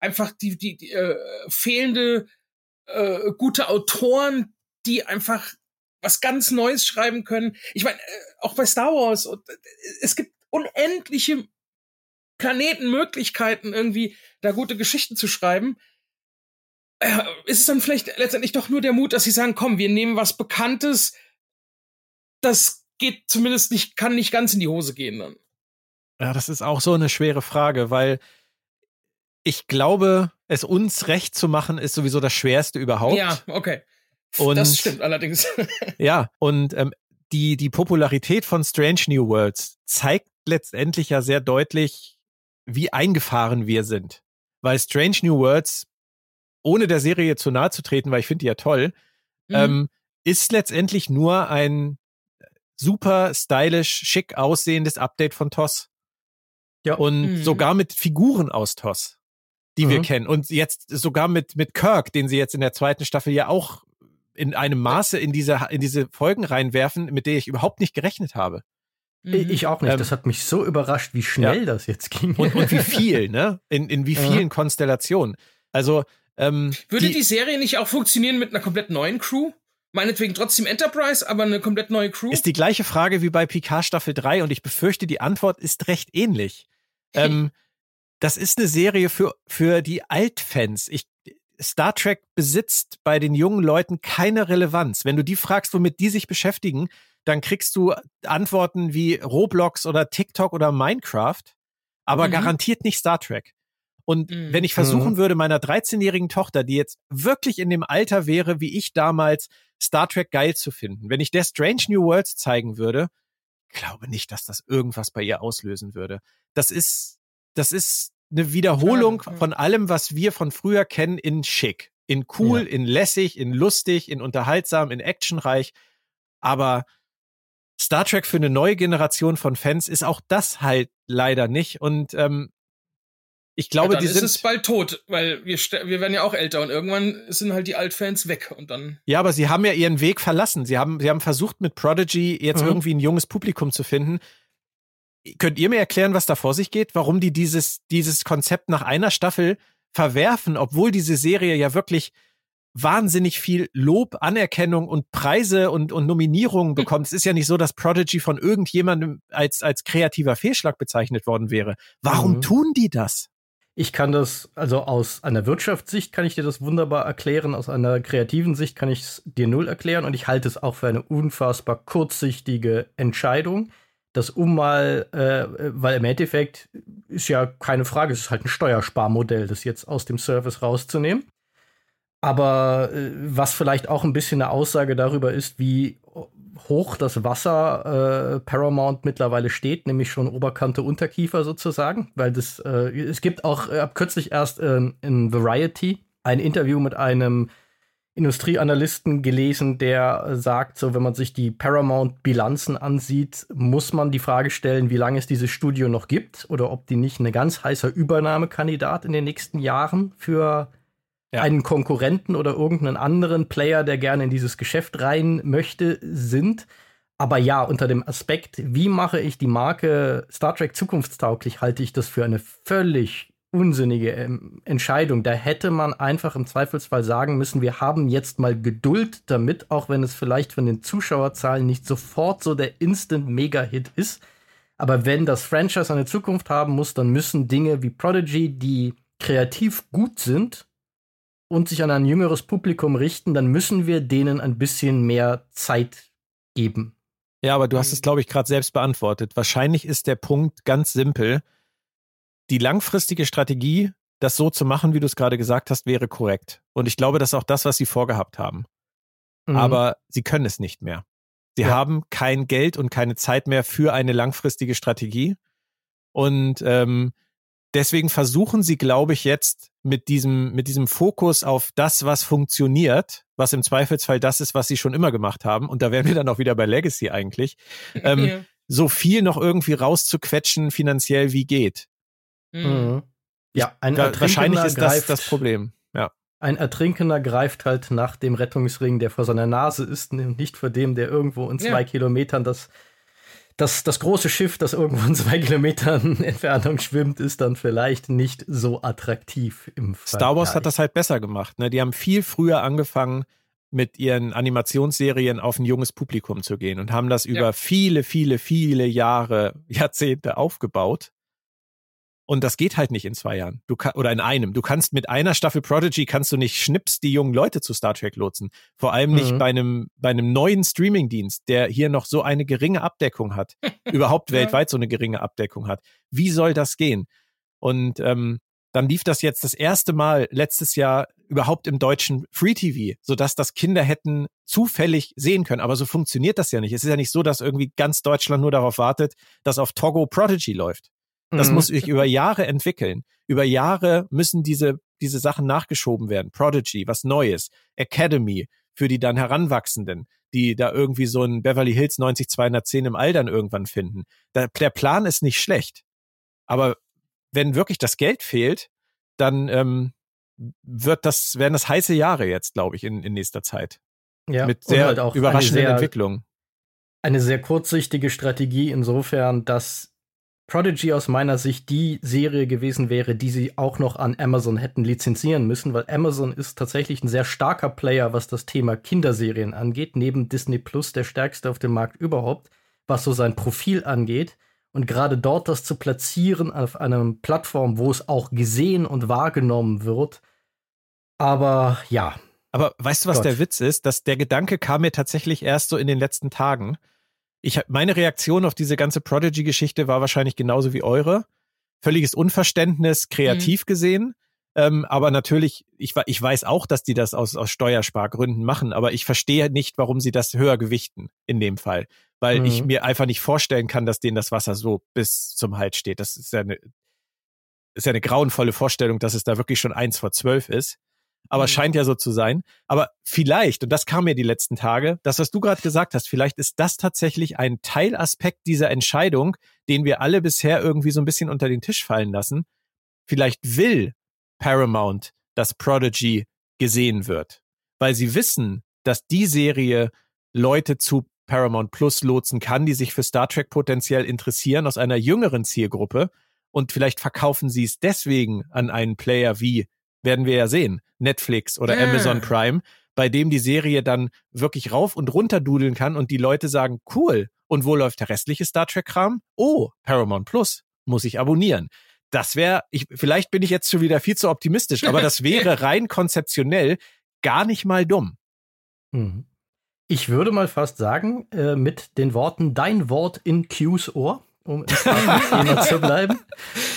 Speaker 2: einfach die, die, die äh, fehlende äh, gute Autoren, die einfach was ganz Neues schreiben können? Ich meine, äh, auch bei Star Wars, äh, es gibt unendliche Planetenmöglichkeiten, irgendwie da gute Geschichten zu schreiben. Äh, ist es dann vielleicht letztendlich doch nur der Mut, dass sie sagen, komm, wir nehmen was Bekanntes, das geht zumindest nicht, kann nicht ganz in die Hose gehen dann.
Speaker 3: Ja, das ist auch so eine schwere Frage, weil ich glaube, es uns recht zu machen, ist sowieso das Schwerste überhaupt.
Speaker 2: Ja, okay. Und, das stimmt allerdings.
Speaker 3: ja, und ähm, die, die Popularität von Strange New Worlds zeigt letztendlich ja sehr deutlich, wie eingefahren wir sind. Weil Strange New Worlds, ohne der Serie zu nahe zu treten, weil ich finde die ja toll, mhm. ähm, ist letztendlich nur ein super stylisch, schick aussehendes Update von TOS. Ja. Und mhm. sogar mit Figuren aus TOS, die mhm. wir kennen. Und jetzt sogar mit, mit Kirk, den sie jetzt in der zweiten Staffel ja auch in einem Maße in diese, in diese Folgen reinwerfen, mit der ich überhaupt nicht gerechnet habe.
Speaker 1: Ich auch nicht. Ähm, das hat mich so überrascht, wie schnell ja. das jetzt ging.
Speaker 3: Und, und wie viel, ne? In, in wie vielen ja. Konstellationen. Also, ähm,
Speaker 2: Würde die, die Serie nicht auch funktionieren mit einer komplett neuen Crew? meinetwegen trotzdem Enterprise, aber eine komplett neue Crew?
Speaker 3: Ist die gleiche Frage wie bei Picard Staffel 3 und ich befürchte, die Antwort ist recht ähnlich. ähm, das ist eine Serie für, für die Altfans. Ich, Star Trek besitzt bei den jungen Leuten keine Relevanz. Wenn du die fragst, womit die sich beschäftigen, dann kriegst du Antworten wie Roblox oder TikTok oder Minecraft, aber mhm. garantiert nicht Star Trek. Und mhm. wenn ich versuchen mhm. würde, meiner 13-jährigen Tochter, die jetzt wirklich in dem Alter wäre, wie ich damals, Star Trek geil zu finden, wenn ich der Strange New Worlds zeigen würde, glaube nicht, dass das irgendwas bei ihr auslösen würde. Das ist, das ist eine Wiederholung Klar, von allem, was wir von früher kennen, in schick, in cool, ja. in lässig, in lustig, in unterhaltsam, in actionreich. Aber Star Trek für eine neue Generation von Fans ist auch das halt leider nicht. Und ähm, ich glaube,
Speaker 2: ja,
Speaker 3: die sind.
Speaker 2: ist es bald tot, weil wir, wir werden ja auch älter und irgendwann sind halt die Altfans weg und dann.
Speaker 3: Ja, aber sie haben ja ihren Weg verlassen. Sie haben, sie haben versucht, mit Prodigy jetzt mhm. irgendwie ein junges Publikum zu finden. Könnt ihr mir erklären, was da vor sich geht? Warum die dieses, dieses Konzept nach einer Staffel verwerfen, obwohl diese Serie ja wirklich wahnsinnig viel Lob, Anerkennung und Preise und, und Nominierungen hm. bekommt. Es ist ja nicht so, dass Prodigy von irgendjemandem als, als kreativer Fehlschlag bezeichnet worden wäre. Warum mhm. tun die das?
Speaker 1: Ich kann das, also aus einer Wirtschaftssicht kann ich dir das wunderbar erklären, aus einer kreativen Sicht kann ich es dir null erklären und ich halte es auch für eine unfassbar kurzsichtige Entscheidung. Das um mal, äh, weil im Endeffekt ist ja keine Frage, es ist halt ein Steuersparmodell, das jetzt aus dem Service rauszunehmen. Aber äh, was vielleicht auch ein bisschen eine Aussage darüber ist, wie hoch das Wasser äh, Paramount mittlerweile steht, nämlich schon Oberkante Unterkiefer sozusagen, weil das äh, es gibt auch äh, ab kürzlich erst ähm, in Variety ein Interview mit einem Industrieanalysten gelesen, der sagt, so wenn man sich die Paramount Bilanzen ansieht, muss man die Frage stellen, wie lange es dieses Studio noch gibt oder ob die nicht ein ganz heißer Übernahmekandidat in den nächsten Jahren für ja. einen Konkurrenten oder irgendeinen anderen Player, der gerne in dieses Geschäft rein möchte, sind. Aber ja, unter dem Aspekt, wie mache ich die Marke Star Trek zukunftstauglich, halte ich das für eine völlig unsinnige ähm, Entscheidung. Da hätte man einfach im Zweifelsfall sagen müssen, wir haben jetzt mal Geduld damit, auch wenn es vielleicht von den Zuschauerzahlen nicht sofort so der Instant-Mega-Hit ist. Aber wenn das Franchise eine Zukunft haben muss, dann müssen Dinge wie Prodigy, die kreativ gut sind, und sich an ein jüngeres Publikum richten, dann müssen wir denen ein bisschen mehr Zeit geben.
Speaker 3: Ja, aber du hast es, glaube ich, gerade selbst beantwortet. Wahrscheinlich ist der Punkt ganz simpel. Die langfristige Strategie das so zu machen, wie du es gerade gesagt hast, wäre korrekt. Und ich glaube, das ist auch das, was sie vorgehabt haben. Mhm. Aber sie können es nicht mehr. Sie ja. haben kein Geld und keine Zeit mehr für eine langfristige Strategie. Und ähm, deswegen versuchen sie, glaube ich, jetzt mit diesem, mit diesem Fokus auf das, was funktioniert, was im Zweifelsfall das ist, was sie schon immer gemacht haben. Und da wären wir dann auch wieder bei Legacy eigentlich. Ähm, ja. So viel noch irgendwie rauszuquetschen, finanziell wie geht.
Speaker 1: Mhm. mhm. Ja, ein
Speaker 3: da, wahrscheinlich ist das das Problem. Ja.
Speaker 1: Ein Ertrinkender greift halt nach dem Rettungsring, der vor seiner Nase ist, nicht vor dem, der irgendwo in zwei ja. Kilometern das das, das große Schiff, das irgendwo in zwei Kilometern Entfernung schwimmt, ist dann vielleicht nicht so attraktiv im
Speaker 3: Vergleich. Star Wars hat das halt besser gemacht. Ne? Die haben viel früher angefangen, mit ihren Animationsserien auf ein junges Publikum zu gehen und haben das ja. über viele, viele, viele Jahre, Jahrzehnte aufgebaut. Und das geht halt nicht in zwei Jahren. Du kann, oder in einem. Du kannst mit einer Staffel Prodigy kannst du nicht schnips die jungen Leute zu Star Trek lotsen. Vor allem nicht mhm. bei einem, bei einem neuen Streamingdienst, der hier noch so eine geringe Abdeckung hat. überhaupt weltweit so eine geringe Abdeckung hat. Wie soll das gehen? Und ähm, dann lief das jetzt das erste Mal letztes Jahr überhaupt im deutschen Free TV, sodass das Kinder hätten zufällig sehen können. Aber so funktioniert das ja nicht. Es ist ja nicht so, dass irgendwie ganz Deutschland nur darauf wartet, dass auf Togo Prodigy läuft. Das mhm. muss sich über Jahre entwickeln. Über Jahre müssen diese, diese Sachen nachgeschoben werden. Prodigy, was Neues. Academy, für die dann Heranwachsenden, die da irgendwie so ein Beverly Hills 90210 im All dann irgendwann finden. Der, der Plan ist nicht schlecht. Aber wenn wirklich das Geld fehlt, dann ähm, wird das, werden das heiße Jahre jetzt, glaube ich, in, in nächster Zeit. Ja, mit sehr halt auch überraschenden sehr, Entwicklungen.
Speaker 1: Eine sehr kurzsichtige Strategie insofern, dass Prodigy aus meiner Sicht die Serie gewesen wäre, die sie auch noch an Amazon hätten lizenzieren müssen, weil Amazon ist tatsächlich ein sehr starker Player, was das Thema Kinderserien angeht, neben Disney Plus der stärkste auf dem Markt überhaupt, was so sein Profil angeht. Und gerade dort das zu platzieren auf einer Plattform, wo es auch gesehen und wahrgenommen wird. Aber ja.
Speaker 3: Aber weißt du, was Gott. der Witz ist? Dass der Gedanke kam mir tatsächlich erst so in den letzten Tagen ich meine Reaktion auf diese ganze Prodigy-Geschichte war wahrscheinlich genauso wie eure. Völliges Unverständnis, kreativ mhm. gesehen. Ähm, aber natürlich, ich, ich weiß auch, dass die das aus, aus Steuerspargründen machen, aber ich verstehe nicht, warum sie das höher gewichten in dem Fall. Weil mhm. ich mir einfach nicht vorstellen kann, dass denen das Wasser so bis zum Hals steht. Das ist ja eine, ist ja eine grauenvolle Vorstellung, dass es da wirklich schon eins vor zwölf ist aber mhm. scheint ja so zu sein. Aber vielleicht, und das kam mir die letzten Tage, das, was du gerade gesagt hast, vielleicht ist das tatsächlich ein Teilaspekt dieser Entscheidung, den wir alle bisher irgendwie so ein bisschen unter den Tisch fallen lassen. Vielleicht will Paramount, dass Prodigy gesehen wird, weil sie wissen, dass die Serie Leute zu Paramount Plus lotsen kann, die sich für Star Trek potenziell interessieren aus einer jüngeren Zielgruppe und vielleicht verkaufen sie es deswegen an einen Player wie werden wir ja sehen, Netflix oder yeah. Amazon Prime, bei dem die Serie dann wirklich rauf und runter dudeln kann und die Leute sagen, cool, und wo läuft der restliche Star Trek-Kram? Oh, Paramount Plus, muss ich abonnieren. Das wäre, ich, vielleicht bin ich jetzt schon wieder viel zu optimistisch, aber das wäre rein konzeptionell gar nicht mal dumm.
Speaker 1: Mhm. Ich würde mal fast sagen, äh, mit den Worten dein Wort in Qs Ohr, um im Thema zu bleiben.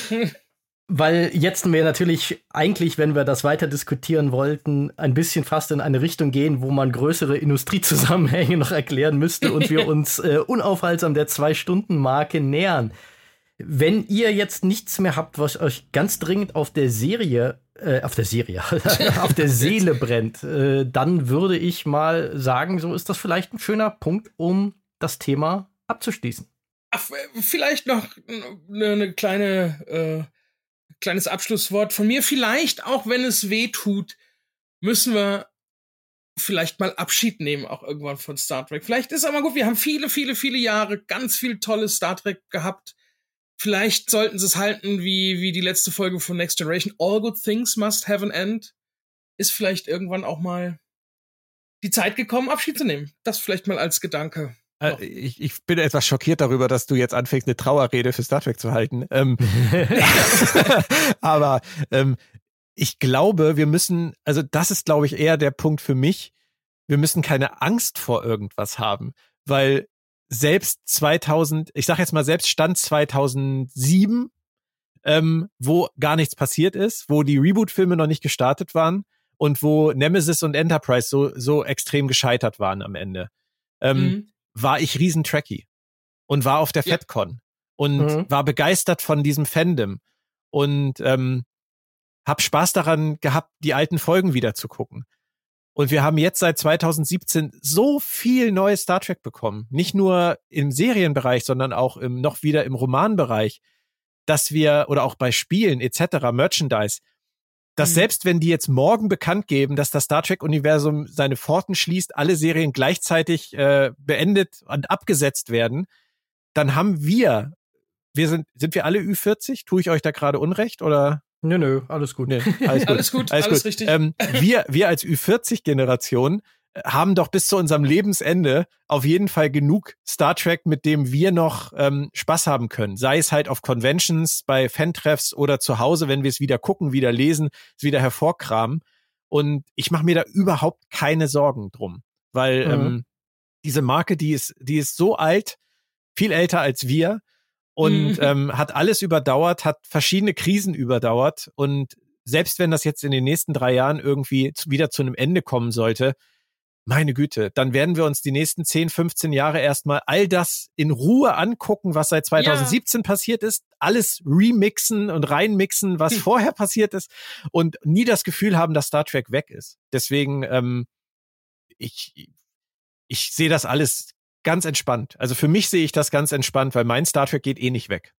Speaker 1: Weil jetzt wir natürlich eigentlich, wenn wir das weiter diskutieren wollten, ein bisschen fast in eine Richtung gehen, wo man größere Industriezusammenhänge noch erklären müsste und wir uns äh, unaufhaltsam der Zwei-Stunden-Marke nähern. Wenn ihr jetzt nichts mehr habt, was euch ganz dringend auf der Serie, äh, auf der Serie, auf der Seele brennt, äh, dann würde ich mal sagen, so ist das vielleicht ein schöner Punkt, um das Thema abzuschließen.
Speaker 2: Ach, vielleicht noch eine, eine kleine äh kleines Abschlusswort von mir. Vielleicht, auch wenn es weh tut, müssen wir vielleicht mal Abschied nehmen, auch irgendwann von Star Trek. Vielleicht ist aber gut, wir haben viele, viele, viele Jahre ganz viel tolles Star Trek gehabt. Vielleicht sollten sie es halten wie, wie die letzte Folge von Next Generation. All good things must have an end. Ist vielleicht irgendwann auch mal die Zeit gekommen, Abschied zu nehmen. Das vielleicht mal als Gedanke.
Speaker 3: Äh, ich, ich, bin etwas schockiert darüber, dass du jetzt anfängst, eine Trauerrede für Star Trek zu halten. Ähm, aber ähm, ich glaube, wir müssen, also das ist, glaube ich, eher der Punkt für mich. Wir müssen keine Angst vor irgendwas haben, weil selbst 2000, ich sage jetzt mal selbst Stand 2007 ähm, wo gar nichts passiert ist, wo die Reboot-Filme noch nicht gestartet waren und wo Nemesis und Enterprise so, so extrem gescheitert waren am Ende, ähm, mhm. War ich riesen Trekkie und war auf der ja. FedCon und mhm. war begeistert von diesem Fandom und ähm, hab Spaß daran gehabt, die alten Folgen wieder zu gucken. Und wir haben jetzt seit 2017 so viel neues Star Trek bekommen. Nicht nur im Serienbereich, sondern auch im, noch wieder im Romanbereich, dass wir, oder auch bei Spielen etc., Merchandise, dass mhm. selbst wenn die jetzt morgen bekannt geben, dass das Star Trek-Universum seine Pforten schließt, alle Serien gleichzeitig äh, beendet und abgesetzt werden, dann haben wir, wir sind, sind wir alle Ü40? Tue ich euch da gerade Unrecht oder?
Speaker 1: Nö, nö, alles gut. Nee,
Speaker 2: alles gut, alles, gut, alles, alles gut. richtig.
Speaker 3: Ähm, wir, wir als Ü40-Generation äh, haben doch bis zu unserem Lebensende auf jeden Fall genug Star Trek, mit dem wir noch ähm, Spaß haben können. Sei es halt auf Conventions, bei Fantreffs oder zu Hause, wenn wir es wieder gucken, wieder lesen, es wieder hervorkramen. Und ich mache mir da überhaupt keine Sorgen drum, weil mhm. ähm, diese Marke, die ist, die ist so alt, viel älter als wir und mhm. ähm, hat alles überdauert, hat verschiedene Krisen überdauert und selbst wenn das jetzt in den nächsten drei Jahren irgendwie wieder zu einem Ende kommen sollte, meine Güte, dann werden wir uns die nächsten 10, 15 Jahre erstmal all das in Ruhe angucken, was seit 2017 ja. passiert ist, alles remixen und reinmixen, was hm. vorher passiert ist und nie das Gefühl haben, dass Star Trek weg ist. Deswegen, ähm, ich, ich sehe das alles ganz entspannt. Also für mich sehe ich das ganz entspannt, weil mein Star Trek geht eh nicht weg.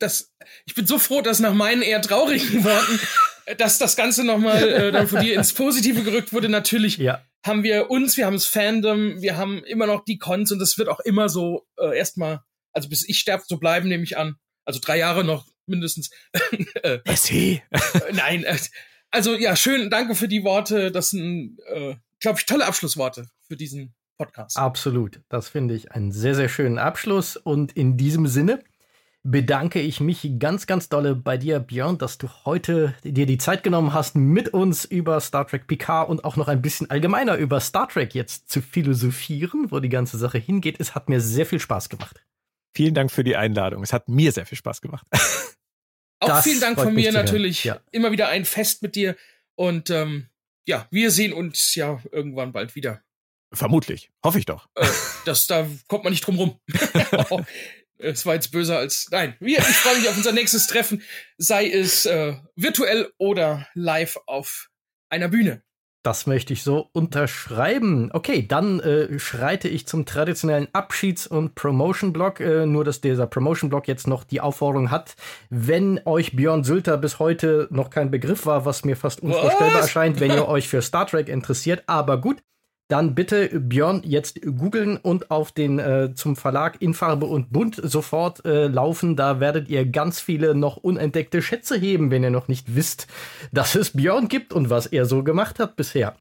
Speaker 2: Das, ich bin so froh, dass nach meinen eher traurigen Worten, dass das Ganze nochmal äh, dann von dir ins Positive gerückt wurde. Natürlich ja. haben wir uns, wir haben das Fandom, wir haben immer noch die Cons und das wird auch immer so äh, erstmal, also bis ich sterbe, so bleiben, nehme ich an. Also drei Jahre noch mindestens.
Speaker 3: äh, äh,
Speaker 2: nein, äh, also ja, schön, danke für die Worte. Das sind, äh, glaube ich, tolle Abschlussworte für diesen Podcast.
Speaker 1: Absolut. Das finde ich einen sehr, sehr schönen Abschluss. Und in diesem Sinne bedanke ich mich ganz, ganz dolle bei dir, Björn, dass du heute dir die Zeit genommen hast, mit uns über Star Trek Picard und auch noch ein bisschen allgemeiner über Star Trek jetzt zu philosophieren, wo die ganze Sache hingeht. Es hat mir sehr viel Spaß gemacht.
Speaker 3: Vielen Dank für die Einladung. Es hat mir sehr viel Spaß gemacht.
Speaker 2: auch das vielen Dank von mir natürlich. Ja. Immer wieder ein Fest mit dir. Und ähm, ja, wir sehen uns ja irgendwann bald wieder.
Speaker 3: Vermutlich. Hoffe ich doch.
Speaker 2: Äh, das, da kommt man nicht drum rum. es war jetzt böser als. Nein, wir, ich freue mich auf unser nächstes Treffen, sei es äh, virtuell oder live auf einer Bühne.
Speaker 1: Das möchte ich so unterschreiben. Okay, dann äh, schreite ich zum traditionellen Abschieds- und Promotion-Block. Äh, nur, dass dieser Promotion-Block jetzt noch die Aufforderung hat, wenn euch Björn Sülter bis heute noch kein Begriff war, was mir fast unvorstellbar was? erscheint, wenn ihr euch für Star Trek interessiert. Aber gut, dann bitte Björn jetzt googeln und auf den äh, zum Verlag in Farbe und Bunt sofort äh, laufen. Da werdet ihr ganz viele noch unentdeckte Schätze heben, wenn ihr noch nicht wisst, dass es Björn gibt und was er so gemacht hat bisher.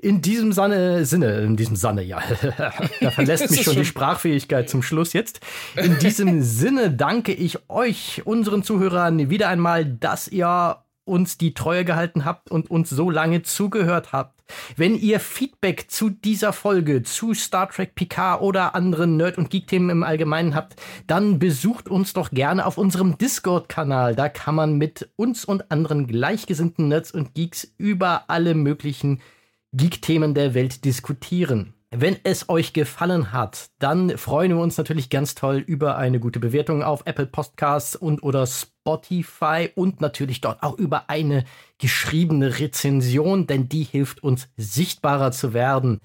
Speaker 1: In diesem Sinne, Sinne, in diesem Sinne, ja, da verlässt mich schon die Sprachfähigkeit zum Schluss jetzt. In diesem Sinne danke ich euch, unseren Zuhörern, wieder einmal, dass ihr uns die Treue gehalten habt und uns so lange zugehört habt. Wenn ihr Feedback zu dieser Folge, zu Star Trek Picard oder anderen Nerd- und Geek-Themen im Allgemeinen habt, dann besucht uns doch gerne auf unserem Discord-Kanal. Da kann man mit uns und anderen gleichgesinnten Nerds und Geeks über alle möglichen Geek-Themen der Welt diskutieren. Wenn es euch gefallen hat, dann freuen wir uns natürlich ganz toll über eine gute Bewertung auf Apple Podcasts und oder Spotify und natürlich dort auch über eine geschriebene Rezension, denn die hilft uns sichtbarer zu werden.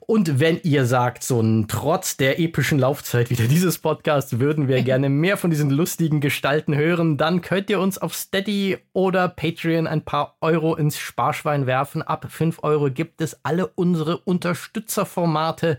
Speaker 1: Und wenn ihr sagt, so ein trotz der epischen Laufzeit wieder dieses Podcast würden wir gerne mehr von diesen lustigen Gestalten hören, dann könnt ihr uns auf Steady oder Patreon ein paar Euro ins Sparschwein werfen. Ab 5 Euro gibt es alle unsere Unterstützerformate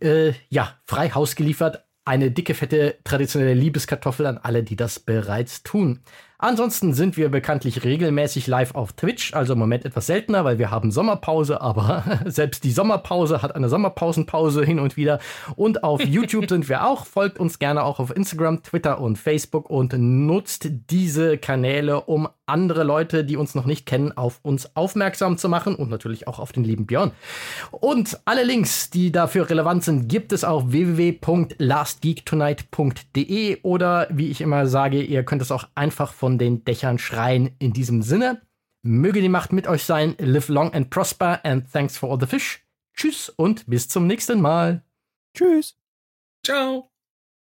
Speaker 1: äh, ja, frei Haus geliefert eine dicke, fette, traditionelle Liebeskartoffel an alle, die das bereits tun. Ansonsten sind wir bekanntlich regelmäßig live auf Twitch, also im Moment etwas seltener, weil wir haben Sommerpause, aber selbst die Sommerpause hat eine Sommerpausenpause hin und wieder. Und auf YouTube sind wir auch. Folgt uns gerne auch auf Instagram, Twitter und Facebook und nutzt diese Kanäle, um andere Leute, die uns noch nicht kennen, auf uns aufmerksam zu machen und natürlich auch auf den lieben Björn. Und alle Links, die dafür relevant sind, gibt es auf www.lastgeektonight.de oder wie ich immer sage, ihr könnt es auch einfach von den Dächern schreien. In diesem Sinne, möge die Macht mit euch sein, live long and prosper and thanks for all the fish. Tschüss und bis zum nächsten Mal.
Speaker 3: Tschüss.
Speaker 2: Ciao.